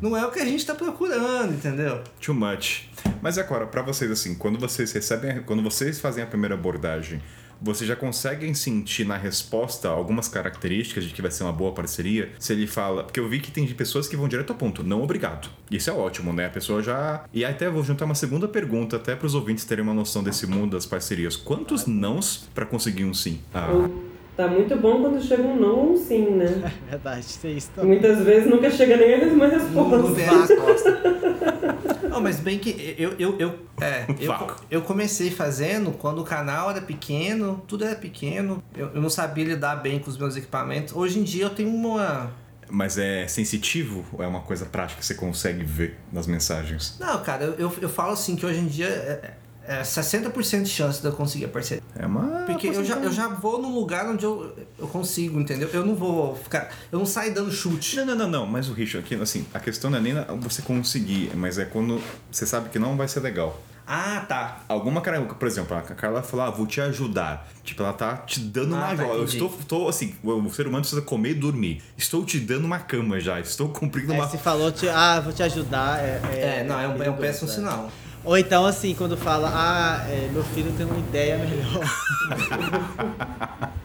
não, não é o que a gente tá procurando, entendeu? Too much. Mas agora, pra vocês, assim, quando vocês recebem, quando vocês fazem a primeira abordagem, vocês já conseguem sentir na resposta algumas características de que vai ser uma boa parceria? Se ele fala. Porque eu vi que tem pessoas que vão direto ao ponto, não obrigado. Isso é ótimo, né? A pessoa já. E até vou juntar uma segunda pergunta, até pros ouvintes terem uma noção desse mundo das parcerias. Quantos nãos pra conseguir um sim? Ah, Tá muito bom quando chega um não ou um sim, né? Verdade, tem isso também. Muitas vezes nunca chega nem a uma Não, não resposta. resposta. Não, mas bem que eu, eu, eu, é, eu, eu comecei fazendo quando o canal era pequeno, tudo era pequeno, eu, eu não sabia lidar bem com os meus equipamentos. Hoje em dia eu tenho uma. Mas é sensitivo ou é uma coisa prática que você consegue ver nas mensagens? Não, cara, eu, eu, eu falo assim que hoje em dia é, é 60% de chance de eu conseguir a parceria. É uma. Porque eu já, eu já vou num lugar onde eu, eu consigo, entendeu? Eu não vou ficar. Eu não saio dando chute. Não, não, não, não, mas o Richard, aqui, assim, a questão não é nem você conseguir, mas é quando você sabe que não vai ser legal. Ah, tá. Alguma cara, por exemplo, a Carla falou, ah, vou te ajudar. Tipo, ela tá te dando Ah, uma tá, eu estou, estou, assim, o ser humano precisa comer e dormir. Estou te dando uma cama já, estou cumprindo É, uma. se falou, te, ah, vou te ajudar. É, É, não, é um, é um perigoso, péssimo né? sinal. Ou então, assim, quando fala, ah, é, meu filho tem uma ideia melhor.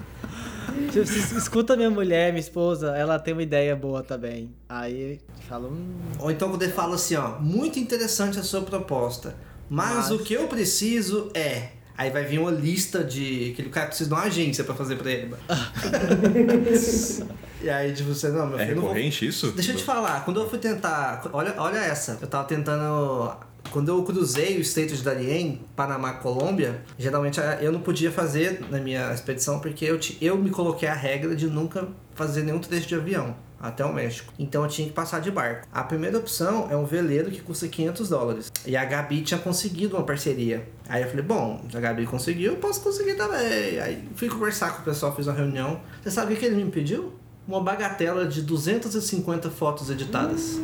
tipo, se escuta minha mulher, minha esposa, ela tem uma ideia boa também. Aí fala, hum, Ou então quando ele fala assim, ó, muito interessante a sua proposta, mas, Mas- o que eu preciso é. Aí vai vir uma lista de. Aquele cara precisa de uma agência pra fazer pra ele. e aí, tipo, você, não, meu É filho, eu não vou- recorrente isso? Deixa eu te falar, quando eu fui tentar. Olha, olha essa. Eu tava tentando. Quando eu cruzei o estreito de Darien, Panamá, Colômbia, geralmente eh, eu não podia fazer na minha expedição porque eu, ti- eu me coloquei a regra de nunca fazer nenhum trecho de avião até o México. Então eu tinha que passar de barco. A primeira opção é um veleiro que custa 500 dólares. E a Gabi tinha conseguido uma parceria. Aí eu falei, bom, a Gabi conseguiu, eu posso conseguir também. Aí fui conversar com o pessoal, fiz uma reunião. Você sabe o que ele me pediu? Uma bagatela de 250 fotos editadas.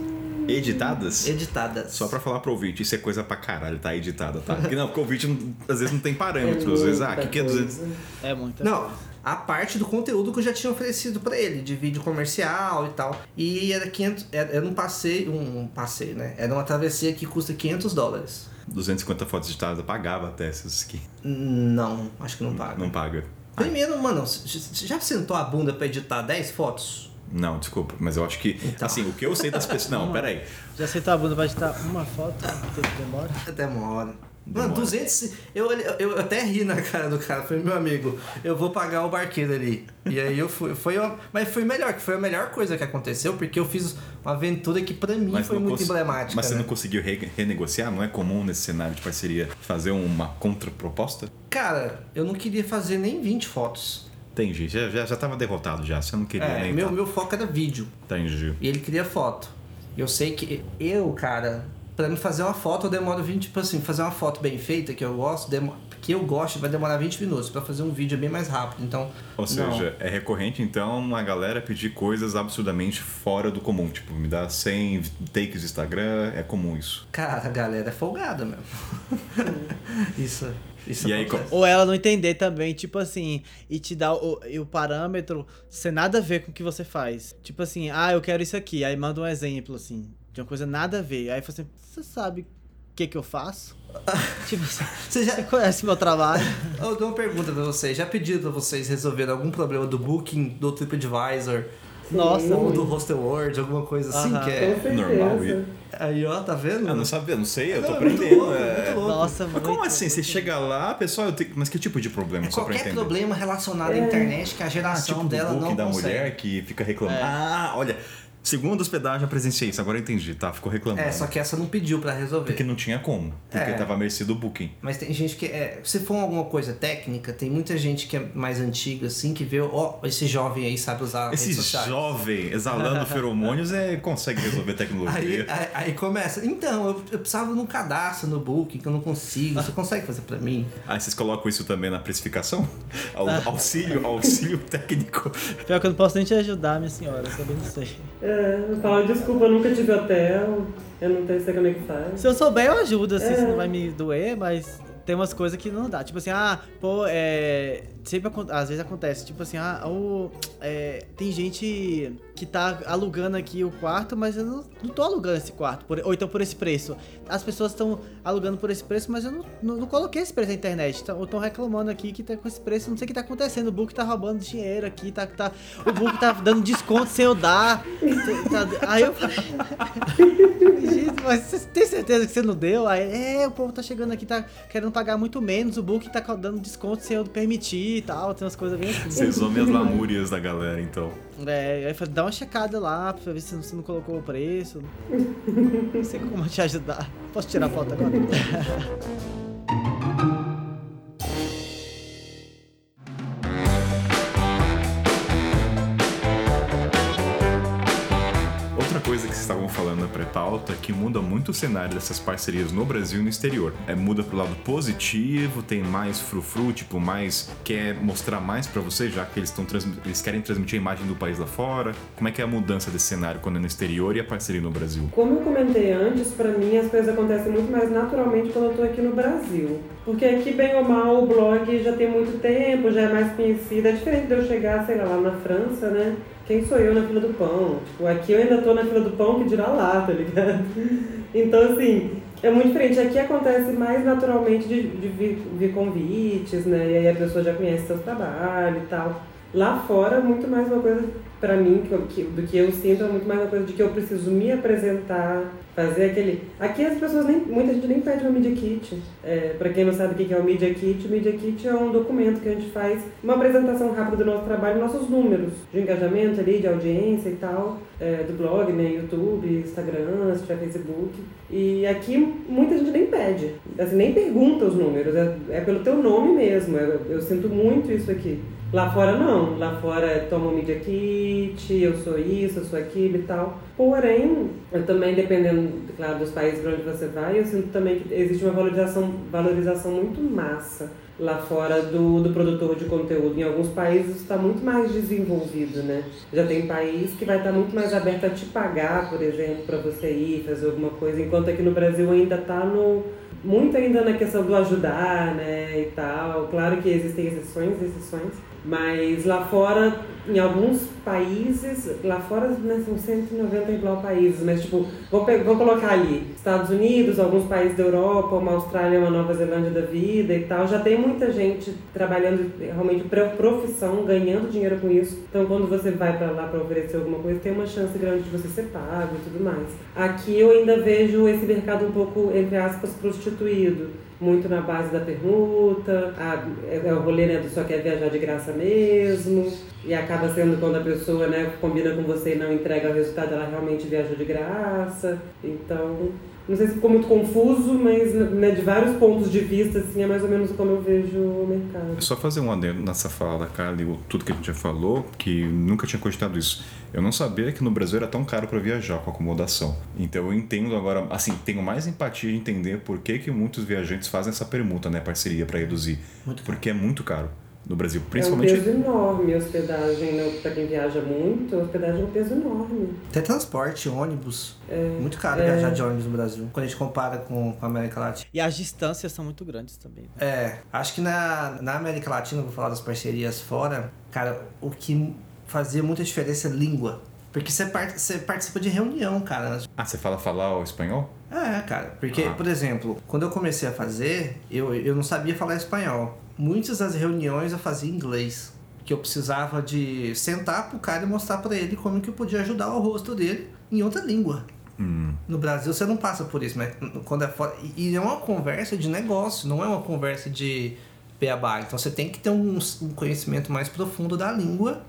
Editadas? Editadas. Só pra falar pro ouvinte, isso é coisa pra caralho, tá editada, tá? Porque não, porque o ouvinte não- às vezes não tem parâmetros. Às vezes, ah, o que, que é 200? é muito. Não, a parte do conteúdo que eu já tinha oferecido pra ele, de vídeo comercial e tal. E era 500, era, era um passeio, um passeio, né? Era uma travessia que custa 500 dólares. 250 fotos editadas, eu pagava até essas aqui. Não, acho que não paga. Não paga. Primeiro, mano, você já sentou a bunda pra editar 10 fotos? Não, desculpa, mas eu acho que. Então. Assim, o que eu sei das pessoas. Não, peraí. Já aceitou a bunda pra editar uma foto? Tempo demora? Demora. Demora. Mano, 200. Eu, eu, até ri na cara do cara. Falei, meu amigo, eu vou pagar o barqueiro ali. E aí eu fui. Foi uma, mas foi melhor, que foi a melhor coisa que aconteceu, porque eu fiz uma aventura que pra mim foi não muito cons- emblemática. Mas você né? não conseguiu re- renegociar? Não é comum nesse cenário de parceria fazer uma contraproposta? Cara, eu não queria fazer nem 20 fotos. Entendi, já, já, já tava derrotado já, você não queria É, nem. tá. meu, meu foco era vídeo. Entendi. E ele queria foto. Eu sei que eu, cara, Pra me fazer uma foto, eu demoro 20, tipo assim, fazer uma foto bem feita, que eu gosto, que eu gosto, vai demorar 20 minutos. Pra fazer um vídeo é bem mais rápido. Então. Ou não. seja, é recorrente então a galera pedir coisas absurdamente fora do comum. Tipo, me dá 100 takes de Instagram, é comum isso. Cara, a galera é folgada mesmo. isso. Isso E aí, acontece. Ou ela não entender também, tipo assim, e te dar o, o parâmetro sem nada a ver com o que você faz. Tipo assim, ah, eu quero isso aqui. Aí manda um exemplo, assim, de uma coisa nada a ver. Aí fala assim, você sabe o que que eu faço? tipo assim, Você já, você conhece meu trabalho? Eu dou uma pergunta pra vocês. Já pediram pra vocês resolverem algum problema do Booking, do TripAdvisor, Nossa, ou do muito. Hostel World, alguma coisa assim? Aham. Que é... normal, e- Aí, ó, tá vendo? Eu não sabia, não sei, eu tô Não, é muito aprendendo. louco, é. muito louco. Nossa, Mas muito. como assim? Você chega lá, pessoal, eu tenho... mas que tipo de problema? É só pra qualquer entender. problema relacionado à É. internet que a Ah, geração tipo do dela booking não da consegue. mulher que fica reclamando. É. Ah, olha, segundo hospedagem eu presenciei isso, agora eu entendi, tá? Ficou reclamando. É, só que essa não pediu pra resolver. Porque não tinha como, porque É. tava à mercê do booking. Mas tem gente que é. Se for alguma coisa técnica, tem muita gente que é mais antiga, assim, que vê, ó, esse jovem aí sabe usar Esse jovem exalando feromônios é, consegue resolver Aí, tecnologia. aí, aí começa. Então, eu, eu precisava de um cadastro no Booking que eu não consigo. Você consegue fazer pra mim? Aí vocês colocam isso também na precificação? Au- Auxílio, auxílio técnico. Pior que eu não posso nem te ajudar, minha senhora, eu também não sei. É, eu falo, desculpa, eu nunca tive hotel, eu não sei como é que faz. Se eu souber, eu ajudo, assim, É. se não vai me doer, mas tem umas coisas que não dá. Tipo assim, ah, pô, é. Sempre às vezes acontece, tipo assim, ah, o, é, tem gente que tá alugando aqui o quarto, mas eu não, não tô alugando esse quarto, por- ou então por esse preço. As pessoas estão alugando por esse preço, mas eu não, não, não coloquei esse preço na internet. Tão- Ou estão reclamando aqui que tá com esse preço, não sei o que tá acontecendo. O Book tá roubando dinheiro aqui, tá, tá, o Book tá dando desconto sem eu dar. Tá- aí eu mas você tem certeza que você não deu? Aí, é, o povo tá chegando aqui, tá querendo pagar muito menos, o book tá dando desconto sem eu permitir e tal, tem umas coisas bem assim. Vocês ouvem as lamúrias da galera, então. É, aí falei, dá uma checada lá pra ver se você não colocou o preço. Não sei como te ajudar. Posso tirar foto agora? estavam falando na pré-pauta que muda muito o cenário dessas parcerias no Brasil e no exterior. É, muda pro lado positivo, tem mais frufru, tipo, mais. quer mostrar mais pra você, já que eles, estão eles querem transmitir a imagem do país lá fora. Como é que é a mudança desse cenário quando é no exterior e a parceria no Brasil? Como eu comentei antes, pra mim as coisas acontecem muito mais naturalmente quando eu tô aqui no Brasil. Porque aqui, bem ou mal, o blog já tem muito tempo, já é mais conhecido. É diferente de eu chegar, sei lá, lá na França, né? Quem sou eu na fila do pão? Tipo, aqui eu ainda tô na fila do pão que dirá lá, tá ligado? Então, assim, é muito diferente. Aqui acontece mais naturalmente de, de vir, vir convites, né? E aí a pessoa já conhece seu trabalho e tal. Lá fora, muito mais uma coisa, pra mim, que, que- do que eu sinto, é muito mais uma coisa de que eu preciso me apresentar, fazer aquele. Aqui as pessoas nem. Muita gente nem pede uma Media Kit. É, pra quem não sabe o que é o Media Kit, o Media Kit é um documento que a gente faz uma apresentação rápida do nosso trabalho, nossos números de engajamento ali, de audiência e tal, é, do blog, né? YouTube, Instagram, se tiver Facebook. E aqui muita gente nem pede, assim, nem pergunta os números, é, é pelo teu nome mesmo. Eu, eu sinto muito isso aqui. Lá fora não, lá fora um media kit, eu sou isso, eu sou aquilo e tal. Porém, eu também, dependendo, claro, dos países para onde você vai, eu sinto também que existe uma valorização, valorização muito massa lá fora do, do produtor de conteúdo. Em alguns países está muito mais desenvolvido, né? Já tem país que vai estar muito mais aberto a te pagar, por exemplo, para você ir fazer alguma coisa, enquanto aqui no Brasil ainda está no muito ainda na questão do ajudar, né, e tal. Claro que existem exceções, exceções, mas lá fora, em alguns países, lá fora né, são 190 igual países, mas tipo, vou, vou colocar ali, Estados Unidos, alguns países da Europa, uma Austrália, uma Nova Zelândia da vida e tal, já tem muita gente trabalhando realmente pra profissão, ganhando dinheiro com isso. Então quando você vai para lá para oferecer alguma coisa, tem uma chance grande de você ser pago e tudo mais. Aqui eu ainda vejo esse mercado um pouco, entre aspas, prostituído muito na base da permuta, a, é, o rolê né, do só quer viajar de graça mesmo, e acaba sendo quando a pessoa né, combina com você e não entrega o resultado, ela realmente viajou de graça. Então, Não sei se ficou muito confuso, mas né, de vários pontos de vista, assim, é mais ou menos como eu vejo o mercado. Só fazer um adendo nessa fala da Kali, tudo que a gente já falou, que nunca tinha cogitado isso. Eu não sabia que no Brasil era tão caro para viajar com acomodação. Então eu entendo agora, assim, tenho mais empatia de entender por que, que muitos viajantes fazem essa permuta, né, parceria para reduzir. Muito Porque é muito caro no Brasil, É um principalmente peso enorme a hospedagem, né? Pra quem viaja muito, a hospedagem é um peso enorme. Até transporte, ônibus. É, Muito caro é. viajar de ônibus no Brasil. Quando a gente compara com, com a América Latina. E as distâncias são muito grandes também. né? É, acho que na, na América Latina, vou falar das parcerias fora, cara, o que fazia muita diferença é língua. Porque você, part, você participa de reunião, cara. Ah, você fala falar o espanhol? É, cara. Porque, Ah. por exemplo, quando eu comecei a fazer, eu, eu não sabia falar espanhol. Muitas das reuniões eu fazia em inglês. Que eu precisava de sentar pro cara e mostrar pra ele como que eu podia ajudar o rosto dele em outra língua. Hum. No Brasil você não passa por isso, mas quando é fora. E e é uma conversa de negócio, não é uma conversa de beabá. Então você tem que ter um, um conhecimento mais profundo da língua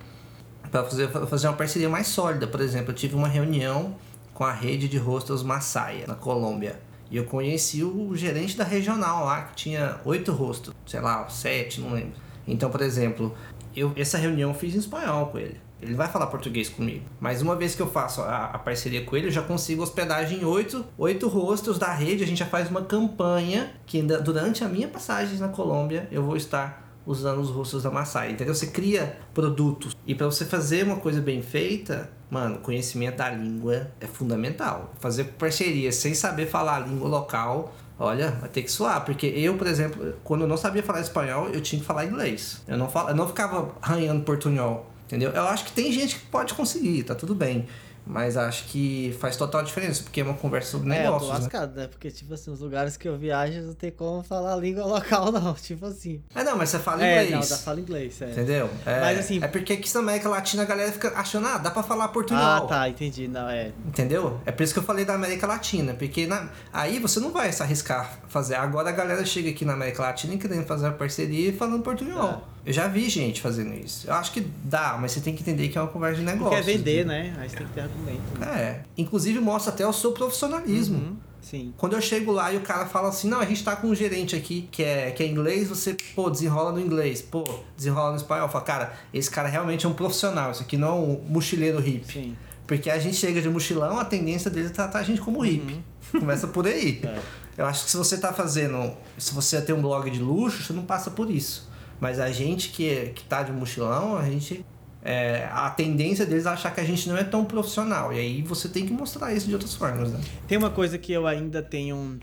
para fazer, fazer uma parceria mais sólida. Por exemplo, eu tive uma reunião com a rede de hostels Massaia, na Colômbia. E eu conheci o gerente da regional lá, que tinha oito hostels, sei lá, sete, não lembro. Então, por exemplo, eu, essa reunião eu fiz em espanhol com ele. Ele vai falar português comigo. Mas uma vez que eu faço a, a parceria com ele, eu já consigo hospedagem em oito, oito hostels da rede. A gente já faz uma campanha que durante a minha passagem na Colômbia eu vou estar usando os rostos da Maasai, entendeu? Você cria produtos. E para você fazer uma coisa bem feita, mano, conhecimento da língua é fundamental. Fazer parceria sem saber falar a língua local, olha, vai ter que suar. Porque eu, por exemplo, quando eu não sabia falar espanhol, eu tinha que falar inglês. Eu não, falo, eu não ficava arranhando portunhol, entendeu? Eu acho que tem gente que pode conseguir, tá tudo bem. Mas acho que faz total diferença, porque é uma conversa sobre É, eu tô negócios, né? lascado, né? Porque, tipo assim, os lugares que eu viajo não tem como falar a língua local, não. Tipo assim. Ah, não, mas você fala É, inglês. não, fala inglês, é. Entendeu? É, Mas, assim- É porque aqui na América Latina a galera fica achando, ah, dá pra falar portunhol. Ah, tá, entendi. Não, é. Entendeu? É por isso que eu falei da América Latina. Porque na- aí você não vai se arriscar fazer. Agora a galera chega aqui na América Latina e querendo fazer uma parceria e falando portunhol. Eu já vi gente fazendo isso. Eu acho que dá, mas você tem que entender que é uma conversa de negócio. Quer vender, né? Aí você tem que ter argumento. Né? É. Inclusive mostra até o seu profissionalismo. Uhum, sim. Quando eu chego lá e o cara fala assim, não, a gente tá com um gerente aqui que é, que é inglês, você, pô, desenrola no inglês, pô, desenrola no espanhol. Fala, cara, esse cara realmente é um profissional, isso aqui não é um mochileiro hippie. Sim. Porque a gente chega de mochilão, a tendência dele é tratar a gente como hippie. Começa por aí. É. Eu acho que se você tá fazendo. Se você tem um blog de luxo, você não passa por isso. Mas a gente que, que tá de mochilão, a gente. é, a tendência deles é achar que a gente não é tão profissional. E aí você tem que mostrar isso de outras formas, né? Tem uma coisa que eu ainda tenho.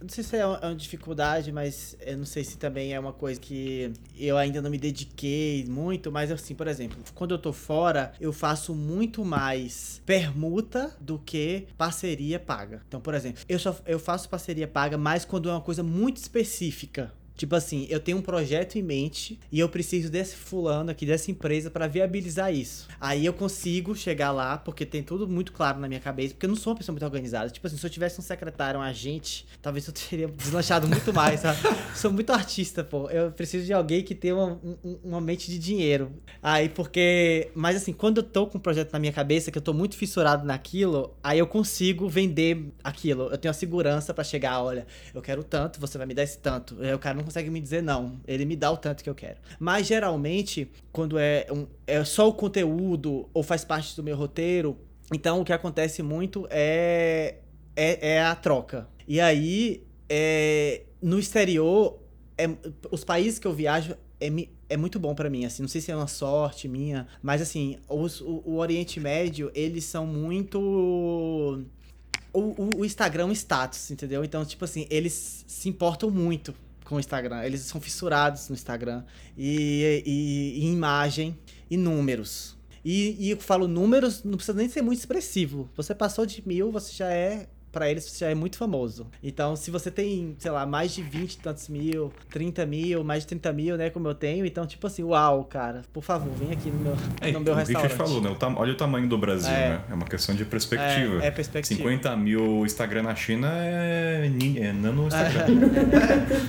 Não sei se é uma dificuldade, mas eu não sei se também é uma coisa que eu ainda não me dediquei muito. Mas assim, por exemplo, quando eu tô fora, eu faço muito mais permuta do que parceria paga. Então, por exemplo, eu só eu faço parceria paga mais quando é uma coisa muito específica. Tipo assim, eu tenho um projeto em mente e eu preciso desse fulano aqui, dessa empresa pra viabilizar isso. Aí eu consigo chegar lá, porque tem tudo muito claro na minha cabeça, porque eu não sou uma pessoa muito organizada. Tipo assim, se eu tivesse um secretário, um agente, talvez eu teria deslanchado muito mais, sabe? sou muito artista, pô. Eu preciso de alguém que tenha uma, um- uma mente de dinheiro. Aí, porque. Mas assim, quando eu tô com um projeto na minha cabeça, que eu tô muito fissurado naquilo, aí eu consigo vender aquilo. Eu tenho a segurança pra chegar, olha, eu quero tanto, você vai me dar esse tanto. Aí o cara não consegue me dizer não. Ele me dá o tanto que eu quero. Mas geralmente, quando é, um, é só o conteúdo ou faz parte do meu roteiro, então o que acontece muito é, é, é a troca. E aí, é, no exterior, é- os países que eu viajo é, é muito bom pra mim, assim, não sei se é uma sorte minha, mas assim, os- o, o Oriente Médio, eles são muito o, o, o Instagram é status, entendeu? Então, tipo assim, eles se importam muito com o Instagram. Eles são fissurados no Instagram. E, e, e imagem e números. E, e eu falo números, não precisa nem ser muito expressivo. Você passou de mil, você já é. Pra eles você já é muito famoso. Então, se você tem, sei lá, mais de 20 e tantos mil, 30 mil, mais de 30 mil, né, como eu tenho, então, tipo assim, uau, cara, por favor, vem aqui no meu, É, no meu o que a restaurante. gente falou, né? O olha o tamanho do Brasil, É. né? É uma questão de perspectiva. É, é perspectiva. 50 mil Instagram na China é, é nano Instagram.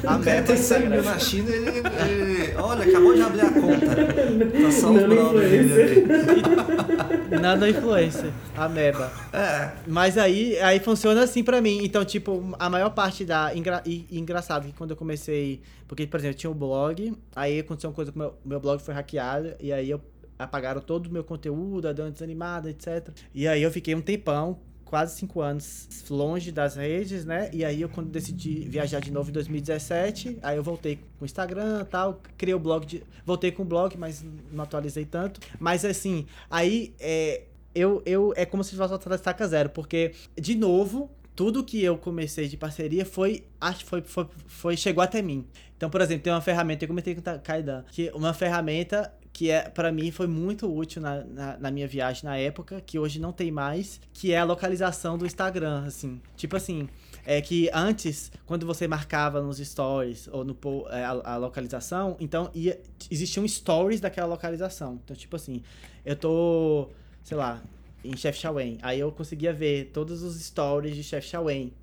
A O meta é 100 mil Instagram. na China, ele, ele- Olha, acabou de abrir a conta. Tá só o Nano brother dele ali. Nano influencer, ameba. É. Mas aí, aí funciona assim pra mim. Então, tipo, a maior parte da. Engra... E, e engraçado que quando eu comecei. Porque, por exemplo, eu tinha um blog, aí aconteceu uma coisa que meu, meu blog foi hackeado, e aí eu apagaram todo o meu conteúdo, deu uma desanimada, etc. E aí eu fiquei um tempão quase cinco anos longe das redes, né? E aí eu quando decidi viajar de novo em 2017, aí eu voltei com o Instagram tal, criei o blog, de, voltei com o blog, mas não atualizei tanto. Mas assim, aí é, eu, eu é como se fosse outra estaca zero, porque de novo tudo que eu comecei de parceria foi, acho foi, foi, foi chegou até mim. Então, por exemplo, tem uma ferramenta, eu comentei com o Kaidan, que uma ferramenta que é para mim foi muito útil na, na, na, minha viagem na época, que hoje não tem mais, que é a localização do Instagram, assim. Tipo assim, é que antes, quando você marcava nos stories ou no é, a, a localização, então ia, existiam stories daquela localização. Então, tipo assim, eu tô, sei lá, em Chef Chauen, aí eu conseguia ver todos os stories de Chef Chauen.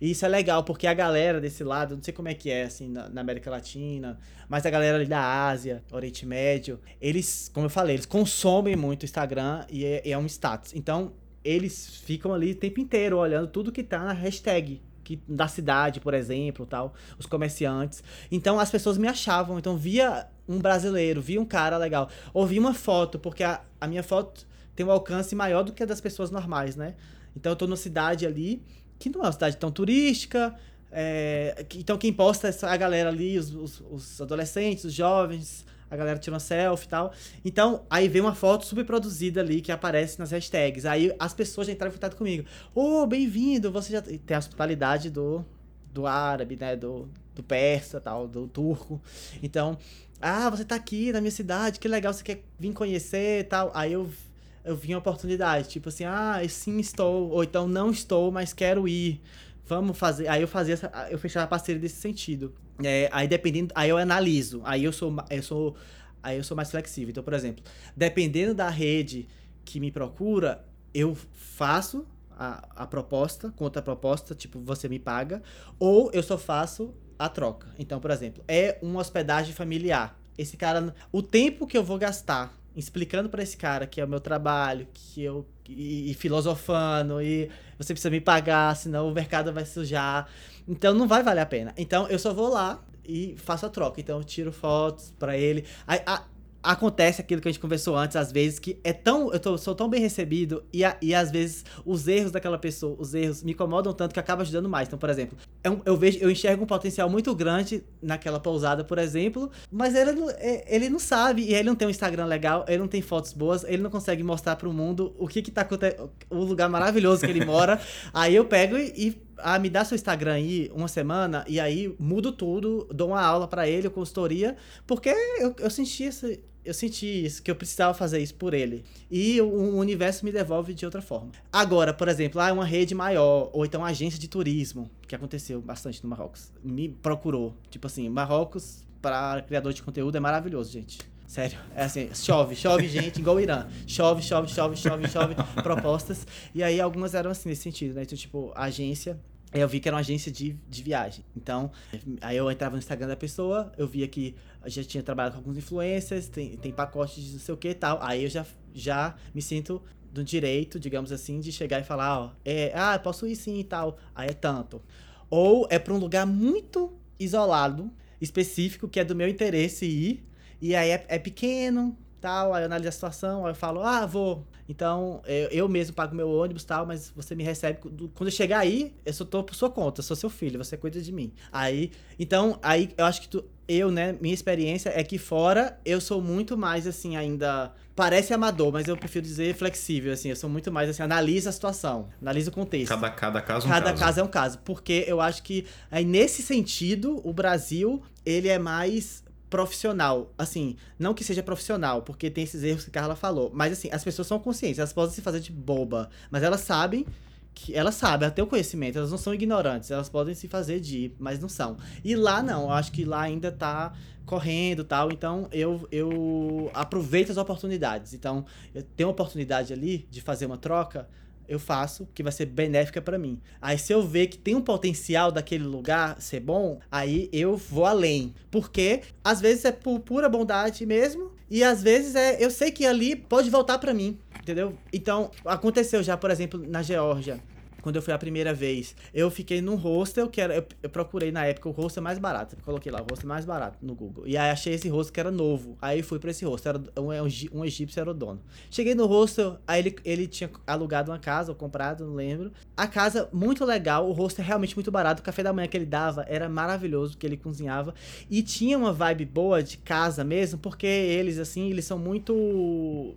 E isso é legal, porque a galera desse lado, não sei como é que é, assim, na, na, América Latina, mas a galera ali da Ásia, Oriente Médio, eles, como eu falei, eles consomem muito o Instagram e é, é um status. Então, eles ficam ali o tempo inteiro olhando tudo que tá na hashtag que, da cidade, por exemplo, tal, os comerciantes. Então as pessoas me achavam, então via um brasileiro, via um cara legal, ou via uma foto, porque a, a minha foto tem um alcance maior do que a das pessoas normais, né? Então eu tô numa cidade ali que não é uma cidade tão turística. É, então quem posta é a galera ali, os, os, os, adolescentes, os jovens, a galera tira uma selfie e tal. Então, aí vem uma foto super produzida ali que aparece nas hashtags. Aí as pessoas já entraram em contato comigo. Ô, oh, bem-vindo! Você já tem a hospitalidade do, do árabe, né? Do, do persa tal, do turco. Então, ah, você tá aqui na minha cidade, que legal, você quer vir conhecer tal. Aí eu eu vi uma oportunidade, tipo assim, ah, sim estou, ou então não estou, mas quero ir. Vamos fazer. Aí eu fazia essa, eu fechava a parceria desse sentido. É, aí dependendo, aí eu analiso. Aí eu sou, eu sou, aí eu sou mais flexível. Então, por exemplo, dependendo da rede que me procura, eu faço a, a proposta, conta a proposta, tipo, você me paga, ou eu só faço a troca. Então, por exemplo, é uma hospedagem familiar. Esse cara, o tempo que eu vou gastar explicando para esse cara que é o meu trabalho, que eu e, e, filosofando e você precisa me pagar, senão o mercado vai sujar. Então não vai valer a pena. Então eu só vou lá e faço a troca. Então eu tiro fotos para ele. A, a, acontece aquilo que a gente conversou antes, às vezes, que é tão. Eu tô, sou tão bem recebido e, a, e às vezes os erros daquela pessoa, os erros me incomodam tanto que acaba ajudando mais. Então, por exemplo, eu, é eu vejo, eu enxergo um potencial muito grande naquela pousada, por exemplo, mas ele, é, ele não sabe, e ele não tem um Instagram legal, ele não tem fotos boas, ele não consegue mostrar pro mundo o que que tá acontecendo, o lugar maravilhoso que ele mora. aí eu pego e, e ah, me dá seu Instagram aí uma semana e aí mudo tudo, dou uma aula para ele, consultoria, porque eu, eu senti esse, eu senti isso, que eu precisava fazer isso por ele. E o, universo me devolve de outra forma. Agora, por exemplo, ah, uma rede maior, ou então uma agência de turismo, que aconteceu bastante no Marrocos, me procurou. Tipo assim, Marrocos para criador de conteúdo é maravilhoso, gente. Sério, é assim, chove, chove gente, igual o Irã. Chove, chove, chove, chove, chove, propostas. E aí algumas eram assim nesse sentido, né? Então, tipo, agência eu vi que era uma agência de, de viagem. Então, aí eu entrava no Instagram da pessoa, eu via que já tinha trabalhado com alguns influencers, tem, tem pacotes de não sei o que e tal. Aí eu já, já me sinto do direito, digamos assim, de chegar e falar, ó, é, ah, posso ir sim e tal. Aí é tanto. Ou é para um lugar muito isolado, específico, que é do meu interesse ir, e aí é, é pequeno, tal, aí eu analiso a situação, aí eu falo, ah, vou. Então, eu, eu mesmo pago meu ônibus tal, mas você me recebe. Quando eu chegar aí, eu só tô por sua conta, sou seu filho, você cuida de mim. Aí, então, aí eu acho que tu, eu, né, minha experiência é que fora eu sou muito mais assim, ainda. Parece amador, mas eu prefiro dizer flexível, assim. Eu sou muito mais assim, analisa a situação, analisa o contexto. Cada, cada caso é um cada caso. caso é um caso. Porque eu acho que aí, nesse sentido, o Brasil, ele é mais profissional. Assim, não que seja profissional, porque tem esses erros que a Carla falou. Mas assim, as pessoas são conscientes, elas podem se fazer de boba, mas elas sabem que elas sabem, elas têm o conhecimento, elas não são ignorantes, elas podem se fazer de, mas não são. E lá não, eu acho que lá ainda tá correndo tal, então eu, eu aproveito as oportunidades. Então, eu tenho uma oportunidade ali de fazer uma troca, eu faço, que vai ser benéfica para mim. Aí se eu ver que tem um potencial daquele lugar ser bom, aí eu vou além. Porque às vezes é por pura bondade mesmo, E às vezes é, eu sei que ali pode voltar pra mim, entendeu? Então, aconteceu já, por exemplo, na Geórgia quando eu fui a primeira vez, eu fiquei num hostel que era. Eu, eu procurei na época o hostel mais barato. Coloquei lá, o hostel mais barato no Google. E aí achei esse hostel que era novo. Aí fui pra esse hostel. Era, um, um, um egípcio era o dono. Cheguei no hostel, aí ele, ele tinha alugado uma casa, ou comprado, não lembro. A casa, muito legal. O hostel é realmente muito barato. O café da manhã que ele dava era maravilhoso, que ele cozinhava. E tinha uma vibe boa de casa mesmo, porque eles, assim, eles são muito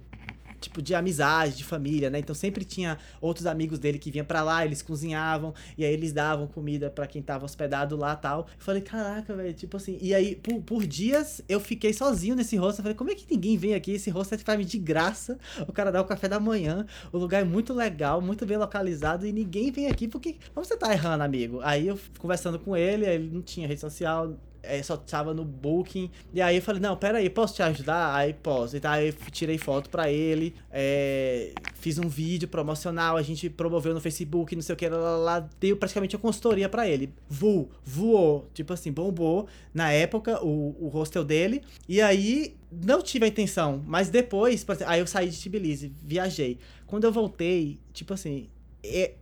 tipo, de amizade, de família, né? Então sempre tinha outros amigos dele que vinham para lá, eles cozinhavam, e aí eles davam comida para quem tava hospedado lá tal. Eu falei, caraca, velho, tipo assim. E aí, por, por dias, eu fiquei sozinho nesse rosto. Eu falei, como é que ninguém vem aqui? Esse rosto é de graça. O cara dá o café da manhã. O lugar é muito legal, muito bem localizado, e ninguém vem aqui porque. Como você tá errando, amigo? Aí eu conversando com ele, ele não tinha rede social, é, só tava no Booking. E aí eu falei, não, pera aí, posso te ajudar? Aí posso. Então eu tirei foto pra ele, é, fiz um vídeo promocional, a gente promoveu no Facebook, não sei o que, lá, lá, lá deu praticamente a consultoria pra ele. Voou, voou, tipo assim, bombou na época o, o hostel dele. E aí não tive a intenção, mas depois, aí eu saí de Tbilisi, viajei. Quando eu voltei, tipo assim,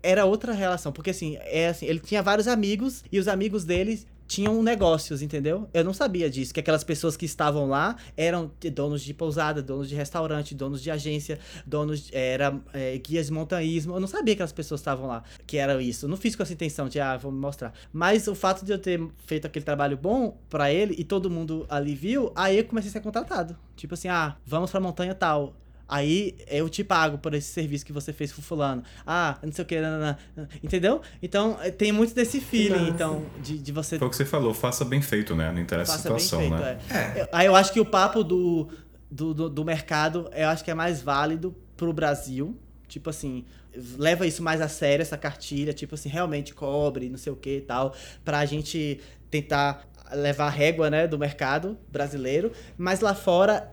era outra relação, porque assim, é assim, ele tinha vários amigos e os amigos deles tinham negócios, entendeu? Eu não sabia disso, que aquelas pessoas que estavam lá eram donos de pousada, donos de restaurante, donos de agência, donos era é, guias de montanhismo. Eu não sabia que as pessoas estavam lá, que era isso. Eu não fiz com essa intenção de ah, vou me mostrar. Mas o fato de eu ter feito aquele trabalho bom para ele e todo mundo ali viu, aí eu comecei a ser contratado. Tipo assim, ah, vamos pra montanha tal Aí eu te pago por esse serviço que você fez pro fulano. Ah, não sei o que, entendeu? Então eh, tem muito desse feeling, então, de, de você. Foi o que você falou, faça bem feito, né? Não interessa faça a situação, feito, né? É. É. Aí eu acho que o papo do, do, do, do mercado, eu acho que é mais válido pro Brasil. Tipo assim, leva isso mais a sério, essa cartilha, tipo assim, realmente cobre, não sei o que e tal, pra gente tentar levar a régua né, do mercado brasileiro, mas lá fora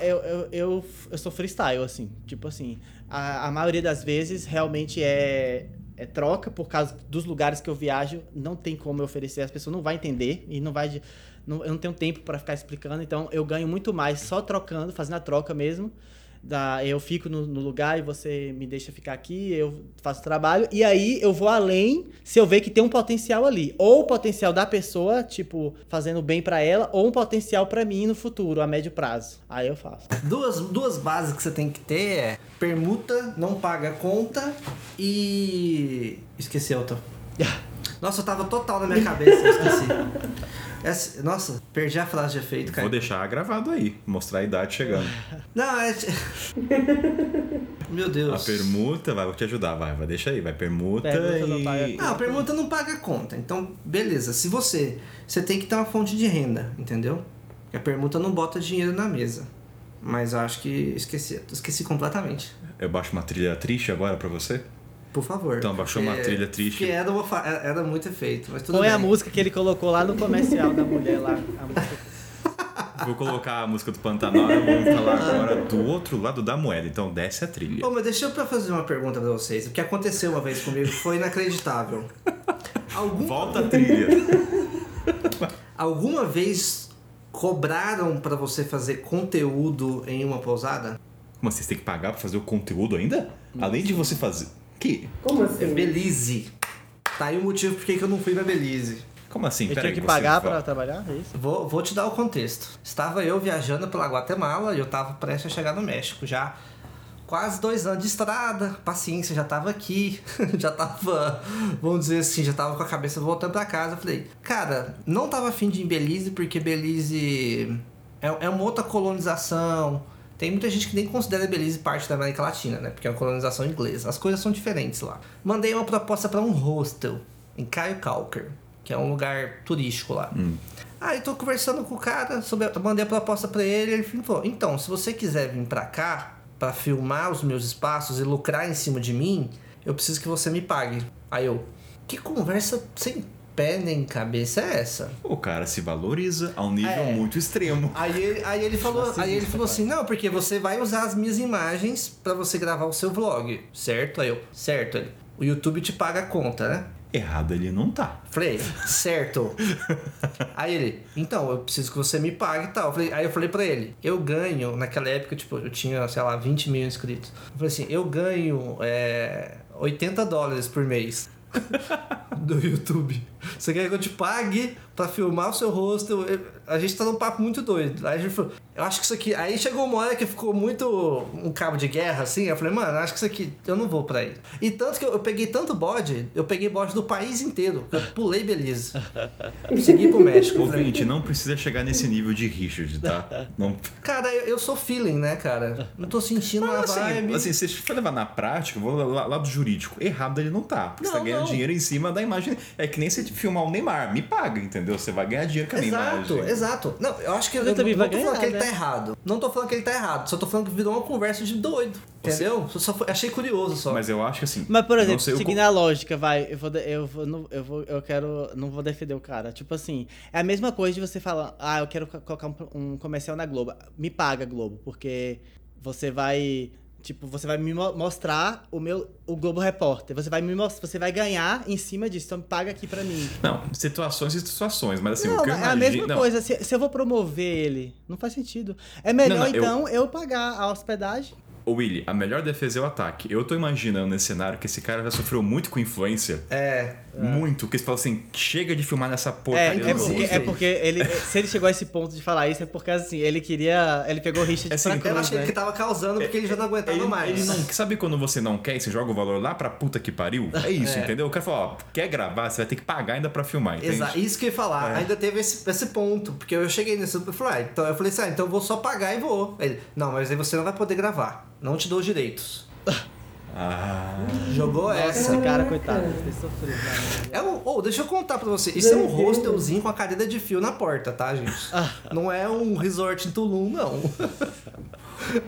eu, eu, eu, eu sou freestyle, assim. Tipo assim, a, a maioria das vezes realmente é, é troca, por causa dos lugares que eu viajo, não tem como eu oferecer, as pessoas não vão entender e não vai. Não, eu não tenho tempo para ficar explicando, então eu ganho muito mais só trocando, fazendo a troca mesmo da, eu fico no, no, lugar e você me deixa ficar aqui, eu faço trabalho, e aí eu vou além se eu ver que tem um potencial ali. Ou o potencial da pessoa, tipo, fazendo bem para ela, ou um potencial para mim no futuro, a médio prazo. Aí eu faço. Duas, duas bases que você tem que ter é permuta, não paga conta e. Esqueci outra. Nossa, eu tava total na minha cabeça, eu esqueci. Essa, nossa, perdi a frase de efeito, cara. Vou deixar gravado aí, mostrar a idade chegando. Não, é. Meu Deus. A permuta, vai, vou te ajudar, vai, vai, deixa aí, vai, permuta, permuta e... Não, paga... não, a permuta não paga conta. Então, beleza. Se você. Você tem que ter uma fonte de renda, entendeu? A permuta não bota dinheiro na mesa. Mas eu acho que esqueci, esqueci completamente. Eu baixo uma trilha triste agora pra você? Por favor. Então, baixou uma trilha triste. Que era, uma, era muito efeito, mas tudo Põe bem. a música que ele colocou lá no comercial da mulher lá. Vou colocar a música do Pantanal e vamos falar agora do outro lado da moeda. Então desce a trilha. Ô, mas deixa eu fazer uma pergunta pra vocês. O que aconteceu uma vez comigo foi inacreditável. Algum... Volta a trilha. Alguma vez cobraram para você fazer conteúdo em uma pousada? Como assim? Você tem que pagar pra fazer o conteúdo ainda? Nossa. Além de você fazer. Que? Como assim? É Belize. Tá aí o motivo por que eu não fui pra Belize. Como assim? Eu tinha que pagar para trabalhar? É isso? Vou, vou te dar o contexto. Estava eu viajando pela Guatemala e eu estava prestes a chegar no México já. Quase dois anos de estrada, paciência, já tava aqui, já tava, vamos dizer assim, já tava com a cabeça voltando para casa. Eu falei, cara, não tava afim de ir em Belize porque Belize é, é uma outra colonização, tem muita gente que nem considera Belize parte da América Latina, né? Porque é uma colonização inglesa. As coisas são diferentes lá. Mandei uma proposta para um hostel em Caio Calker, que é um lugar turístico lá. Hum. Aí tô conversando com o cara, sobre, mandei a proposta para ele, ele falou: "Então, se você quiser vir para cá para filmar os meus espaços e lucrar em cima de mim, eu preciso que você me pague". Aí eu: "Que conversa sem pé nem cabeça é essa? O cara se valoriza a um nível é. muito extremo. Aí ele, aí ele falou, aí ele falou assim: "Não, porque você vai usar as minhas imagens para você gravar o seu vlog, certo?" Aí eu: "Certo". Ele, o YouTube te paga a conta, né? errado ele não tá. Falei, certo. aí ele, então, eu preciso que você me pague e tal. Falei- aí eu falei pra ele, eu ganho, naquela época, tipo, eu tinha, sei lá, 20 mil inscritos. Eu falei assim, eu ganho é, 80 dólares por mês. do YouTube. Você quer que eu te pague pra filmar o seu rosto? A gente tá num papo muito doido. Aí a gente falou, eu acho que isso aqui. Aí chegou uma hora que ficou muito um cabo de guerra, assim. Eu falei, mano, acho que isso aqui eu não vou pra ele. E tanto que eu, eu peguei tanto bode, eu peguei bode do país inteiro. Eu pulei Belize. Segui pro México. Ouvinte, não precisa chegar nesse nível de Richard, tá? Não. Cara, eu, eu sou feeling, né, cara? Não tô sentindo a Mas, vibe. assim, assim, se for levar na prática, vou lá, lá do jurídico. Errado ele não tá. Porque você tá Não, ganhando não. dinheiro em cima da imagem. É que nem você filmar o Neymar. Me paga, entendeu? Você vai ganhar dinheiro com a minha Exato, imagem. exato. Não, eu acho que eu, Você eu também não, vai não tô falando ganhar, que ele né? tá errado. Não tô falando que ele tá errado. Só tô falando que virou uma conversa de doido. Entendeu? Só, só foi- achei curioso só. Mas eu acho que assim. Mas, por exemplo, sei seguindo co- a lógica, vai, eu vou, eu vou, não, eu vou, eu quero, não vou defender o cara. Tipo assim, é a mesma coisa de você falar, ah, eu quero co- colocar um, um comercial na Globo. Me paga, Globo, porque você vai, tipo, você vai me mo- mostrar o meu, o Globo Repórter. Você vai me mostrar, você vai ganhar em cima disso, então me paga aqui pra mim. Não, situações e situações, mas assim, não, o que eu mas é a imagino. mesma não, coisa. Se, se eu vou promover ele, não faz sentido. É melhor, Não, não, eu- então, eu... pagar a hospedagem. Ô Willy, a melhor defesa é o ataque. Eu tô imaginando nesse cenário que esse cara já sofreu muito com influência. É. Muito. Que você fala assim, chega de filmar nessa É, porcaria. é do porque, é porque ele, se ele chegou a esse ponto de falar isso, é porque assim, ele queria. Ele pegou o Richard Assim, pra eu Eu cruz, achei né? que tava causando porque ele já não aguentava Ele, mais. ele não, sabe quando você não quer e você joga o valor lá pra puta que pariu? É isso, É. entendeu? O cara fala, ó, quer gravar, você vai ter que pagar ainda pra filmar, entende? Exato, isso que eu ia falar. É. Ainda teve esse, esse ponto. Porque eu cheguei nesse. Eu falei, ah, então eu falei assim, ah, então eu vou só pagar e vou. Ele, não, mas aí você não vai poder gravar. Não te dou direitos. Ah, Jogou Nossa, essa. esse cara, coitado, deve ter sofrido. É um, oh, deixa eu contar pra você. Isso é um hostelzinho com a cadeira de fio na porta, tá, gente? Não é um resort em Tulum, não.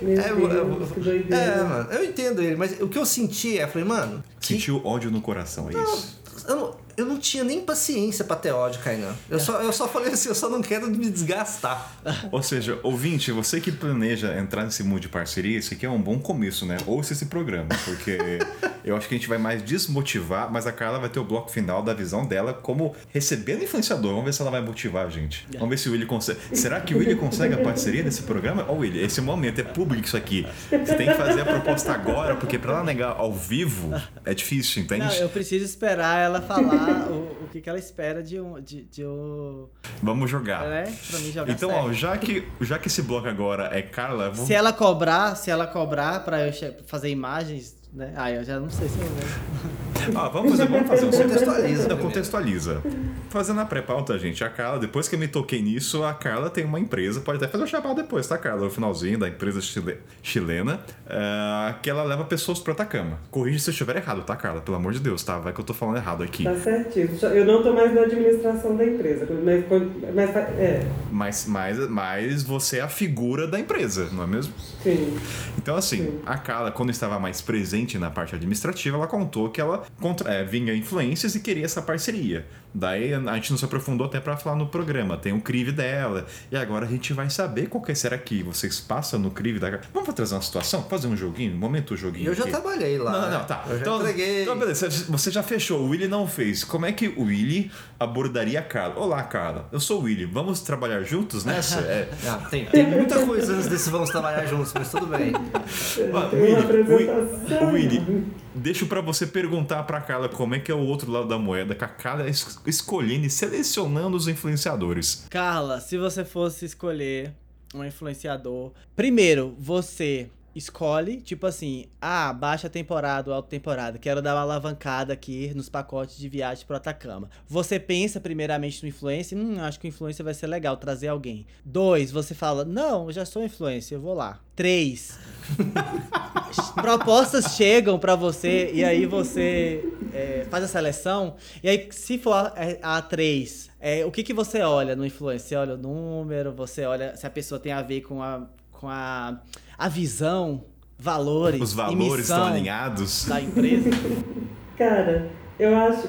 Meu É, Deus, que doideira. É, mano, eu entendo ele, mas o que eu senti é, eu falei, mano, que sentiu ódio no coração, é isso. eu não, eu não tinha nem paciência pra ter ódio, Kainan. Eu só, eu só falei assim, eu só não quero me desgastar. Ou seja, ouvinte, você que planeja entrar nesse mundo de parceria, isso aqui é um bom começo, né? Ouça esse programa, porque eu acho que a gente vai mais desmotivar, mas a Carla vai ter o bloco final da visão dela como recebendo influenciador. Vamos ver se ela vai motivar a gente. Vamos ver se o Willy consegue. Será que o Willy consegue a parceria nesse programa? Ó, Willy, esse é momento, é público isso aqui. Você tem que fazer a proposta agora, porque pra ela negar ao vivo é difícil, entende? Não, eu preciso esperar ela falar o, o que, que ela espera de um. De, de um Vamos jogar. né? Pra mim jogar Então, certo. ó, já que, já que esse bloco agora é Carla, vou... Se ela cobrar, se ela cobrar pra eu fazer imagens, né? Ah, eu já não sei se eu vou. Ah, vamos fazer, vamos fazer um Contextualiza contextualiza. Fazendo a pré-pauta, gente, a Carla, depois que eu me toquei nisso, a Carla tem uma empresa, pode até fazer o chamado depois, tá, Carla? O finalzinho da empresa chile- chilena, é, que ela leva pessoas pro Atacama. Corrija se eu estiver errado, tá, Carla? Pelo amor de Deus, tá? Vai que eu tô falando errado aqui. Tá certíssimo. Eu não tô mais na administração da empresa, mas, mas é, Mas, mas, mas você é a figura da empresa, não é mesmo? sim. Então, assim, Sim. a Carla, quando estava mais presente na parte administrativa, ela contou que ela contra, é, vinha influências e queria essa parceria. Daí a gente não se aprofundou até pra falar no programa. Tem o crive dela. E agora a gente vai saber qual que é. Será que vocês passam no crive da Carla? Vamos trazer uma situação? Fazer um joguinho? Momento joguinho. Eu já aqui. trabalhei lá. Não, não, tá. Eu já então, entreguei. Então, beleza. Você já fechou. O Willy não fez. Como é que o Willy abordaria a Carla? Olá, Carla. Eu sou o Willy. Vamos trabalhar juntos nessa? É, Ah, tem, tem muita coisa antes desse vamos trabalhar juntos, mas tudo bem. Ah, uma Willy, Willy, Willy, deixo pra você perguntar pra Carla como é que é o outro lado da moeda, que a Carla es- escolhendo e selecionando os influenciadores. Carla, se você fosse escolher um influenciador, primeiro você escolhe, tipo assim, ah, baixa temporada ou alta temporada, quero dar uma alavancada aqui nos pacotes de viagem pro Atacama. Você pensa primeiramente no influencer, hum, acho que o influencer vai ser legal trazer alguém. Dois, você fala, não, eu já sou influencer, eu vou lá. Três, propostas chegam pra você e aí você é, faz a seleção. E aí, se for a, a A3, é, o que, que você olha no influencer? Você olha o número, você olha se a pessoa tem a ver com a, com a, a visão, valores, Os e valores estão alinhados. da empresa. Cara, eu acho.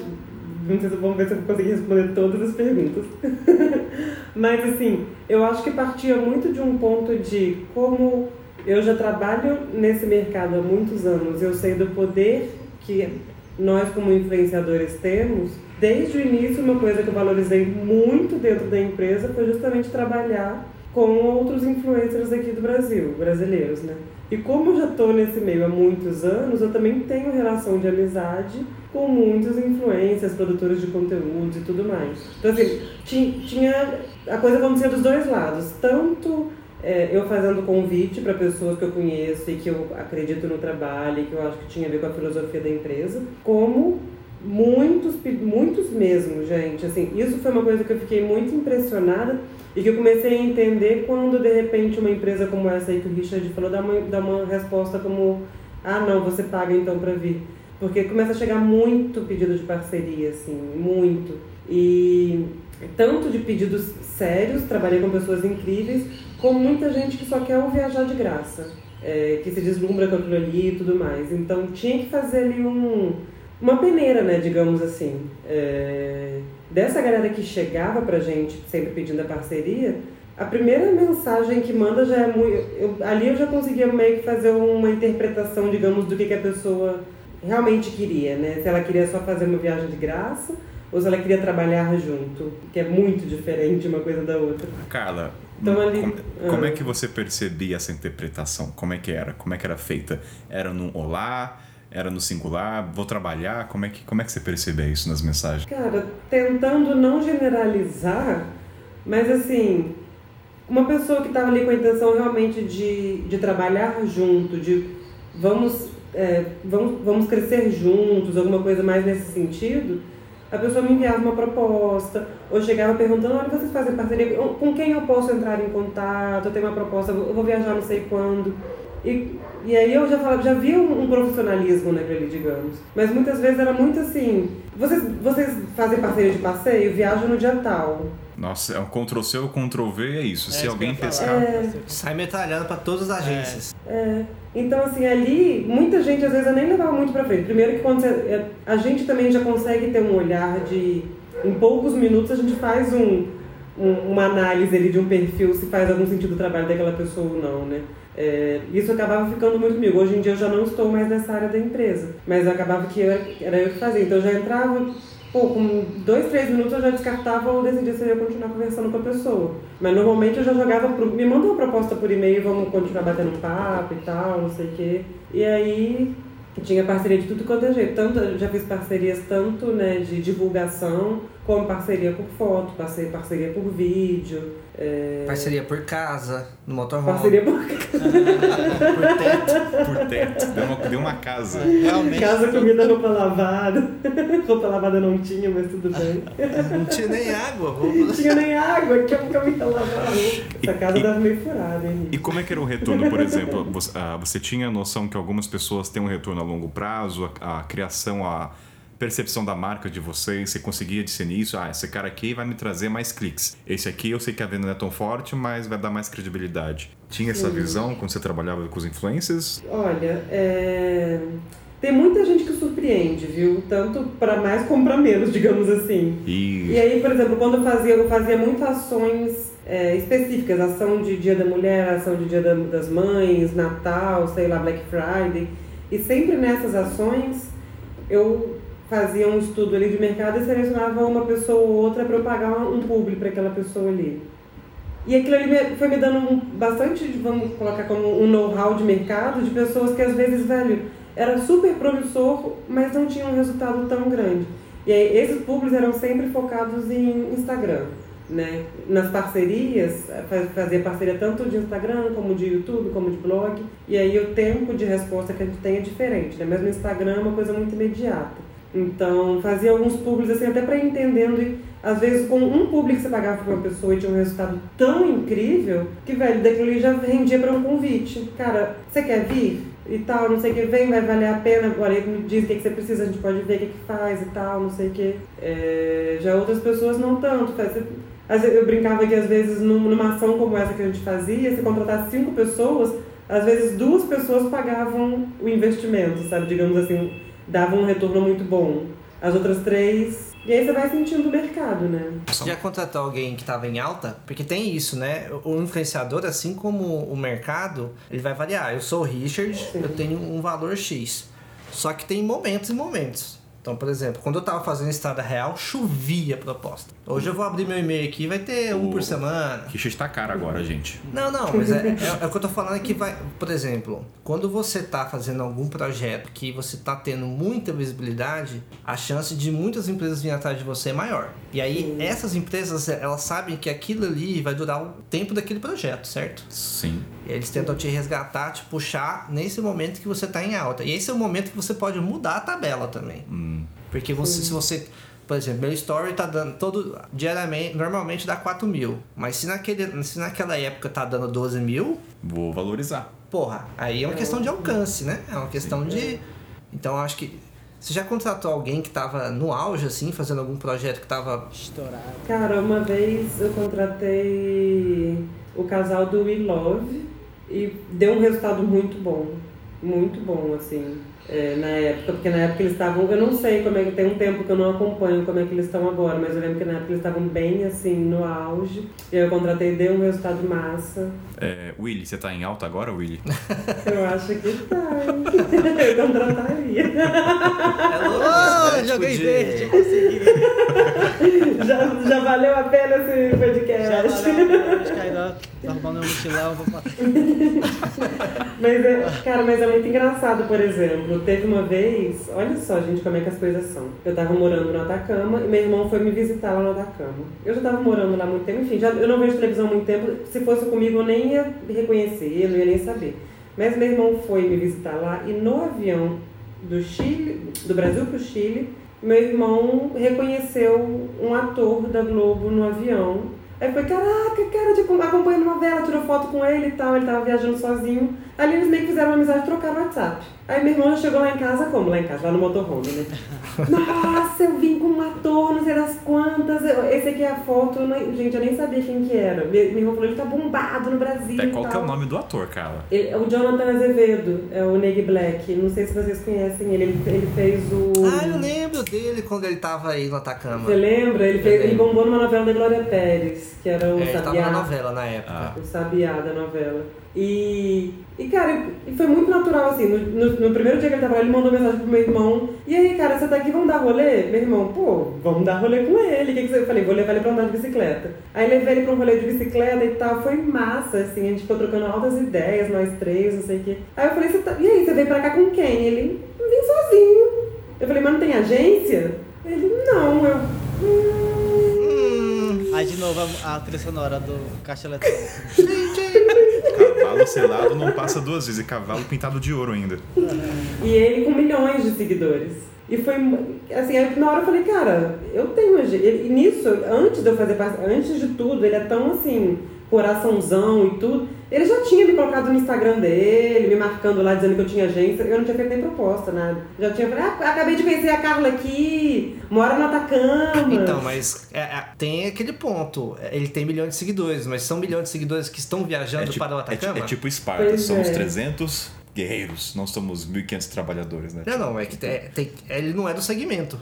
Não sei se vamos ver se eu vou conseguir responder todas as perguntas. Mas assim, eu acho que partia muito de um ponto de como eu já trabalho nesse mercado há muitos anos, eu sei do poder que nós como influenciadores temos, desde o início uma coisa que eu valorizei muito dentro da empresa foi justamente trabalhar com outros influencers aqui do Brasil, brasileiros, né? E como eu já estou nesse meio há muitos anos, eu também tenho relação de amizade com muitos influencers, produtores de conteúdos e tudo mais. Então, assim, tinha. A coisa acontecia dos dois lados. Tanto é, eu fazendo convite para pessoas que eu conheço e que eu acredito no trabalho e que eu acho que tinha a ver com a filosofia da empresa, como muitos, muitos mesmo, gente. Assim, isso foi uma coisa que eu fiquei muito impressionada e que eu comecei a entender quando, de repente, uma empresa como essa aí que o Richard falou dá uma, dá uma resposta como ah, não, você paga então para vir. Porque começa a chegar muito pedido de parceria, assim, muito. E tanto de pedidos sérios, trabalhei com pessoas incríveis, como muita gente que só quer viajar de graça, é, que se deslumbra com aquilo ali e tudo mais. Então tinha que fazer ali um, uma peneira, né, digamos assim. É, dessa galera que chegava pra gente sempre pedindo a parceria, a primeira mensagem que manda já é muito. Eu, ali eu já conseguia meio que fazer uma interpretação, digamos, do que, que a pessoa realmente queria, né? Se ela queria só fazer uma viagem de graça ou se ela queria trabalhar junto, que é muito diferente uma coisa da outra. Carla, então, ali, como, ah. como, é que você percebia essa interpretação? Como é que era? Como é que era feita? Era num olá? Era no singular? Vou trabalhar? Como é que, como é que você percebia isso nas mensagens? Cara, tentando não generalizar, mas assim, uma pessoa que estava ali com a intenção realmente de, de trabalhar junto, de vamos, é, vamos, vamos crescer juntos, alguma coisa mais nesse sentido, a pessoa me enviava uma proposta, ou chegava perguntando, olha, vocês fazem parceria, com quem eu posso entrar em contato, eu tenho uma proposta, eu vou viajar não sei quando. E, e aí eu já falava, já via um, um profissionalismo naquele, digamos. Mas muitas vezes era muito assim, vocês, vocês fazem parceria de passeio, viajam no dia tal. Nossa, é um Ctrl-C ou Ctrl-V é isso. É, Se alguém pescar... É... Sai metralhado para todas as agências. É. é. Então, assim, ali, muita gente às vezes eu nem levava muito para frente. Primeiro que quando você, é, a gente também já consegue ter um olhar de... Em poucos minutos a gente faz um, um, uma análise ali de um perfil, se faz algum sentido o trabalho daquela pessoa ou não, né? É, isso acabava ficando muito comigo. Hoje em dia eu já não estou mais nessa área da empresa, mas acabava que eu, era eu que fazia. Então eu já entrava, pô, com dois, três minutos eu já descartava ou decidia se eu ia continuar conversando com a pessoa. Mas normalmente eu já jogava pro. Me manda uma proposta por e-mail, vamos continuar batendo papo e tal, não sei o quê. E aí tinha parceria de tudo quanto é jeito. Tanto, já fiz parcerias tanto né, de divulgação como parceria por foto, parceria, parceria por vídeo. É... Parceria por casa, no motorhome. Parceria por casa. por teto. Por teto. Deu uma, deu uma casa. Realmente. Casa, comida, roupa lavada. roupa lavada não tinha, mas tudo bem. Não tinha nem água. Roupa. Não tinha nem água, que eu nunca lavar Essa casa dava meio furada, hein? E como é que era o retorno, por exemplo? Você, ah, você tinha a noção que algumas pessoas têm um retorno a longo prazo, a, a criação, a percepção da marca de vocês? Você conseguia discernir isso? Ah, esse cara aqui vai me trazer mais cliques. Esse aqui eu sei que a venda não é tão forte, mas vai dar mais credibilidade. Tinha essa Sim. visão quando você trabalhava com os influencers? Olha, é... tem muita gente que surpreende, viu? Tanto para mais como para menos, digamos assim. E... e aí, por exemplo, quando eu fazia, eu fazia muitas ações é, específicas, ação de Dia da Mulher, ação de Dia das Mães, Natal, sei lá, Black Friday. E sempre nessas ações eu fazia um estudo ali de mercado e selecionava uma pessoa ou outra para eu pagar um público para aquela pessoa ali. E aquilo ali foi me dando bastante, vamos colocar como um know-how de mercado, de pessoas que às vezes, velho, era super promissor, mas não tinham um resultado tão grande. E aí, esses públicos eram sempre focados em Instagram, né? Nas parcerias, fazia parceria tanto de Instagram, como de YouTube, como de blog. E aí o tempo de resposta que a gente tem é diferente, né? Mas no Instagram é uma coisa muito imediata. Então, fazia alguns públicos assim, até para ir entendendo. E, às vezes, com um público que você pagava para uma pessoa e tinha um resultado tão incrível, que, velho, daquilo ali já rendia para um convite. Cara, você quer vir? E tal, não sei o que, vem, vai valer a pena. Ele me diz o que, que você precisa, a gente pode ver o que, que faz e tal, não sei o que. É, já outras pessoas não tanto. Eu brincava que, às vezes, numa ação como essa que a gente fazia, se contratasse cinco pessoas, às vezes duas pessoas pagavam o investimento, sabe? Digamos assim, davam um retorno muito bom. As outras três. E aí você vai sentindo o mercado, né? Já contratou alguém que estava em alta? Porque tem isso, né? O influenciador, assim como o mercado, ele vai variar. Eu sou o Richard, Sim. eu tenho um valor X. Só que tem momentos e momentos. Então, por exemplo, quando eu tava fazendo estrada real, chovia a proposta. Hoje eu vou abrir meu e-mail aqui vai ter um O- por semana. Que está caro agora, gente. Não, não, mas é, é- é o que eu tô falando é que vai. Por exemplo, quando você tá fazendo algum projeto que você tá tendo muita visibilidade, a chance de muitas empresas virem atrás de você é maior. E aí, essas empresas, elas sabem que aquilo ali vai durar o tempo daquele projeto, certo? Sim. E eles tentam te resgatar, te puxar nesse momento que você tá em alta. E esse é o momento que você pode mudar a tabela também. Porque você, se você. Por exemplo, meu story tá dando todo. Diariamente, normalmente dá 4 mil. Mas se, naquele, se naquela época tá dando 12 mil, Vou valorizar. porra, aí é uma questão de alcance, né? É uma questão de. Então eu acho que. Você já contratou alguém que tava no auge, assim, fazendo algum projeto que tava. Estourado. Cara, uma vez eu contratei o casal do We Love e deu um resultado muito bom. Muito bom, assim, é, na época. Porque na época eles estavam. Eu não sei como é que. Tem um tempo que eu não acompanho como é que eles estão agora, mas eu lembro que na época eles estavam bem, assim, no auge. E aí eu contratei, deu um resultado massa. É, Willy, você tá em alta agora, Willy? Eu acho que tá. eu contrataria. Louco? Tipo joguei de- verde, consegui. já, já valeu a pena esse podcast. Já valeu, acho que tá arrumando meu mochilão, vou. Mas é, cara, mas é muito engraçado, por exemplo, teve uma vez, olha só, gente, como é que as coisas são. Eu tava morando no Atacama e meu irmão foi me visitar lá no Atacama. Eu já tava morando lá há muito tempo, enfim, já, eu não vejo televisão há muito tempo. Se fosse comigo, eu nem ia reconhecer, eu não ia nem saber. Mas meu irmão foi me visitar lá e no avião do Chile, do Brasil pro Chile, meu irmão reconheceu um ator da Globo no avião. Aí foi, caraca, cara, tipo, acompanhando novela, tirou foto com ele e tal, ele tava viajando sozinho. Ali eles meio que fizeram uma amizade e trocaram o WhatsApp. Aí meu irmão já chegou lá em casa, como? Lá em casa, lá no motorhome, né? Nossa, eu vim com um ator, não sei das quantas. eu- Esse aqui é a foto, eu nem- gente, eu nem sabia quem que era. Meu, meu irmão falou, ele tá bombado no Brasil. Até e qual que é o nome do ator, cara? Ele- é o Jonathan Azevedo, é o Neg Black. Não sei se vocês conhecem ele. Ele, ele fez o. Ah, eu lembro dele quando ele tava aí no Atacama. Você lembra? Ele, fez, ele bombou numa novela da Glória Pérez, que era o É, ele tava Sabiá. na novela na época. Ah. O Sabiá da novela. E, e cara, e foi muito natural assim. No, no- no primeiro dia que ele tava lá, ele mandou mensagem pro meu irmão. E aí, cara, você tá aqui, vamos dar rolê? Meu irmão, pô, vamos dar rolê com ele. O que, que você. Eu falei, vou levar ele pra andar de bicicleta. Aí levei ele pra um rolê de bicicleta e tal. Foi massa, assim. A gente ficou trocando altas ideias, nós três, não sei o quê. Aí eu falei, você tá... e aí, você veio pra cá com quem? Ele, vim sozinho. Eu falei, mas não tem agência? Ele, não, eu. "Hum." Aí de novo a, a trilha sonora do caixa eletrônico. Cavalo selado não passa duas vezes, e cavalo pintado de ouro ainda. E ele com milhões de seguidores. E foi, assim, aí na hora eu falei, cara, eu tenho. E nisso, antes de eu fazer parte, antes de tudo, ele é tão assim, coraçãozão e tudo. Ele já tinha me colocado no Instagram dele, me marcando lá, dizendo que eu tinha agência. Eu não tinha feito nem proposta, nada. Já tinha falado, ah, acabei de conhecer a Carla aqui, mora no Atacama. Então, mas é, é, tem aquele ponto. Ele tem milhões de seguidores, mas são milhões de seguidores que estão viajando tipo, para o é, ti- Atacama? é tipo Esparta, Pois somos é. 300 guerreiros, não somos 1.500 trabalhadores, né? Não, não, é que tem, tem- ele não é do segmento.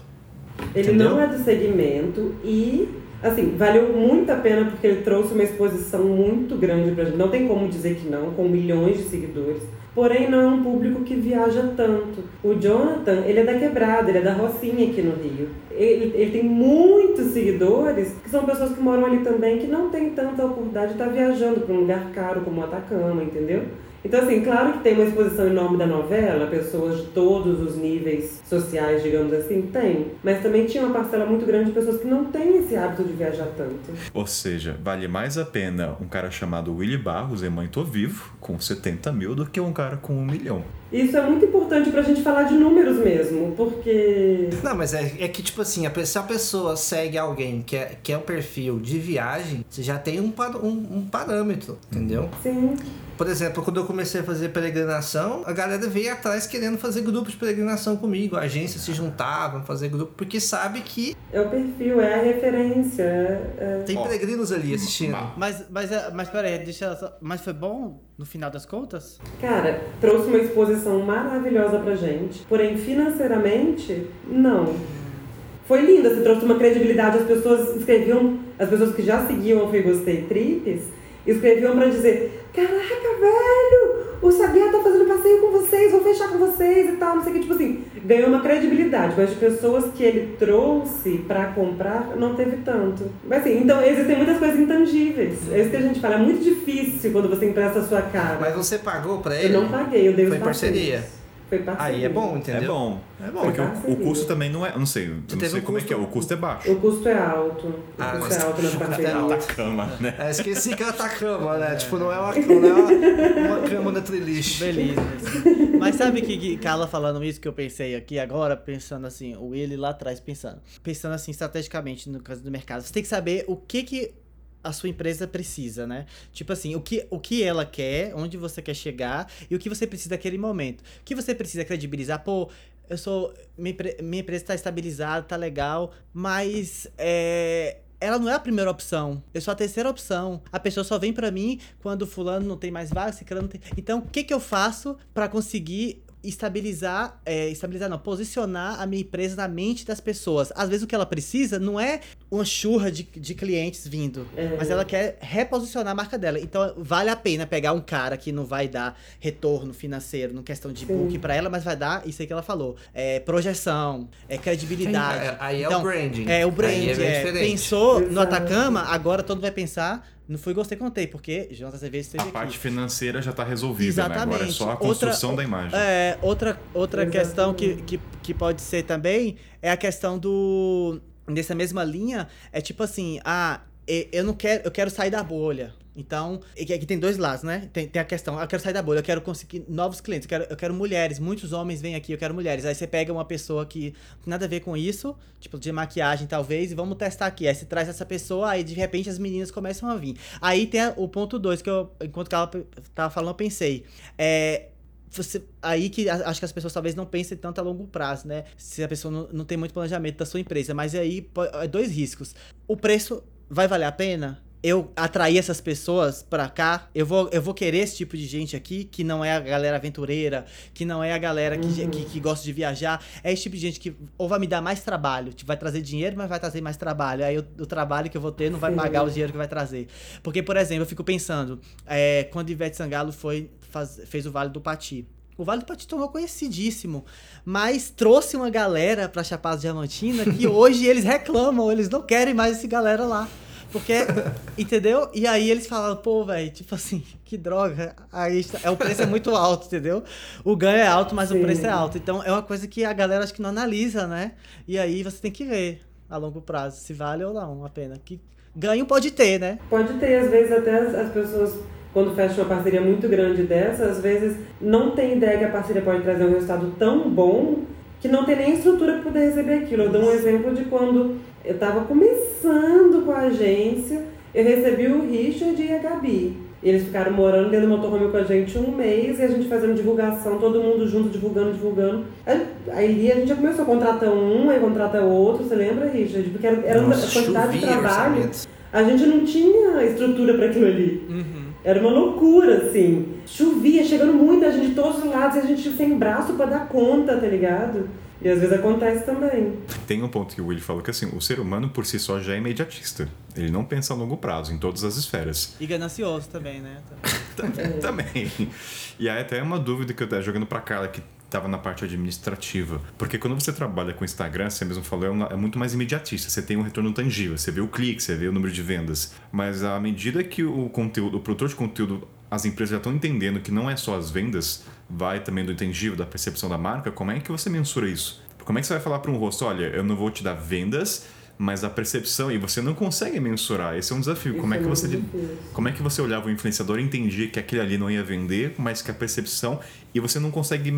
Ele Entendeu? não é do segmento e, assim, valeu muito a pena porque ele trouxe uma exposição muito grande pra gente. Não tem como dizer que não, com milhões de seguidores. Porém, não é um público que viaja tanto. O Jonathan, ele é da Quebrada, ele é da Rocinha aqui no Rio. Ele, ele tem muitos seguidores que são pessoas que moram ali também que não têm tanta oportunidade de estar viajando para um lugar caro como Atacama, entendeu? Então, assim, claro que tem uma exposição enorme da novela, pessoas de todos os níveis sociais, digamos assim, tem. Mas também tinha uma parcela muito grande de pessoas que não têm esse hábito de viajar tanto. Ou seja, vale mais a pena um cara chamado Willy Barros, e mãe tô vivo, com 70 mil, do que um cara com um milhão. Isso é muito importante pra gente falar de números mesmo, porque. Não, mas é, é que, tipo assim, a se a pessoa segue alguém que é, que é o perfil de viagem, você já tem um, um, um parâmetro, entendeu? Sim. Por exemplo, quando eu comecei a fazer peregrinação, a galera veio atrás querendo fazer grupo de peregrinação comigo. A agência se juntava, fazer grupo, porque sabe que É o perfil, é a referência. É, tem Ó, peregrinos ali assistindo. ma- Mas, mas, é- mas peraí, deixa eu só. Mas foi bom no final das contas? Cara, trouxe uma exposição maravilhosa pra gente, porém financeiramente, não. Foi linda, você trouxe uma credibilidade, as pessoas escreviam, as pessoas que já seguiam o Fui Gostei Trips, escreviam pra dizer, caraca, velho, o Sabiá tá fazendo passeio com vocês, vou fechar com vocês e tal, não sei o que. Tipo assim, ganhou uma credibilidade, mas de pessoas que ele trouxe pra comprar, não teve tanto. Mas assim, então existem muitas coisas intangíveis. É isso que a gente fala, é muito difícil quando você empresta a sua cara. Mas você pagou pra ele? Eu não paguei, eu dei Foi os parceria. Foi parceria. Aí é bom, É entendeu? bom. É bom. Porque o, o parceria. custo também não é. Eu não sei. Não sei um como é que é. custo- O custo é baixo. O custo é alto. O Ah, custo é alto nas parcerias. Cama, né? É, esqueci que era Atacama, né? Tipo, não é uma, não é uma, uma cama da Trilish. Beleza. Mas sabe que, que Carla falando isso que eu pensei aqui agora, pensando assim, o Willy lá atrás pensando. Pensando assim, estrategicamente no caso do mercado. Você tem que saber o que que a sua empresa precisa, né? Tipo assim, o que, o que ela quer, onde você quer chegar e o que você precisa naquele momento. O que você precisa credibilizar, pô, eu sou. Minha, minha empresa tá estabilizada, tá legal, mas é. Ela não é a primeira opção. Eu sou a terceira opção. A pessoa só vem pra mim quando fulano não tem mais vaga, ciclano não tem. Então, o que que eu faço pra conseguir estabilizar, é, estabilizar não, posicionar a minha empresa na mente das pessoas. Às vezes o que ela precisa não é uma churra de, de clientes vindo, É. mas ela quer reposicionar a marca dela. Então vale a pena pegar um cara que não vai dar retorno financeiro no questão de Sim. book pra ela, mas vai dar isso aí que ela falou, é projeção, é credibilidade. É, aí é Então, o branding. É, o é bem é, pensou no Exato. Atacama, agora todo mundo vai pensar, não foi gostei contei, porque Jonathan Azevedo esteve A aqui. parte financeira já tá resolvida, né? Agora é Exatamente. só a Outra- construção da imagem. É, outra, outra Exatamente. questão que, que, que pode ser também é a questão do. Nessa mesma linha, é tipo assim, ah, eu não quero, eu quero sair da bolha. Então, aqui tem dois lados, né? Tem, tem a questão, eu quero sair da bolha, eu quero conseguir novos clientes, eu quero, eu quero mulheres, muitos homens vêm aqui, eu quero mulheres. Aí você pega uma pessoa que nada a ver com isso, tipo de maquiagem talvez, e vamos testar aqui. Aí você traz essa pessoa, aí de repente as meninas começam a vir. Aí tem o ponto dois que eu, enquanto ela tava falando, eu pensei. É, você, aí que acho que as pessoas talvez não pensem tanto a longo prazo, né? Se a pessoa não, não tem muito planejamento da sua empresa. Mas aí, é dois riscos. O preço vai valer a pena? Eu atrair essas pessoas pra cá, eu vou, eu vou querer esse tipo de gente aqui, que não é a galera aventureira, que não é a galera que, que, que gosta de viajar. É esse tipo de gente que ou vai me dar mais trabalho, tipo, vai trazer dinheiro, mas vai trazer mais trabalho. Aí o, o trabalho que eu vou ter não vai Sim. pagar o dinheiro que vai trazer. Porque, por exemplo, eu fico pensando, é, quando Ivete Sangalo foi, faz- fez o Vale do Pati. O Vale do Pati tornou conhecidíssimo, mas trouxe uma galera pra Chapada Diamantina que hoje eles reclamam, eles não querem mais esse galera lá. Porque, entendeu? E aí eles falaram, pô, velho, tipo assim, que droga. Aí é, o preço é muito alto, entendeu? O ganho é alto, mas o Sim. preço é alto. Então é uma coisa que a galera acho que não analisa, né? E aí você tem que ver a longo prazo se vale ou não a pena. Que ganho pode ter, né? Pode ter, às vezes, até as, as pessoas, quando fecham uma parceria muito grande dessa, às vezes não tem ideia que a parceria pode trazer um resultado tão bom que não tem nem estrutura para poder receber aquilo. Eu dou um exemplo de quando eu estava começando com a agência, eu recebi o Richard e a Gabi. Eles ficaram morando dentro do motorhome com a gente um mês e a gente fazendo divulgação, todo mundo junto, divulgando, divulgando. Aí, a gente já começou a contratar um, aí contrata outro, você lembra, Richard? Porque era, era uma Nossa, quantidade de trabalho. A gente não tinha estrutura para aquilo ali. Era uma loucura, assim. Chovia, chegando muita gente de todos os lados e a gente sem braço para dar conta, tá ligado? E às vezes acontece também. Tem um ponto que o Willy falou que assim, o ser humano por si só já é imediatista. Ele não pensa a longo prazo, em todas as esferas. E ganancioso também, né? Também. E aí até uma dúvida que eu tava jogando pra Carla que tava na parte administrativa. Porque quando você trabalha com Instagram, você mesmo falou, é, uma- é muito mais imediatista. Você tem um retorno tangível, você vê o clique, você vê o número de vendas. Mas à medida que o conteúdo, o produtor de conteúdo, as empresas já estão entendendo que não é só as vendas, vai também do intangível, da percepção da marca, como é que você mensura isso? Como é que você vai falar para um rosto, olha, eu não vou te dar vendas, mas a percepção, e você não consegue mensurar, esse é um desafio. Como é que Isso você difícil. como é que você olhava o influenciador e entendia que aquele ali não ia vender, mas que a percepção e você não consegue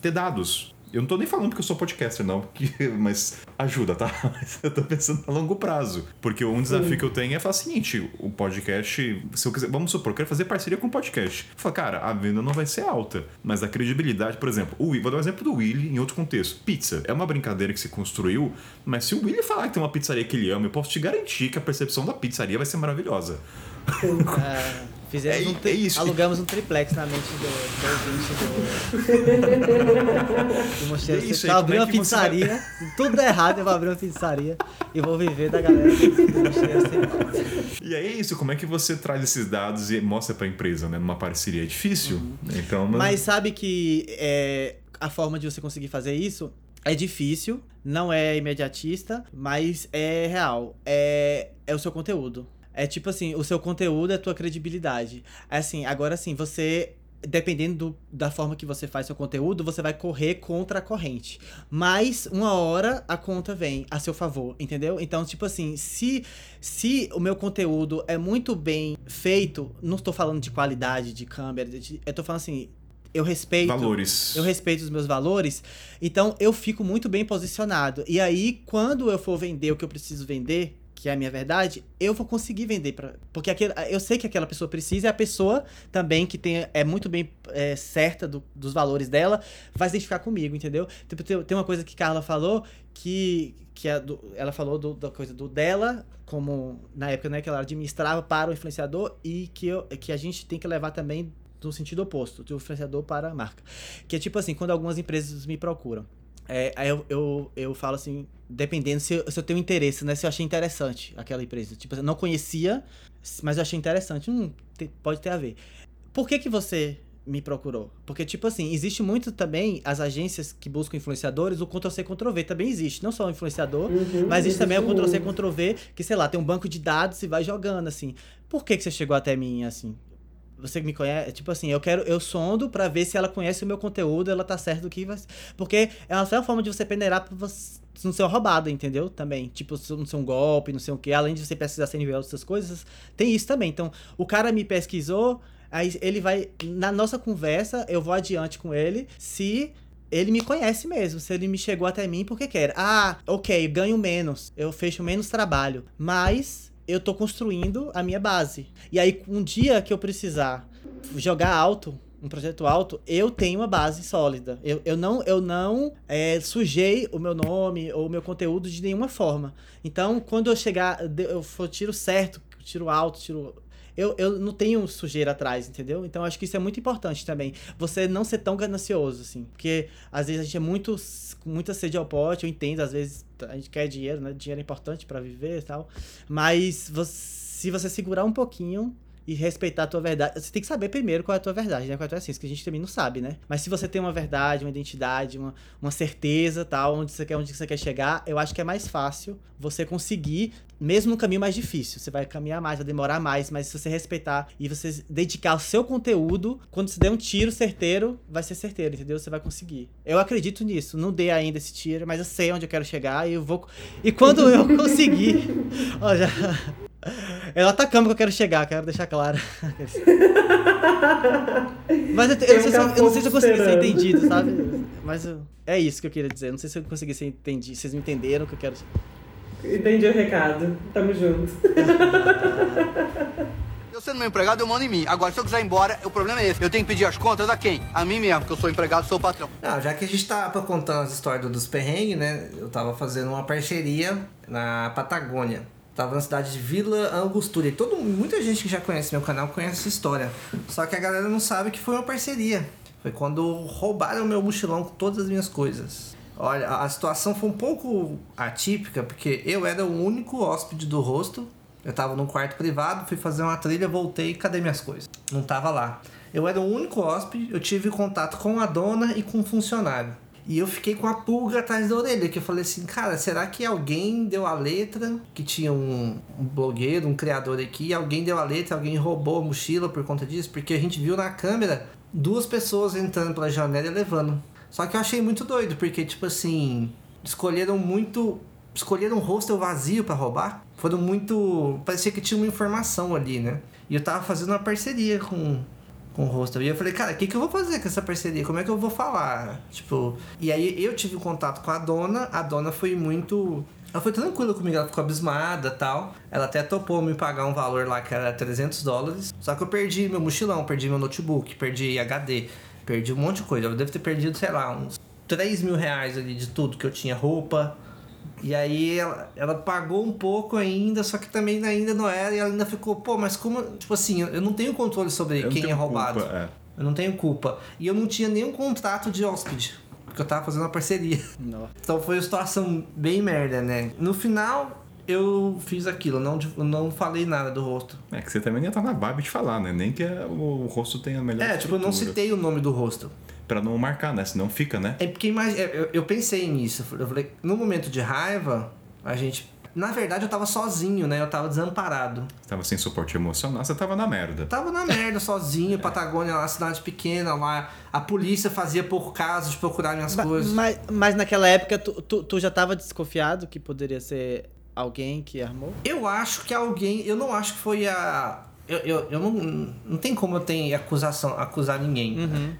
ter dados? Eu não tô nem falando porque eu sou podcaster, não, porque- mas ajuda, tá? Eu tô pensando a longo prazo. Porque um desafio que eu tenho é falar o seguinte: o podcast, se eu quiser, vamos supor, eu quero fazer parceria com um podcast. Eu falo, cara, a venda não vai ser alta, mas a credibilidade, por exemplo, o, Wi- vou dar um exemplo do Willy em outro contexto. Pizza é uma brincadeira que se construiu, mas se o Willy falar que tem uma pizzaria que ele ama, eu posso te garantir que a percepção da pizzaria vai ser maravilhosa. Fizemos É- um tri- é isso. Alugamos um triplex na mente do, do ouvinte do, do Mosteiro. É isso tá é abrindo uma vai- pizzaria, se tudo der errado, eu vou abrir uma pizzaria e vou viver da galera do Mosteiro E aí é isso, como é que você traz esses dados e mostra pra empresa, né? Numa parceria é difícil. Então, Mas sabe que é, a forma de você conseguir fazer isso é difícil, não é imediatista, mas é real. É, é o seu conteúdo. É tipo assim, o seu conteúdo é a tua credibilidade. É assim, agora sim, você. Dependendo do- da forma que você faz seu conteúdo, você vai correr contra a corrente. Mas uma hora a conta vem a seu favor, entendeu? Então, tipo assim, se, se o meu conteúdo é muito bem feito, não estou falando de qualidade de câmera, de- eu tô falando assim, eu respeito. valores. Eu respeito os meus valores, então eu fico muito bem posicionado. E aí, quando eu for vender o que eu preciso vender, que é a minha verdade, eu vou conseguir vender para porque aquele, eu sei que aquela pessoa precisa e a pessoa também que tem, é muito bem é, certa do- dos valores dela vai se identificar comigo, entendeu? Tipo, tem, tem uma coisa que Carla falou que que é do- ela falou do- da coisa do dela como na época né que ela administrava para o influenciador e que eu, que a gente tem que levar também no sentido oposto, do influenciador para a marca. Que é tipo assim, quando algumas empresas me procuram. É, aí eu, eu, eu falo assim, dependendo se eu, se eu tenho interesse, né? Se eu achei interessante aquela empresa. Tipo, eu não conhecia, mas eu achei interessante. Hum, te- pode ter a ver. Por que que você me procurou? Porque, tipo assim, existe muito também as agências que buscam influenciadores, o Ctrl-C, Ctrl-V também existe. Não só o influenciador, Uhum, mas existe também o. Ctrl-C, Ctrl-V, que, sei lá, tem um banco de dados e vai jogando, assim. Por que que você chegou até mim, assim? Você que me conhece, tipo assim, eu quero, eu sondo pra ver se ela conhece o meu conteúdo, ela tá certo do que vai. Porque é uma, é uma forma de você peneirar pra você não ser roubado, entendeu? Também. Tipo, não ser um golpe, não sei o quê. Além de você pesquisar sem nível essas coisas, tem isso também. Então, o cara me pesquisou, aí ele vai. Na nossa conversa, eu vou adiante com ele se ele me conhece mesmo. Se ele me chegou até mim porque quer. Ah, ok, ganho menos. Eu fecho menos trabalho. Mas eu tô construindo a minha base. E aí, um dia que eu precisar jogar alto, um projeto alto, eu tenho uma base sólida. Eu, eu não, eu não é, sujei o meu nome ou o meu conteúdo de nenhuma forma. Então, quando eu chegar, eu for tiro certo, tiro alto, tiro. Eu, eu não tenho sujeira atrás, entendeu? Então, acho que isso é muito importante também. Você não ser tão ganancioso, assim. Porque, às vezes, a gente é muito, com muita sede ao pote, eu entendo, às vezes, a gente quer dinheiro, né? Dinheiro é importante pra viver e tal. Mas você- se você segurar um pouquinho e respeitar a tua verdade, você tem que saber primeiro qual é a tua verdade, né? Qual é a tua essência, que a gente também não sabe, né? Mas se você tem uma verdade, uma identidade, uma, uma certeza, tal, onde você quer, onde você quer chegar, eu acho que é mais fácil você conseguir, mesmo no caminho mais difícil. Você vai caminhar mais, vai demorar mais, mas se você respeitar e você dedicar o seu conteúdo, quando você der um tiro certeiro, vai ser certeiro, entendeu? Você vai conseguir. Eu acredito nisso. Não dei ainda esse tiro, mas eu sei onde eu quero chegar e eu vou. E quando eu conseguir. Ó, já. É o Atacama que eu quero chegar, quero deixar claro. Mas eu, eu, não sei se eu, eu não sei se eu consegui ser entendido, sabe? Mas eu- é isso que eu queria dizer. Não sei se eu consegui ser entendido. Vocês me entenderam o que eu quero. Entendi o recado. Tamo junto. Eu sendo meu empregado, eu mando em mim. Agora, se eu quiser ir embora, o problema é esse. Eu tenho que pedir as contas a quem? A mim mesmo, que eu sou empregado, sou o patrão. Não, já que a gente tá pra contar as histórias do- dos perrengues, né? Eu tava fazendo uma parceria na Patagônia. Tava na cidade de Vila Angostura. E todo, muita gente que já conhece meu canal conhece essa história. Só que a galera não sabe que foi uma parceria. Foi quando roubaram meu mochilão com todas as minhas coisas. Olha, a situação foi um pouco atípica, porque eu era o único hóspede do rosto. Eu tava num quarto privado, fui fazer uma trilha, voltei, cadê minhas coisas? Não tava lá. Eu era o único hóspede, eu tive contato com a dona e com o funcionário. E eu fiquei com a pulga atrás da orelha, que eu falei assim, cara, será que alguém deu a letra? Que tinha um, um blogueiro, um criador aqui, alguém deu a letra, alguém roubou a mochila por conta disso? Porque a gente viu na câmera duas pessoas entrando pela janela e levando. Só que eu achei muito doido, porque, tipo assim, escolheram muito. Escolheram um hostel vazio pra roubar. Foram muito. Parecia que tinha uma informação ali, né? E eu tava fazendo uma parceria com, com o hostel. E eu falei, cara, o que, que eu vou fazer com essa parceria? Como é que eu vou falar? Tipo. E aí eu tive contato com a dona, a dona foi muito. Ela foi tranquila comigo, ela ficou abismada tal. Ela até topou me pagar um valor lá que era 300 dólares. Só que eu perdi meu mochilão, perdi meu notebook, perdi HD, perdi um monte de coisa. Eu devo ter perdido, sei lá, uns 3 mil reais ali de tudo que eu tinha: roupa, E aí ela, ela pagou um pouco ainda, só que também ainda não era, e ela ainda ficou, pô, mas como. Tipo assim, eu não tenho controle sobre Eu quem é roubado. culpa, é. Eu não tenho culpa. E eu não tinha nenhum contrato de hóspede. Porque eu tava fazendo uma parceria. Não. Então foi uma situação bem merda, né? No final, eu fiz aquilo, eu não, não falei nada do rosto. É que você também nem tá na barba de falar, né? Nem que é- o rosto tenha a melhor É, tipo, eu não estrutura. citei o nome do rosto. Pra não marcar, né? Senão fica, né? É porque imagina, eu, eu pensei nisso. Eu falei, no momento de raiva, a gente. Na verdade, eu tava sozinho, né? Eu tava desamparado. Você tava sem suporte emocional, você tava na merda. Tava na merda, sozinho, Patagônia lá, cidade pequena lá. A polícia fazia pouco caso de procurar minhas coisas. Mas, mas naquela época, tu, tu, tu já tava desconfiado que poderia ser alguém que armou? Eu acho que alguém. Eu não acho que foi a. Eu, eu, eu não. Não tem como eu ter acusação, acusar ninguém. Uhum.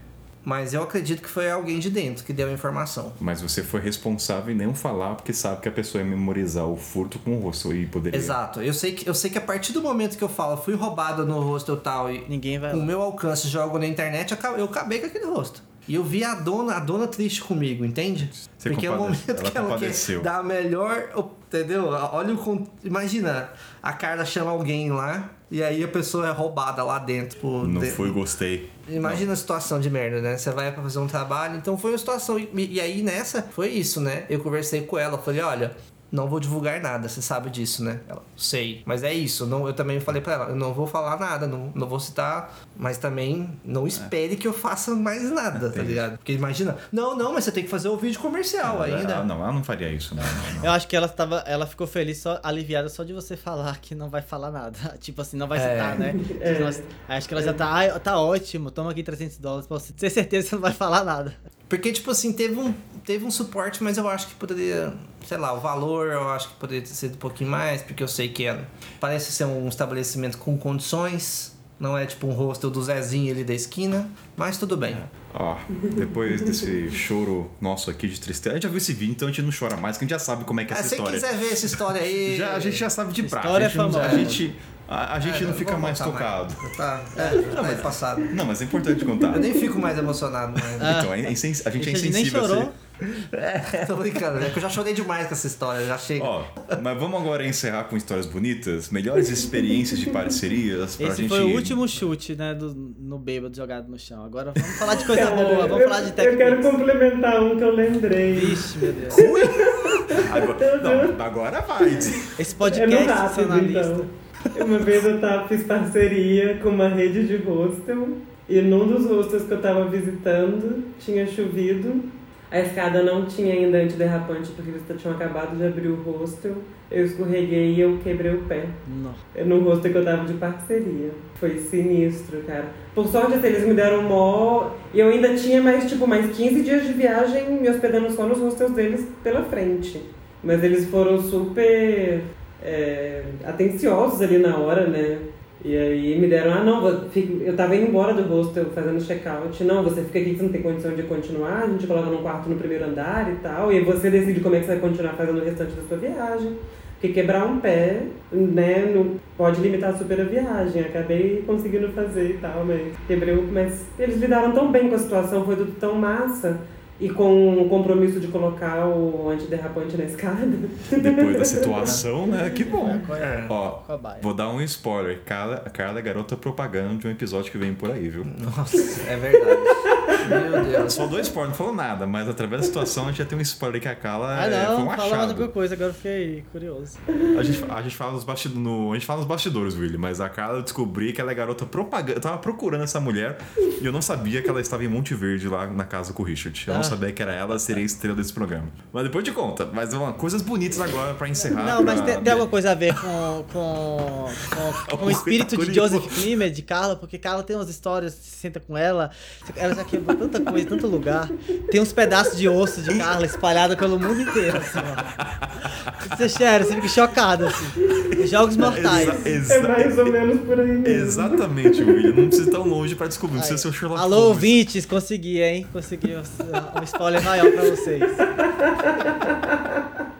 Mas eu acredito que foi alguém de dentro que deu a informação. Mas você foi responsável em não falar, porque sabe que a pessoa ia memorizar o furto com o rosto e poderia. Exato. Eu sei, que, eu sei que a partir do momento que eu falo, fui roubado no rosto e tal, e Ninguém vai o meu alcance jogo na internet, eu acabei, com aquele rosto. E eu vi a dona, a dona triste comigo, entende? Você Porque é o momento ela que ela compadeceu. quer dar a melhor. Entendeu? Olha o. Imagina, a Carla chama alguém lá e aí a pessoa é roubada lá dentro. Por, Não de- foi, gostei. Imagina a situação de merda, né? Você vai pra fazer um trabalho, então foi uma situação. E, e aí nessa, foi isso, né? Eu conversei com ela, falei, olha. Não vou divulgar nada, você sabe disso, né? Ela, sei. Mas é isso. Não, eu também falei pra ela, eu não vou falar nada, não, não vou citar, mas também não espere que eu faça mais nada, tá Entendi. ligado? Porque imagina, não, não, mas você tem que fazer o vídeo comercial ainda. Ah, não, ela não faria isso, não. não, não. Eu acho que ela tava, ela ficou feliz, só aliviada só de você falar que não vai falar nada. Tipo assim, não vai É. citar, né? É. Nossa, acho que ela já tá, "Ai, tá ótimo, toma aqui 300 dólares pra você ter certeza que você não vai falar nada. Porque, tipo assim, teve um, teve um suporte, mas eu acho que poderia, sei lá, o valor eu acho que poderia ter sido um pouquinho mais, porque eu sei que é, parece ser um estabelecimento com condições, não é tipo um hostel do Zezinho ali da esquina, mas tudo bem. Ó, depois desse choro nosso aqui de tristeza, a gente já viu esse vídeo, então a gente não chora mais, que a gente já sabe como é que é Ah, essa se história. quiser ver essa história aí. Já, a gente já sabe de praxe. História a gente, famosa. a gente, a, a gente É, não fica mais tocado. Tá, é, tá mais passado. Não, mas é importante contar. Eu nem fico mais emocionado, mas. Então, é insen- a gente é A gente nem insensível. chorou. assim. É, tô brincando, é que eu já chorei demais com essa história, já chega. Ó, mas vamos agora encerrar com histórias bonitas, melhores experiências de parcerias pra Esse gente. foi o último chute, né, do, no bêbado jogado no chão. Agora vamos falar de coisa Cara, boa, vamos eu, falar de Eu quero técnica. complementar um que eu lembrei. Vixe, meu Deus. Agora, não, agora vai. Esse É podcast no rápido, sensacionalista. então. Uma vez eu tava, fiz parceria com uma rede de hostel e num dos hostels que eu tava visitando tinha chovido. A escada não tinha ainda antiderrapante porque eles tinham acabado de abrir o hostel. Eu escorreguei e eu quebrei o pé. No hostel que eu tava de parceria. Foi sinistro, cara. Por sorte, assim, eles me deram mó. E eu ainda tinha mais, tipo, mais 15 dias de viagem me hospedando só nos hostels deles pela frente. Mas eles foram super é, atenciosos ali na hora, né? E aí me deram, ah não, eu tava indo embora do hostel fazendo check-out. Não, você fica aqui que você não tem condição de continuar, a gente coloca num quarto no primeiro andar e tal. E você decide como é que você vai continuar fazendo o restante da sua viagem. Porque quebrar um pé, né, pode limitar super a viagem. Acabei conseguindo fazer e tal, mas quebrei o. Mas eles lidaram tão bem com a situação, foi tudo tão massa. E com o compromisso de colocar o antiderrapante na escada. Depois da situação, né? Que bom. É. Ó, Cobaia. vou dar um spoiler. Carla, Carla é garota propaganda de um episódio que vem por aí, viu? Nossa, é verdade. Meu Deus. Só dois spoilers, não falou nada, mas através da situação a gente já tem um spoiler que a Carla Ah, é, foi não, um fala achado. alguma coisa, agora eu fiquei curioso. A gente, a gente fala nos bastidores, no, a gente fala nos bastidores, Willy, mas a Carla eu descobri que ela é garota propaganda. Eu tava procurando essa mulher e eu não sabia que ela estava em Monte Verde lá na casa com o Richard. Eu Ah. não sabia que era ela, seria a estrela desse programa. Mas depois te conta. Mas uma, coisas bonitas agora pra encerrar. Não, mas pra- tem, tem alguma coisa a ver com, com, com, com o espírito de. Joseph Klimer, de Carla, porque Carla tem umas histórias, você senta com ela, ela já quebrou tanta coisa, tanto lugar. Tem uns pedaços de osso de Carla espalhado pelo mundo inteiro, assim, ó. Você sério, você fica chocado, assim. Jogos mortais. Exa- É exa- mais ou menos por aí mesmo. Exatamente, William. Não precisa ir tão longe pra descobrir. Não precisa ser o Sherlock Alô, Holmes. ouvintes, consegui, hein? Consegui um spoiler maior pra vocês.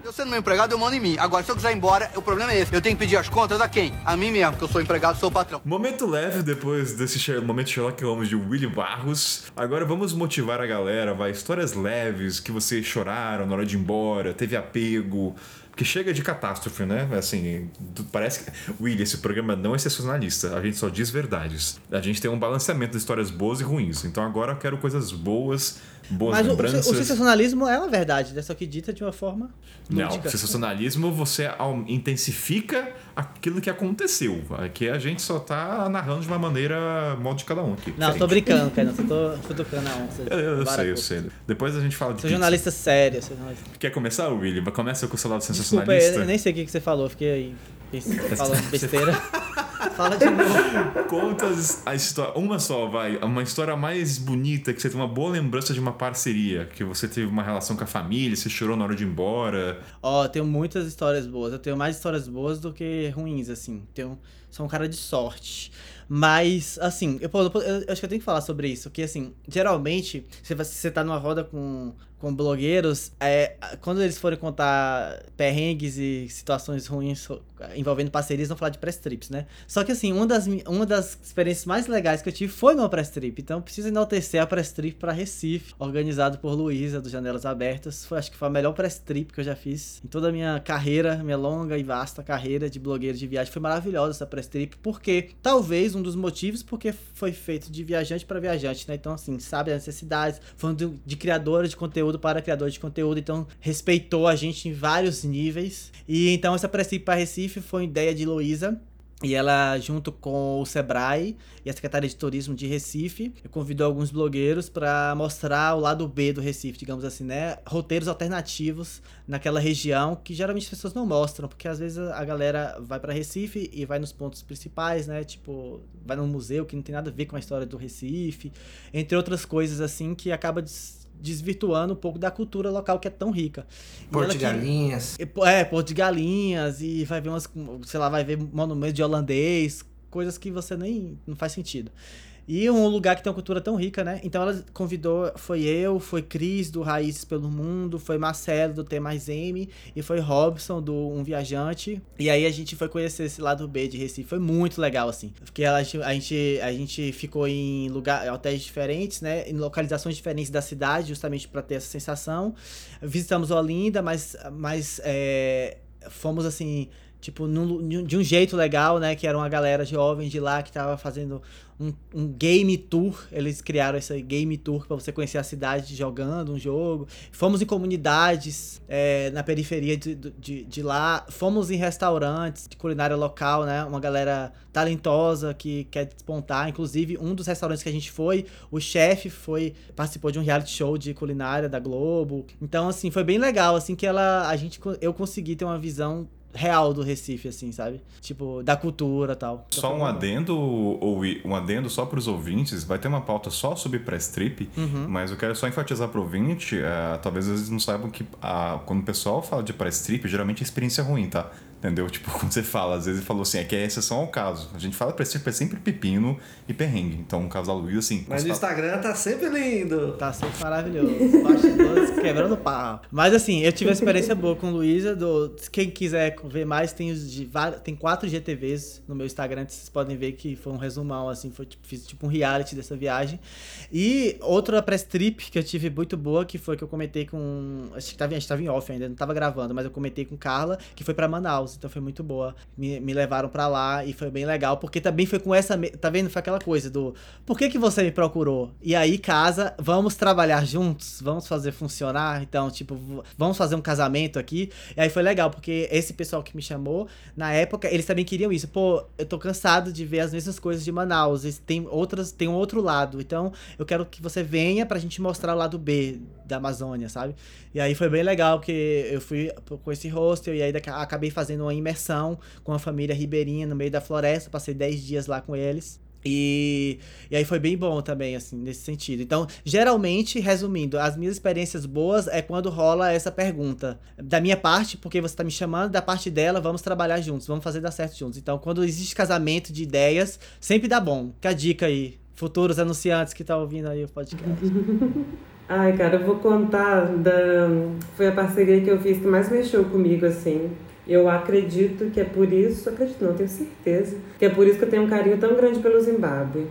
Eu sendo meu empregado, eu mando em mim. Agora, se eu quiser ir embora, o problema é esse. Eu tenho que pedir as contas a quem? A mim mesmo, porque eu sou empregado, sou patrão. Momento leve depois desse momento Sherlock Holmes de William Barros. Agora vamos motivar a galera, vai. Histórias leves que vocês choraram na hora de ir embora, teve apego. Porque chega de catástrofe, né? Assim, parece que. William, esse programa não é sensacionalista. A gente só diz verdades. A gente tem um balanceamento de histórias boas e ruins. Então agora eu quero coisas boas, boas Mas o, o, lembranças. o sensacionalismo é uma verdade, né? Só que dita de uma forma Não, lúdica. sensacionalismo você intensifica aquilo que aconteceu. Aqui a gente só tá narrando de uma maneira modo de cada um aqui. Não, tô diferente. brincando, cara. Só tô futucando a onça. Eu, eu sei, eu sei. Depois a gente fala de Sou jornalista sério. Sou jornalista... Quer começar, William? Começa com o seu lado Desculpa, sensacionalista. eu nem sei o que você falou. Fiquei aí falando besteira. Fala de novo. Conta a história, uma só, vai. Uma história mais bonita, que você tem uma boa lembrança de uma parceria, que você teve uma relação com a família, você chorou na hora de ir embora. Ó, eu tenho muitas histórias boas. Eu tenho mais histórias boas do que ruins, assim. Tenho, sou um cara de sorte. Mas, assim, eu, eu, eu acho que eu tenho que falar sobre isso. Que, assim, geralmente, se você- você tá numa roda com, com blogueiros, é, quando eles forem contar perrengues e situações ruins envolvendo parcerias, vão falar de press trips, né? Só que, assim, uma das, uma das experiências mais legais que eu tive foi numa press trip. Então, preciso enaltecer a press trip pra Recife, organizado por Luísa, do Janelas Abertas. Foi, acho que foi a melhor press trip que eu já fiz em toda a minha carreira, minha longa e vasta carreira de blogueiro de viagem. Foi maravilhosa essa press trip, porque talvez um dos motivos porque foi feito de viajante para viajante, né? Então, assim, sabe as necessidades, falando de, de criadores de conteúdo para criadores de conteúdo, então respeitou a gente em vários níveis. E então essa trip para Recife foi ideia de Luísa. E ela, junto com o Sebrae e a Secretaria de Turismo de Recife, convidou alguns blogueiros para mostrar o lado B do Recife, digamos assim, né? Roteiros alternativos naquela região que geralmente as pessoas não mostram, porque às vezes a galera vai para Recife e vai nos pontos principais, né? Tipo, vai num museu que não tem nada a ver com a história do Recife, entre outras coisas assim que acaba desvirtuando um pouco da cultura local que é tão rica. E Porto de Galinhas. É, Porto de Galinhas, e vai ver umas, sei lá, vai ver monumentos de holandês, coisas que você nem, não faz sentido. E um lugar que tem uma cultura tão rica, né? Então ela convidou, foi eu, foi Cris do Raízes pelo Mundo, foi Marcelo do T mais M e foi Robson do Um Viajante. E aí a gente foi conhecer esse lado B de Recife, foi muito legal assim. Porque a gente a gente ficou em lugar, hotéis diferentes, né? Em localizações diferentes da cidade, justamente para ter essa sensação. Visitamos Olinda, mas mas é, fomos assim, tipo, num- de um jeito legal, né? Que era uma galera jovem de lá que tava fazendo um, um game tour. Eles criaram esse game tour para você conhecer a cidade jogando um jogo. Fomos em comunidades é, na periferia de, de, de lá. Fomos em restaurantes de culinária local, né? Uma galera talentosa que quer despontar. Inclusive, um dos restaurantes que a gente foi, o chefe foi participou de um reality show de culinária da Globo. Então, assim, foi bem legal, assim, que ela a gente eu consegui ter uma visão real do Recife, assim, sabe? Tipo, da cultura e tal. Só um adendo, ou um adendo só para os ouvintes, vai ter uma pauta só sobre press trip, Uhum. mas eu quero só enfatizar para o ouvinte, eh, talvez eles não saibam que ah, quando o pessoal fala de press trip, geralmente é experiência ruim, tá? Entendeu? Tipo, quando você fala, às vezes ele falou assim, é que é exceção ao caso. A gente fala press trip é sempre pepino e perrengue. Então, no caso da Luísa, assim... Mas fala- Instagram tá sempre lindo. Tá sempre maravilhoso. Bastidores quebrando pau. Mas assim, eu tive uma experiência boa com Luísa. Do... Quem quiser ver mais, tem, os de... tem quatro GTVs no meu Instagram. que Vocês podem ver que foi um resumão, assim. Foi, tipo, fiz tipo um reality dessa viagem. E outra press trip que eu tive muito boa, que foi que eu comentei com. Acho que tava, a gente tava em off ainda, não tava gravando, mas eu comentei com Carla, que foi pra Manaus. Então foi muito boa. Me, me levaram pra lá e foi bem legal, porque também foi com essa. Tá vendo? Foi aquela coisa do. Por que, que você me procurou? E aí, casa, vamos trabalhar juntos? Vamos fazer funcionar? Então, tipo, vamos fazer um casamento aqui? E aí foi legal, porque esse pessoal que me chamou, na época, eles também queriam isso. Pô, eu tô cansado de ver as mesmas coisas de Manaus. Tem outras, tem um outro lado. Então, eu quero que você venha pra gente mostrar o lado B da Amazônia, sabe? E aí foi bem legal, porque eu fui com esse hostel e aí acabei fazendo uma imersão com a família ribeirinha no meio da floresta. Passei 10 dias lá com eles. E, e aí foi bem bom também, assim, nesse sentido. Então, geralmente, resumindo, as minhas experiências boas é quando rola essa pergunta. Da minha parte, porque você tá me chamando, da parte dela, vamos trabalhar juntos, vamos fazer dar certo juntos. Então, quando existe casamento de ideias, sempre dá bom. Fica a dica aí. Futuros anunciantes que tá ouvindo aí o podcast. Ai, cara, eu vou contar da. Foi a parceria que eu fiz que mais mexeu comigo, assim. Eu acredito que é por isso, acredito não, tenho certeza, que é por isso que eu tenho um carinho tão grande pelo Zimbábue.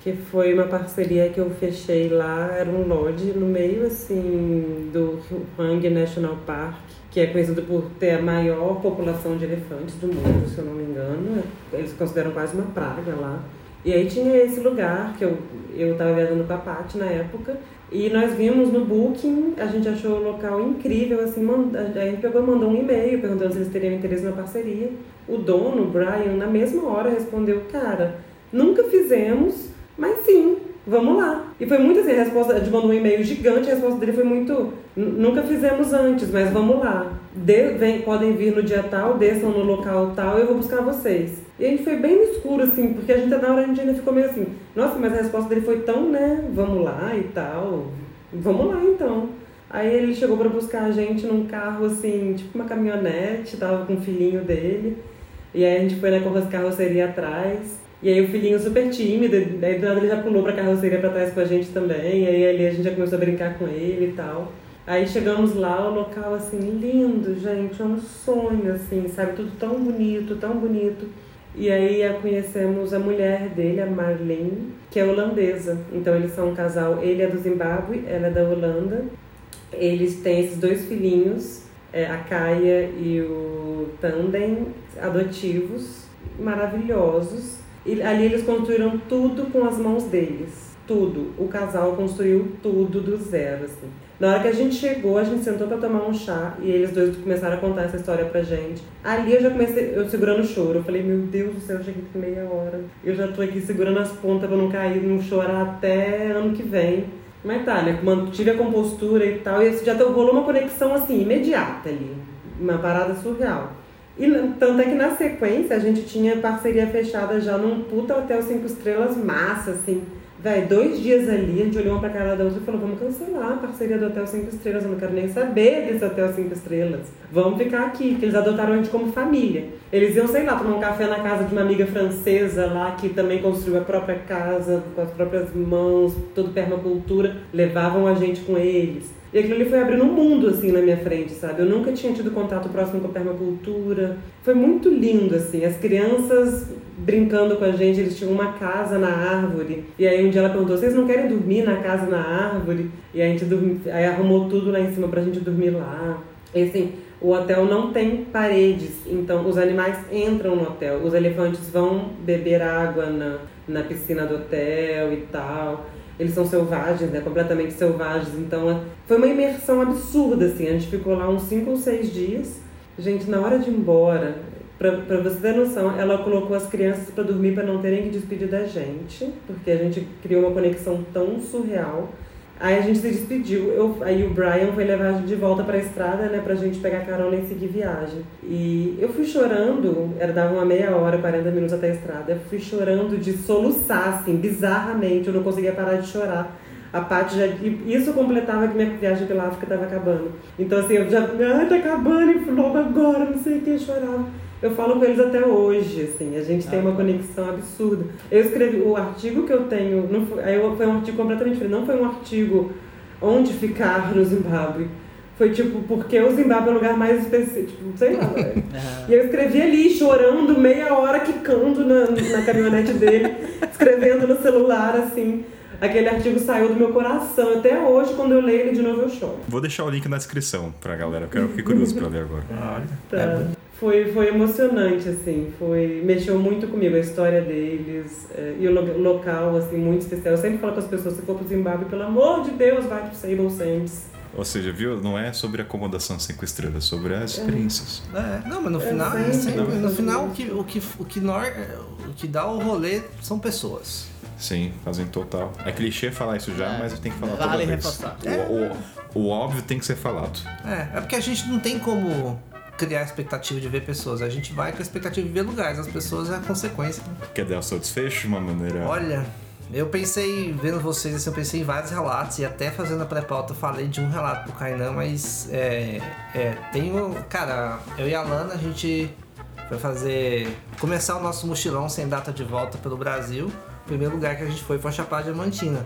Que foi uma parceria que eu fechei lá, era um lodge no meio, assim, do Hang National Park, que é conhecido por ter a maior população de elefantes do mundo, se eu não me engano. Eles consideram quase uma praga lá. E aí tinha esse lugar que eu, eu tava viajando com a Paty na época, e nós vimos no Booking, a gente achou o local incrível, assim, manda, a gente pegou mandou um e-mail perguntando se eles teriam interesse na parceria. O dono, Brian, na mesma hora respondeu, cara, nunca fizemos, mas sim, vamos lá. E foi muito assim, a resposta, a gente mandou um e-mail gigante, a resposta dele foi muito, nunca fizemos antes, mas vamos lá. De, vem, podem vir no dia tal, desçam no local tal, eu vou buscar vocês. E a gente foi bem no escuro, assim, porque a gente na hora a gente ainda ficou meio assim, nossa, mas a resposta dele foi tão, né, vamos lá e tal, vamos lá então. Aí ele chegou para buscar a gente num carro, assim, tipo uma caminhonete, tava com o filhinho dele. E aí a gente foi na carroceria atrás. E aí o filhinho super tímido, daí do nada ele já pulou pra carroceria pra trás com a gente também. E aí ali a gente já começou a brincar com ele e tal. Aí chegamos lá, o local assim, lindo, gente, é um sonho, assim, sabe? Tudo tão bonito, tão bonito. E aí conhecemos a mulher dele, a Marlene, que é holandesa. Então eles são um casal, ele é do Zimbábue, ela é da Holanda. Eles têm esses dois filhinhos, é, a Kaia e o Tandem, adotivos, maravilhosos. E ali eles construíram tudo com as mãos deles. Tudo. O casal construiu tudo do zero, assim. Na hora que a gente chegou, a gente sentou para tomar um chá e eles dois começaram a contar essa história pra gente. Ali eu já comecei, eu segurando o choro. Eu falei, meu Deus do céu, eu cheguei com meia hora. Eu já tô aqui segurando as pontas pra não cair, não chorar até ano que vem. Mas tá, né? Mantive a compostura e tal. E já rolou uma conexão assim, imediata ali. Uma parada surreal. E tanto é que na sequência a gente tinha parceria fechada já num puta hotel cinco estrelas massa, assim Véi, dois dias ali, a gente olhou uma pra cara da outra e falou, vamos cancelar a parceria do Hotel 5 Estrelas, eu não quero nem saber desse Hotel 5 Estrelas. Vamos ficar aqui, porque eles adotaram a gente como família. Eles iam, sei lá, tomar um café na casa de uma amiga francesa lá, que também construiu a própria casa, com as próprias mãos, toda permacultura, levavam a gente com eles. E aquilo ali foi abrindo um mundo, assim, na minha frente, sabe? Eu nunca tinha tido contato próximo com a permacultura. Foi muito lindo, assim. As crianças brincando com a gente, eles tinham uma casa na árvore. E aí um dia ela perguntou, vocês não querem dormir na casa na árvore? E a gente dormi... aí arrumou tudo lá em cima pra gente dormir lá. E assim, o hotel não tem paredes, então os animais entram no hotel. Os elefantes vão beber água na, na piscina do hotel e tal eles são selvagens, né? Completamente selvagens. Então é, foi uma imersão absurda, assim. A gente ficou lá uns 5 ou 6 dias. Gente, na hora de ir embora, pra, pra você ter noção, ela colocou as crianças para dormir para não terem que despedir da gente, porque a gente criou uma conexão tão surreal. Aí a gente se despediu. Eu, aí o Brian foi levar a gente de volta pra estrada, né? Pra gente pegar carona e seguir viagem. E eu fui chorando, era dava uma meia hora, 40 minutos até a estrada. Eu fui chorando de soluçar, assim, bizarramente. Eu não conseguia parar de chorar. A parte já. Isso completava que minha viagem pela África estava acabando. Então, assim, eu já. Ai, tá acabando, e logo agora, não sei o que, chorava. Eu falo com eles até hoje, assim, a gente tem uma conexão absurda. Eu escrevi o artigo que eu tenho, não foi, aí foi um artigo completamente diferente, não foi um artigo onde ficar no Zimbábue. Foi tipo, porque o Zimbábue é o lugar mais específico, tipo, sei lá. e eu escrevi ali, chorando, meia hora, quicando na, na caminhonete dele, escrevendo no celular, assim. Aquele artigo saiu do meu coração. Até hoje, quando eu leio ele de novo, eu choro. Vou deixar o link na descrição pra galera, eu quero ficar curioso pra ler agora. Olha. Tá. É foi, foi emocionante, assim, foi, mexeu muito comigo, a história deles, é, e o lo local, assim, muito especial. Eu sempre falo com as pessoas, se for pro Zimbábue, pelo amor de Deus, vai pro Sable Sands. Ou seja, viu? Não é sobre acomodação cinco estrelas, é sobre as experiências. É, não, mas no final, é sempre- no final o que, o, que, o, que nor, o que dá o rolê são pessoas. Sim, fazem total. É clichê falar isso já, É. mas tem que falar Vale toda vez. reforçar. O, o, o óbvio tem que ser falado. É, é porque a gente não tem como criar a expectativa de ver pessoas. A gente vai com a expectativa de ver lugares. As pessoas é a consequência. Quer dar o seu desfecho de uma maneira. Olha, eu pensei, vendo vocês, assim, eu pensei em vários relatos e até fazendo a pré-pauta eu falei de um relato pro Kainan, mas é, é, tem o. Cara, eu e a Lana, a gente foi fazer. começar o nosso mochilão sem data de volta pelo Brasil. O primeiro lugar que a gente foi foi a Chapada Diamantina.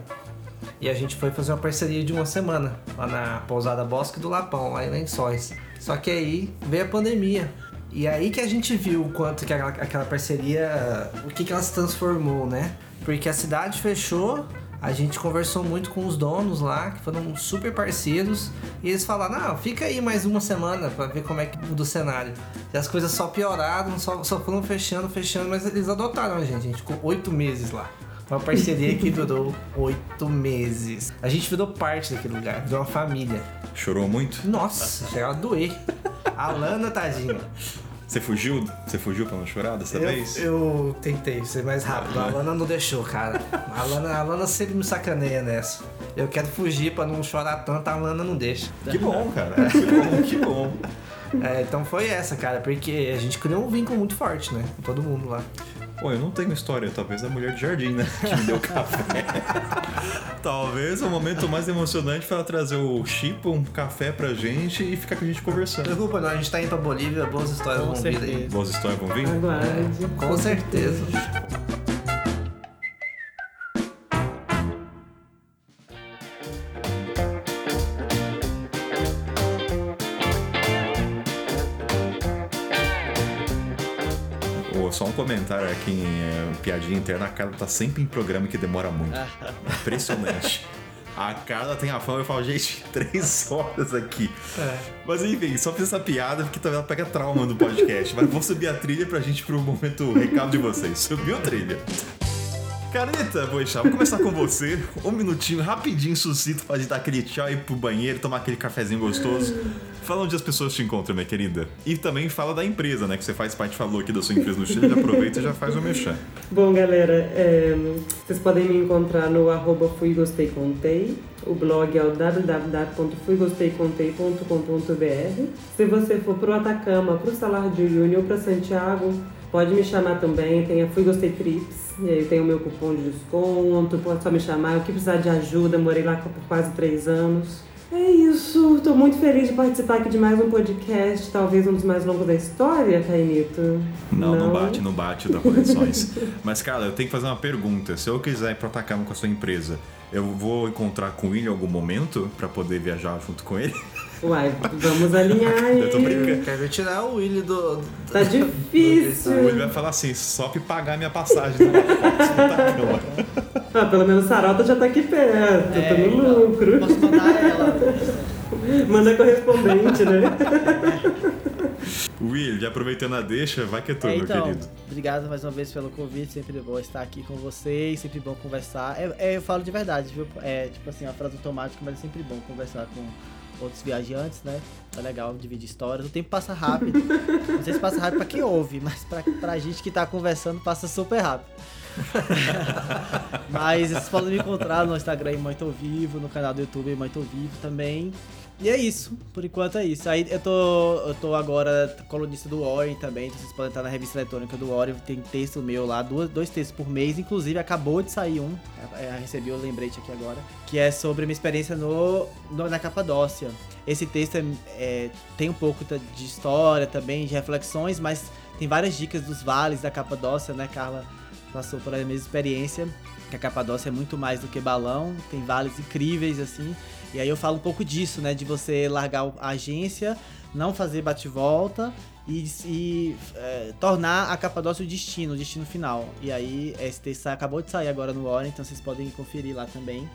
E a gente foi fazer uma parceria de uma semana lá na pousada Bosque do Lapão, lá em Lençóis. Só que aí veio a pandemia. E aí que a gente viu o quanto que aquela, parceria, o que, que ela se transformou, né? Porque a cidade fechou, a gente conversou muito com os donos lá, que foram super parceiros, e eles falaram: não, fica aí mais uma semana pra ver como é que muda o cenário. E as coisas só pioraram, só, só foram fechando, fechando, mas eles adotaram a gente. A gente ficou oito meses lá. Uma parceria que durou oito meses. A gente virou parte daquele lugar, virou uma família. Chorou muito? Nossa, chegou a doer. A Lana, tadinha. Você fugiu? Você fugiu pra não chorar dessa Eu, vez? eu tentei ser mais rápido. A Lana não deixou, cara. A Lana, a Lana sempre me sacaneia nessa. Eu quero fugir pra não chorar tanto, a Lana não deixa. Que bom, cara. Que bom, que bom. É, então foi essa, cara, porque a gente criou um vínculo muito forte, né? Com todo mundo lá. Pô, eu não tenho história, talvez a mulher de jardim, né? Que me deu café. talvez o momento mais emocionante foi ela trazer o chip, um café pra gente e ficar com a gente conversando. Preocupa não, a gente tá indo pra Bolívia, boas histórias Com vão vir aí. certeza. Boas histórias vão vir? Aguarde. Com certeza. Só um comentário aqui em é, piadinha interna, a Carla tá sempre em programa que demora muito. Impressionante. A Carla tem a fama, eu falo, gente, três horas aqui. É. Mas enfim, só fiz essa piada porque talvez ela pega trauma do podcast. Mas vou subir a trilha pra gente pro momento recado de vocês. Subiu a trilha. Carita, Boixá, vou começar com você. Um minutinho, rapidinho, suscito pra gente dar aquele tchau ir pro banheiro, tomar aquele cafezinho gostoso. Fala onde as pessoas te encontram, minha querida. E também fala da empresa, né? Que você faz parte, falou aqui da sua empresa no Chile, já aproveita e já faz o mexer. Bom, galera, é, vocês podem me encontrar no arroba Fui Gostei Contei. O blog é o www.fuigosteicontei.com.br. Se você for pro Atacama, pro Salar de Uyuni ou pra Santiago, pode me chamar também. Tem a Fui Gostei Trips. E aí tem o meu cupom de desconto. Pode só me chamar. O que precisar de ajuda, morei lá por quase três anos. É isso, tô muito feliz de participar aqui de mais um podcast, talvez um dos mais longos da história, Cainito. Não, não, bate, não bate da conexões. Mas, cara, eu tenho que fazer uma pergunta. Se eu quiser ir pro Atacama com a sua empresa, eu vou encontrar com ele em algum momento pra poder viajar junto com ele? Uai, vamos alinhar aí. Eu tô brincando. Quero tirar o Willy do. do- Tá difícil. Ou ele vai falar assim, só pra pagar minha passagem Atacama. Ah, pelo menos Sarota já tá aqui perto, É, tô no então, lucro. Posso mandar ela. Manda correspondente, né? Will, já aproveitando a deixa, vai que é tu, É, meu então, querido. obrigado mais uma vez pelo convite, sempre bom estar aqui com vocês, sempre bom conversar. É, é, eu falo de verdade, viu? É tipo assim, uma frase automática, mas é sempre bom conversar com outros viajantes, né? É legal dividir histórias. O tempo passa rápido. Não sei se passa rápido pra quem ouve, mas pra, pra gente que tá conversando passa super rápido. mas vocês podem me encontrar no Instagram Muito Vivo, no canal do YouTube Muito Vivo também. E é isso, por enquanto é isso. Aí eu tô, eu tô agora colunista do Warren também, então vocês podem estar na revista eletrônica do Warren, tem texto meu lá, duas, dois textos por mês, inclusive acabou de sair um, é, recebi o lembrete aqui agora, que é sobre minha experiência no, no- na Capadócia. Esse texto é, é- tem um pouco de história também, de reflexões, mas tem várias dicas dos vales da Capadócia, né, Carla? Passou por a mesma experiência, que a Capadócia é muito mais do que balão, tem vales incríveis assim. E aí eu falo um pouco disso, né? De você largar a agência, não fazer bate-volta e, e, é, tornar a Capadócia o destino, o destino final. E aí esse texto acabou de sair agora no Warren, então vocês podem conferir lá também.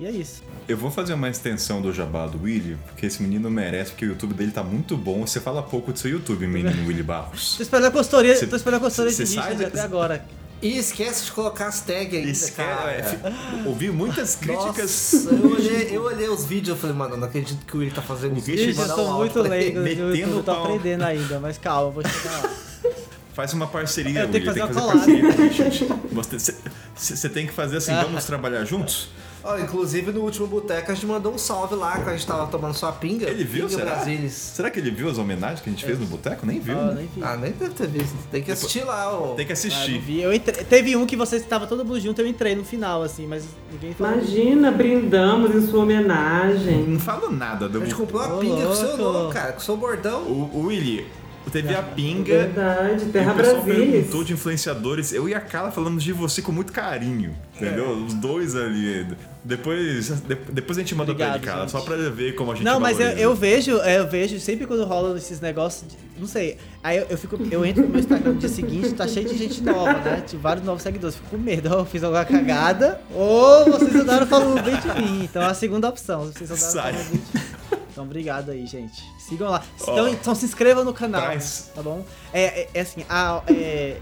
E é isso. Eu vou fazer uma extensão do jabá do Willy, porque esse menino merece, porque o YouTube dele tá muito bom. Você fala pouco do seu YouTube, menino Willy Barros. Tô esperando a consultoria, Cê- tô esperando a consultoria de sai até agora. E esquece de colocar as tags ainda, Isso, cara. é, ouvi muitas críticas. Nossa, eu olhei, eu olhei os vídeos e falei, mano, não acredito que o Willy tá fazendo isso. Richard Gente, eu sou um muito leigo metendo eu tô aprendendo ainda, mas calma, vou chegar lá. Faz uma parceria, Eu tenho Willy. que Tem que fazer fazer uma parceria Você você tem que fazer assim, vamos trabalhar juntos? Ó, inclusive no último boteco a gente mandou um salve lá quando a gente tava tomando sua pinga. Ele viu, pinga será? Brasilis. Será que ele viu as homenagens que a gente fez no boteco? Nem viu, Ó, né? nem vi. Ah, nem deve ter visto. Tem que assistir lá, ó. Tem que Ah, assistir. vi. Eu entre- Teve um que vocês estavam todo mundo junto, eu entrei no final, assim, mas ninguém falou. Imagina, brindamos em sua homenagem. Não falo nada do A gente comprou uma Ô, pinga com o seu louco. nome, cara, com o seu bordão. O, o Willy, teve a Pinga. Verdade, Terra e o pessoal Brasilis. perguntou de influenciadores. Eu e a Carla falando de você com muito carinho. Entendeu? É. Os dois ali. Depois, de- depois a gente manda pra ele, Obrigado, Carla, gente. só pra ver como a gente Não, mas eu, valoriza. eu vejo, é, eu vejo sempre quando rola esses negócios, de- não sei. Aí eu, eu fico, eu entro no meu Instagram no dia seguinte, tá cheio de gente nova, né? Tipo, vários novos seguidores. Fico com medo, eu fiz alguma cagada, ou vocês andaram falando bem de mim. Então é a segunda opção, vocês andaram Sai. falando bem de mim. Então obrigado aí, gente. Sigam lá. Então, então se inscrevam no canal, Traz. tá bom? É, é, é assim, a, é,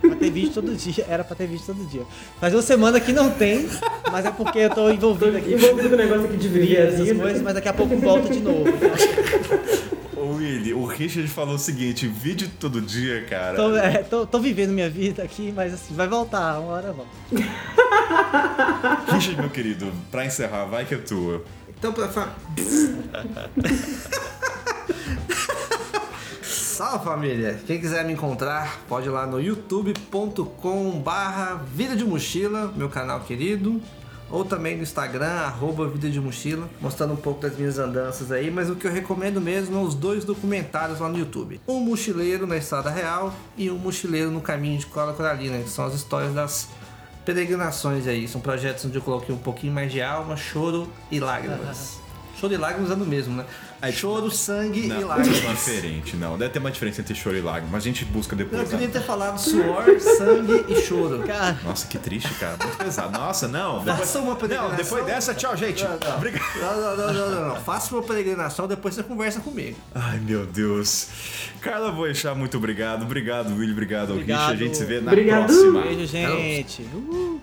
pra ter vídeo todo dia, era pra ter vídeo todo dia. Faz uma semana que não tem, mas é porque eu tô envolvido aqui envolvido com o negócio aqui de viver a essas coisas, mas daqui a pouco volta de novo. Então, Ô, Willy, o Richard falou o seguinte: vídeo todo dia, cara. tô, é, tô, tô vivendo minha vida aqui, mas assim, vai voltar, uma hora volta. Richard, meu querido, pra encerrar, vai que é tua. Então, pra fa... Salve família! Quem quiser me encontrar, pode ir lá no youtube.com barra Vida de Mochila, meu canal querido. Ou também no Instagram, arroba Vida de Mochila, mostrando um pouco das minhas andanças aí. Mas o que eu recomendo mesmo são os dois documentários lá no YouTube. Um mochileiro na Estrada Real e um mochileiro no Caminho de Cola Coralina, que são as histórias das peregrinações aí. São projetos onde eu coloquei um pouquinho mais de alma, choro e lágrimas. Choro e lágrimas é no mesmo, né? Choro, sangue Não, e é lágrimas. diferente, não. Deve ter uma diferença entre choro e lágrima, mas a gente busca Eu depois. queria né? ter falado suor, sangue e choro. Cara, Nossa, que triste, cara. Muito pesado. Nossa, não. Depois, Faça uma não, peregrinação. depois dessa, tchau, gente. Não, não. Obrigado. Não, não, não, não, não, não. Faça uma peregrinação, depois você conversa comigo. Ai, meu Deus. Carla Boechat, muito obrigado. Obrigado, Willy. Obrigado, Obrigado. Richard. A gente se vê na Obrigado. próxima. beijo, gente. Uh.